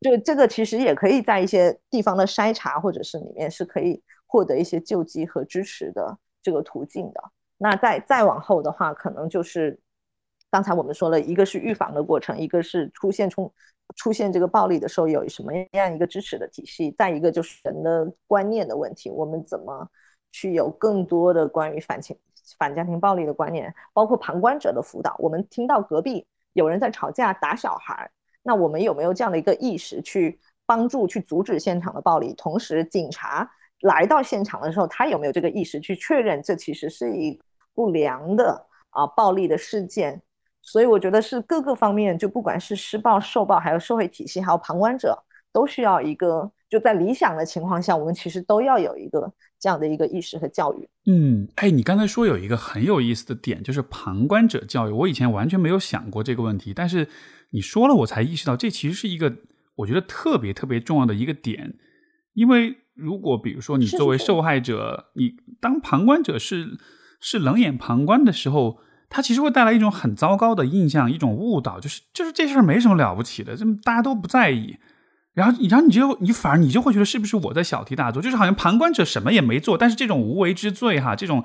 就这个其实也可以在一些地方的筛查或者是里面是可以获得一些救济和支持的这个途径的。那再再往后的话，可能就是刚才我们说了一个是预防的过程，一个是出现冲出现这个暴力的时候有什么样一个支持的体系，再一个就是人的观念的问题，我们怎么去有更多的关于反情反家庭暴力的观念，包括旁观者的辅导。我们听到隔壁有人在吵架打小孩，那我们有没有这样的一个意识去帮助去阻止现场的暴力？同时，警察来到现场的时候，他有没有这个意识去确认这其实是一不良的啊暴力的事件？所以我觉得是各个方面，就不管是施暴、受暴，还有社会体系，还有旁观者，都需要一个。就在理想的情况下，我们其实都要有一个这样的一个意识和教育。嗯，哎，你刚才说有一个很有意思的点，就是旁观者教育。我以前完全没有想过这个问题，但是你说了，我才意识到这其实是一个我觉得特别特别重要的一个点。因为如果比如说你作为受害者，你当旁观者是是冷眼旁观的时候，它其实会带来一种很糟糕的印象，一种误导，就是就是这事儿没什么了不起的，这大家都不在意。然后，然后你就你反而你就会觉得是不是我在小题大做？就是好像旁观者什么也没做，但是这种无为之罪哈，这种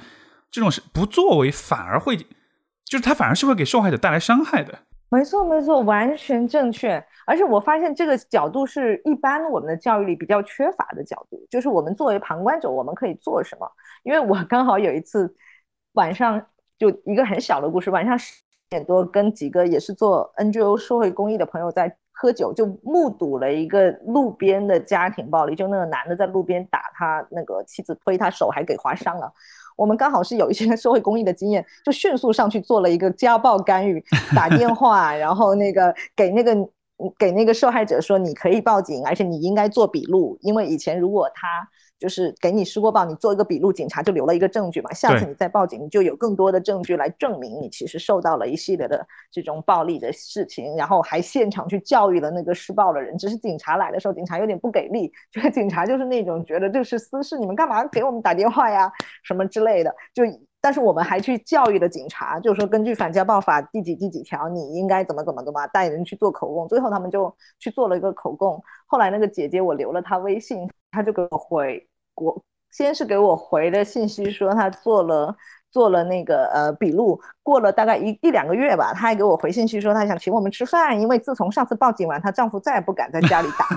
这种是不作为，反而会就是他反而是会给受害者带来伤害的。没错，没错，完全正确。而且我发现这个角度是一般我们的教育里比较缺乏的角度，就是我们作为旁观者，我们可以做什么？因为我刚好有一次晚上就一个很小的故事，晚上十点多跟几个也是做 NGO 社会公益的朋友在。喝酒就目睹了一个路边的家庭暴力，就那个男的在路边打他那个妻子，推他手还给划伤了。我们刚好是有一些 社会公益的经验，就迅速上去做了一个家暴干预，打电 话，然后那个给那个给那个受害者说你可以报警，而且你应该做笔录，因为以前如果他。就是给你施过暴，你做一个笔录，警察就留了一个证据嘛。下次你再报警，你就有更多的证据来证明你其实受到了一系列的这种暴力的事情，然后还现场去教育了那个施暴的人。只是警察来的时候，警察有点不给力，觉得警察就是那种觉得这是私事，你们干嘛给我们打电话呀，什么之类的。就但是我们还去教育了警察，就是说根据反家暴法第几第几条，你应该怎么怎么怎么带人去做口供。最后他们就去做了一个口供。后来那个姐姐我留了她微信，她就给我回。我先是给我回的信息说他做了做了那个呃笔录，过了大概一一两个月吧，他还给我回信息说他想请我们吃饭，因为自从上次报警完，她丈夫再也不敢在家里打。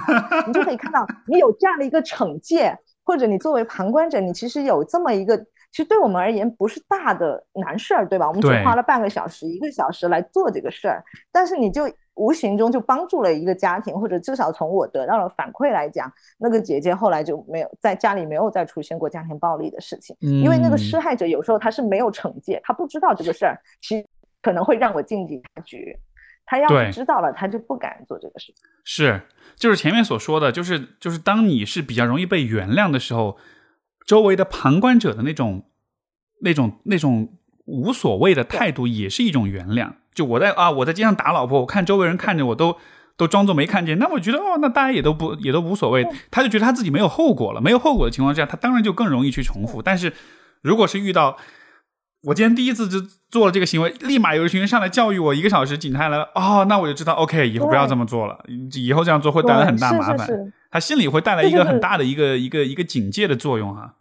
你就可以看到，你有这样的一个惩戒，或者你作为旁观者，你其实有这么一个，其实对我们而言不是大的难事儿，对吧？我们只花了半个小时、一个小时来做这个事儿，但是你就。无形中就帮助了一个家庭，或者至少从我得到了反馈来讲，那个姐姐后来就没有在家里没有再出现过家庭暴力的事情。因为那个施害者有时候他是没有惩戒，他不知道这个事儿，其实可能会让我进警察局。他要是知道了，他就不敢做这个事情。是，就是前面所说的，就是就是当你是比较容易被原谅的时候，周围的旁观者的那种那种那种无所谓的态度，也是一种原谅。就我在啊，我在街上打老婆，我看周围人看着我都都装作没看见，那我觉得哦，那大家也都不也都无所谓，他就觉得他自己没有后果了，没有后果的情况下，他当然就更容易去重复。但是如果是遇到我今天第一次就做了这个行为，立马有一群人上来教育我一个小时，警察来了，哦，那我就知道，OK，以后不要这么做了，以后这样做会带来很大麻烦，他心里会带来一个很大的一个一个一个警戒的作用啊。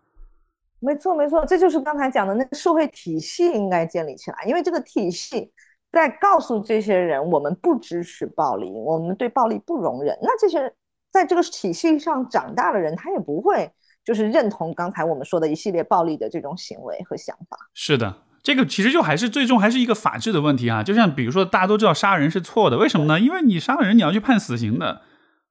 没错没错，这就是刚才讲的那个社会体系应该建立起来，因为这个体系。在告诉这些人，我们不支持暴力，我们对暴力不容忍。那这些在这个体系上长大的人，他也不会就是认同刚才我们说的一系列暴力的这种行为和想法。是的，这个其实就还是最终还是一个法治的问题啊。就像比如说，大家都知道杀人是错的，为什么呢？因为你杀了人，你要去判死刑的。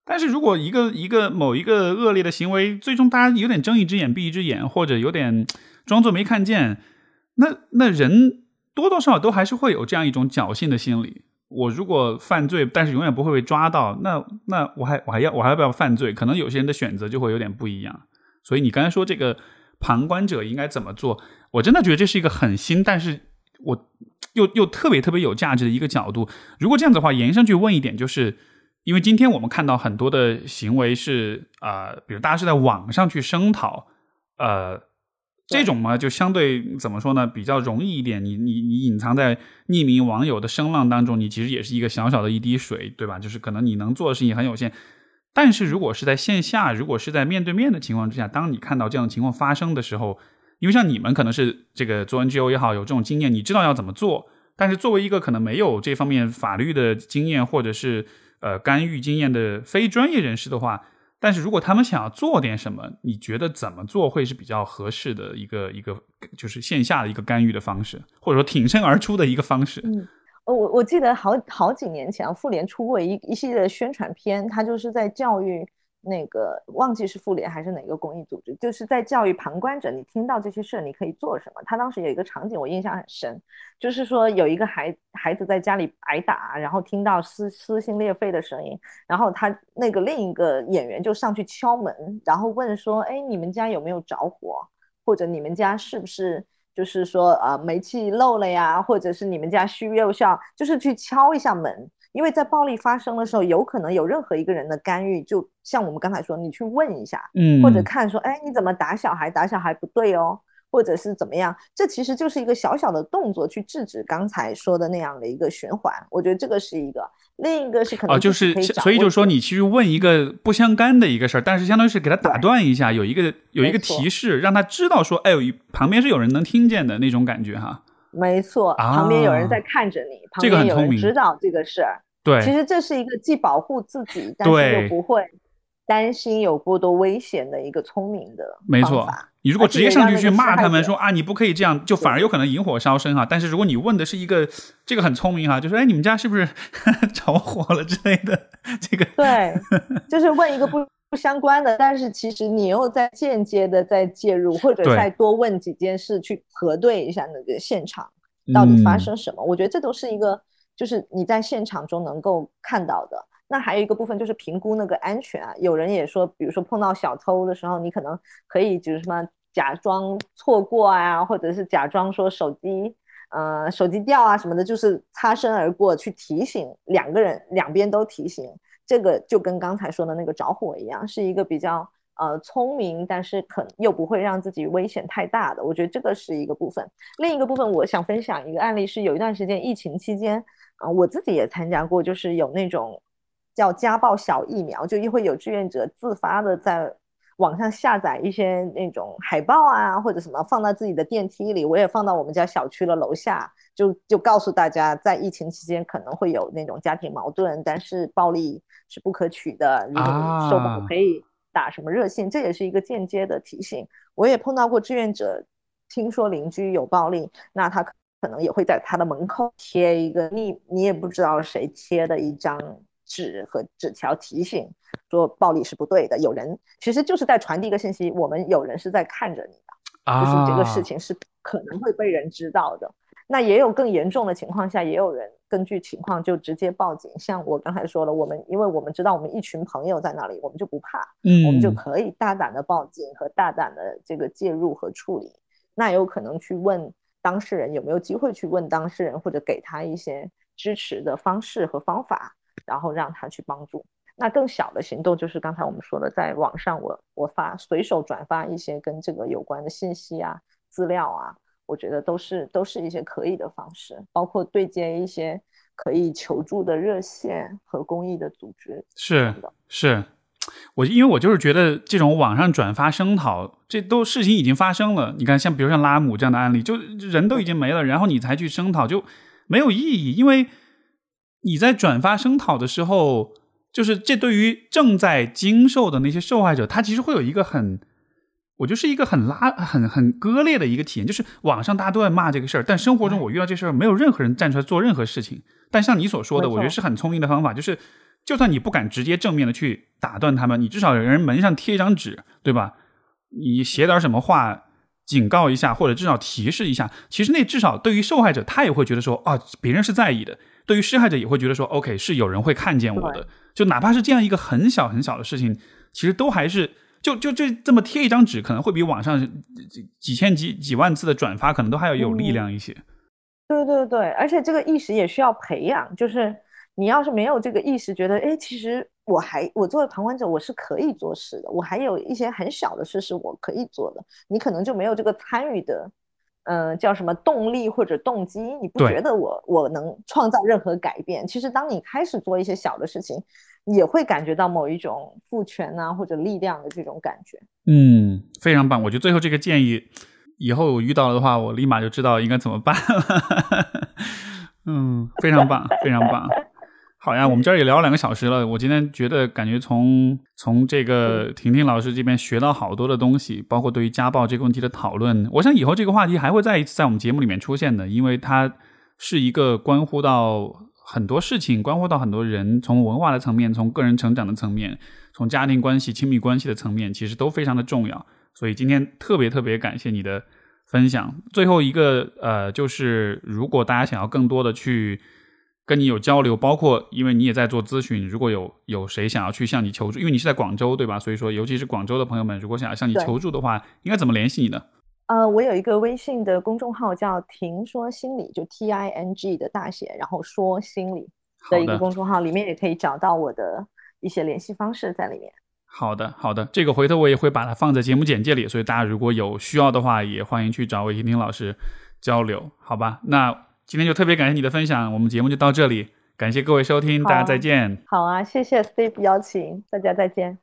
但是如果一个一个某一个恶劣的行为，最终大家有点睁一只眼闭一只眼，或者有点装作没看见，那那人。多多少少都还是会有这样一种侥幸的心理。我如果犯罪，但是永远不会被抓到，那那我还我还要我还要不要犯罪？可能有些人的选择就会有点不一样。所以你刚才说这个旁观者应该怎么做？我真的觉得这是一个很新，但是我又又特别特别有价值的一个角度。如果这样子的话，延伸去问一点，就是因为今天我们看到很多的行为是啊，比如大家是在网上去声讨，呃。这种嘛，就相对怎么说呢，比较容易一点。你你你隐藏在匿名网友的声浪当中，你其实也是一个小小的一滴水，对吧？就是可能你能做的事情很有限。但是如果是在线下，如果是在面对面的情况之下，当你看到这样的情况发生的时候，因为像你们可能是这个做 NGO 也好，有这种经验，你知道要怎么做。但是作为一个可能没有这方面法律的经验或者是呃干预经验的非专业人士的话，但是如果他们想要做点什么，你觉得怎么做会是比较合适的一个一个就是线下的一个干预的方式，或者说挺身而出的一个方式？嗯，我我记得好好几年前，妇联出过一一系列的宣传片，它就是在教育。那个忘记是妇联还是哪个公益组织，就是在教育旁观者，你听到这些事你可以做什么？他当时有一个场景我印象很深，就是说有一个孩孩子在家里挨打，然后听到撕撕心裂肺的声音，然后他那个另一个演员就上去敲门，然后问说：“哎，你们家有没有着火？或者你们家是不是就是说呃煤气漏了呀？或者是你们家需要需要就是去敲一下门。”因为在暴力发生的时候，有可能有任何一个人的干预，就像我们刚才说，你去问一下，嗯，或者看说，哎，你怎么打小孩？打小孩不对哦，或者是怎么样？这其实就是一个小小的动作，去制止刚才说的那样的一个循环。我觉得这个是一个，另一个是可能哦，就是所以就是说，你其实问一个不相干的一个事儿，但是相当于是给他打断一下，有一个有一个提示，让他知道说，哎，旁边是有人能听见的那种感觉哈。没错，旁边有人在看着你，旁边有人知道这个事儿。对，其实这是一个既保护自己，但是又不会担心有过多危险的一个聪明的没错，你如果直接上去去骂他们说啊，你不可以这样，就反而有可能引火烧身哈。但是如果你问的是一个这个很聪明哈，就说哎，你们家是不是 着火了之类的？这个对，就是问一个不不相关的，但是其实你又在间接的在介入，或者再多问几件事去核对一下那个现场到底发生什么。我觉得这都是一个。就是你在现场中能够看到的，那还有一个部分就是评估那个安全啊。有人也说，比如说碰到小偷的时候，你可能可以就是什么假装错过啊，或者是假装说手机，呃，手机掉啊什么的，就是擦身而过去提醒两个人，两边都提醒。这个就跟刚才说的那个着火一样，是一个比较呃聪明，但是可又不会让自己危险太大的。我觉得这个是一个部分。另一个部分，我想分享一个案例，是有一段时间疫情期间。啊，我自己也参加过，就是有那种叫家暴小疫苗，就会有志愿者自发的在网上下载一些那种海报啊，或者什么放到自己的电梯里，我也放到我们家小区的楼下，就就告诉大家，在疫情期间可能会有那种家庭矛盾，但是暴力是不可取的，如果你受不了可以打什么热线，这也是一个间接的提醒。我也碰到过志愿者，听说邻居有暴力，那他。可能也会在他的门口贴一个你你也不知道谁贴的一张纸和纸条，提醒说暴力是不对的。有人其实就是在传递一个信息，我们有人是在看着你的，就是这个事情是可能会被人知道的。那也有更严重的情况下，也有人根据情况就直接报警。像我刚才说了，我们因为我们知道我们一群朋友在那里，我们就不怕，嗯，我们就可以大胆的报警和大胆的这个介入和处理。那有可能去问。当事人有没有机会去问当事人，或者给他一些支持的方式和方法，然后让他去帮助？那更小的行动就是刚才我们说的，在网上我我发随手转发一些跟这个有关的信息啊、资料啊，我觉得都是都是一些可以的方式，包括对接一些可以求助的热线和公益的组织。是的，是。我因为我就是觉得这种网上转发声讨，这都事情已经发生了。你看，像比如像拉姆这样的案例，就人都已经没了，然后你才去声讨，就没有意义。因为你在转发声讨的时候，就是这对于正在经受的那些受害者，他其实会有一个很，我就是一个很拉、很很割裂的一个体验。就是网上大家都在骂这个事儿，但生活中我遇到这事儿，没有任何人站出来做任何事情。但像你所说的，我觉得是很聪明的方法，就是。就算你不敢直接正面的去打断他们，你至少有人门上贴一张纸，对吧？你写点什么话警告一下，或者至少提示一下。其实那至少对于受害者，他也会觉得说，啊，别人是在意的；对于施害者也会觉得说，OK，是有人会看见我的。就哪怕是这样一个很小很小的事情，其实都还是就就这这么贴一张纸，可能会比网上几千几几万次的转发，可能都还要有力量一些。对对对，而且这个意识也需要培养，就是。你要是没有这个意识，觉得哎，其实我还我作为旁观者，我是可以做事的，我还有一些很小的事是我可以做的，你可能就没有这个参与的，嗯，叫什么动力或者动机？你不觉得我我能创造任何改变？其实当你开始做一些小的事情，也会感觉到某一种赋权啊或者力量的这种感觉。嗯，非常棒。我觉得最后这个建议，以后我遇到了的话，我立马就知道应该怎么办了。嗯，非常棒，非常棒。好呀，我们这儿也聊了两个小时了。我今天觉得感觉从从这个婷婷老师这边学到好多的东西，包括对于家暴这个问题的讨论。我想以后这个话题还会再一次在我们节目里面出现的，因为它是一个关乎到很多事情，关乎到很多人，从文化的层面，从个人成长的层面，从家庭关系、亲密关系的层面，其实都非常的重要。所以今天特别特别感谢你的分享。最后一个呃，就是如果大家想要更多的去。跟你有交流，包括因为你也在做咨询，如果有有谁想要去向你求助，因为你是在广州对吧？所以说，尤其是广州的朋友们，如果想要向你求助的话，应该怎么联系你呢？呃，我有一个微信的公众号叫“听说心理”，就 T I N G 的大写，然后说心理的一个公众号，里面也可以找到我的一些联系方式在里面。好的，好的，这个回头我也会把它放在节目简介里，所以大家如果有需要的话，也欢迎去找魏婷婷老师交流，好吧？那。今天就特别感谢你的分享，我们节目就到这里，感谢各位收听，大家再见。好啊，谢谢 Steve 邀请，大家再见。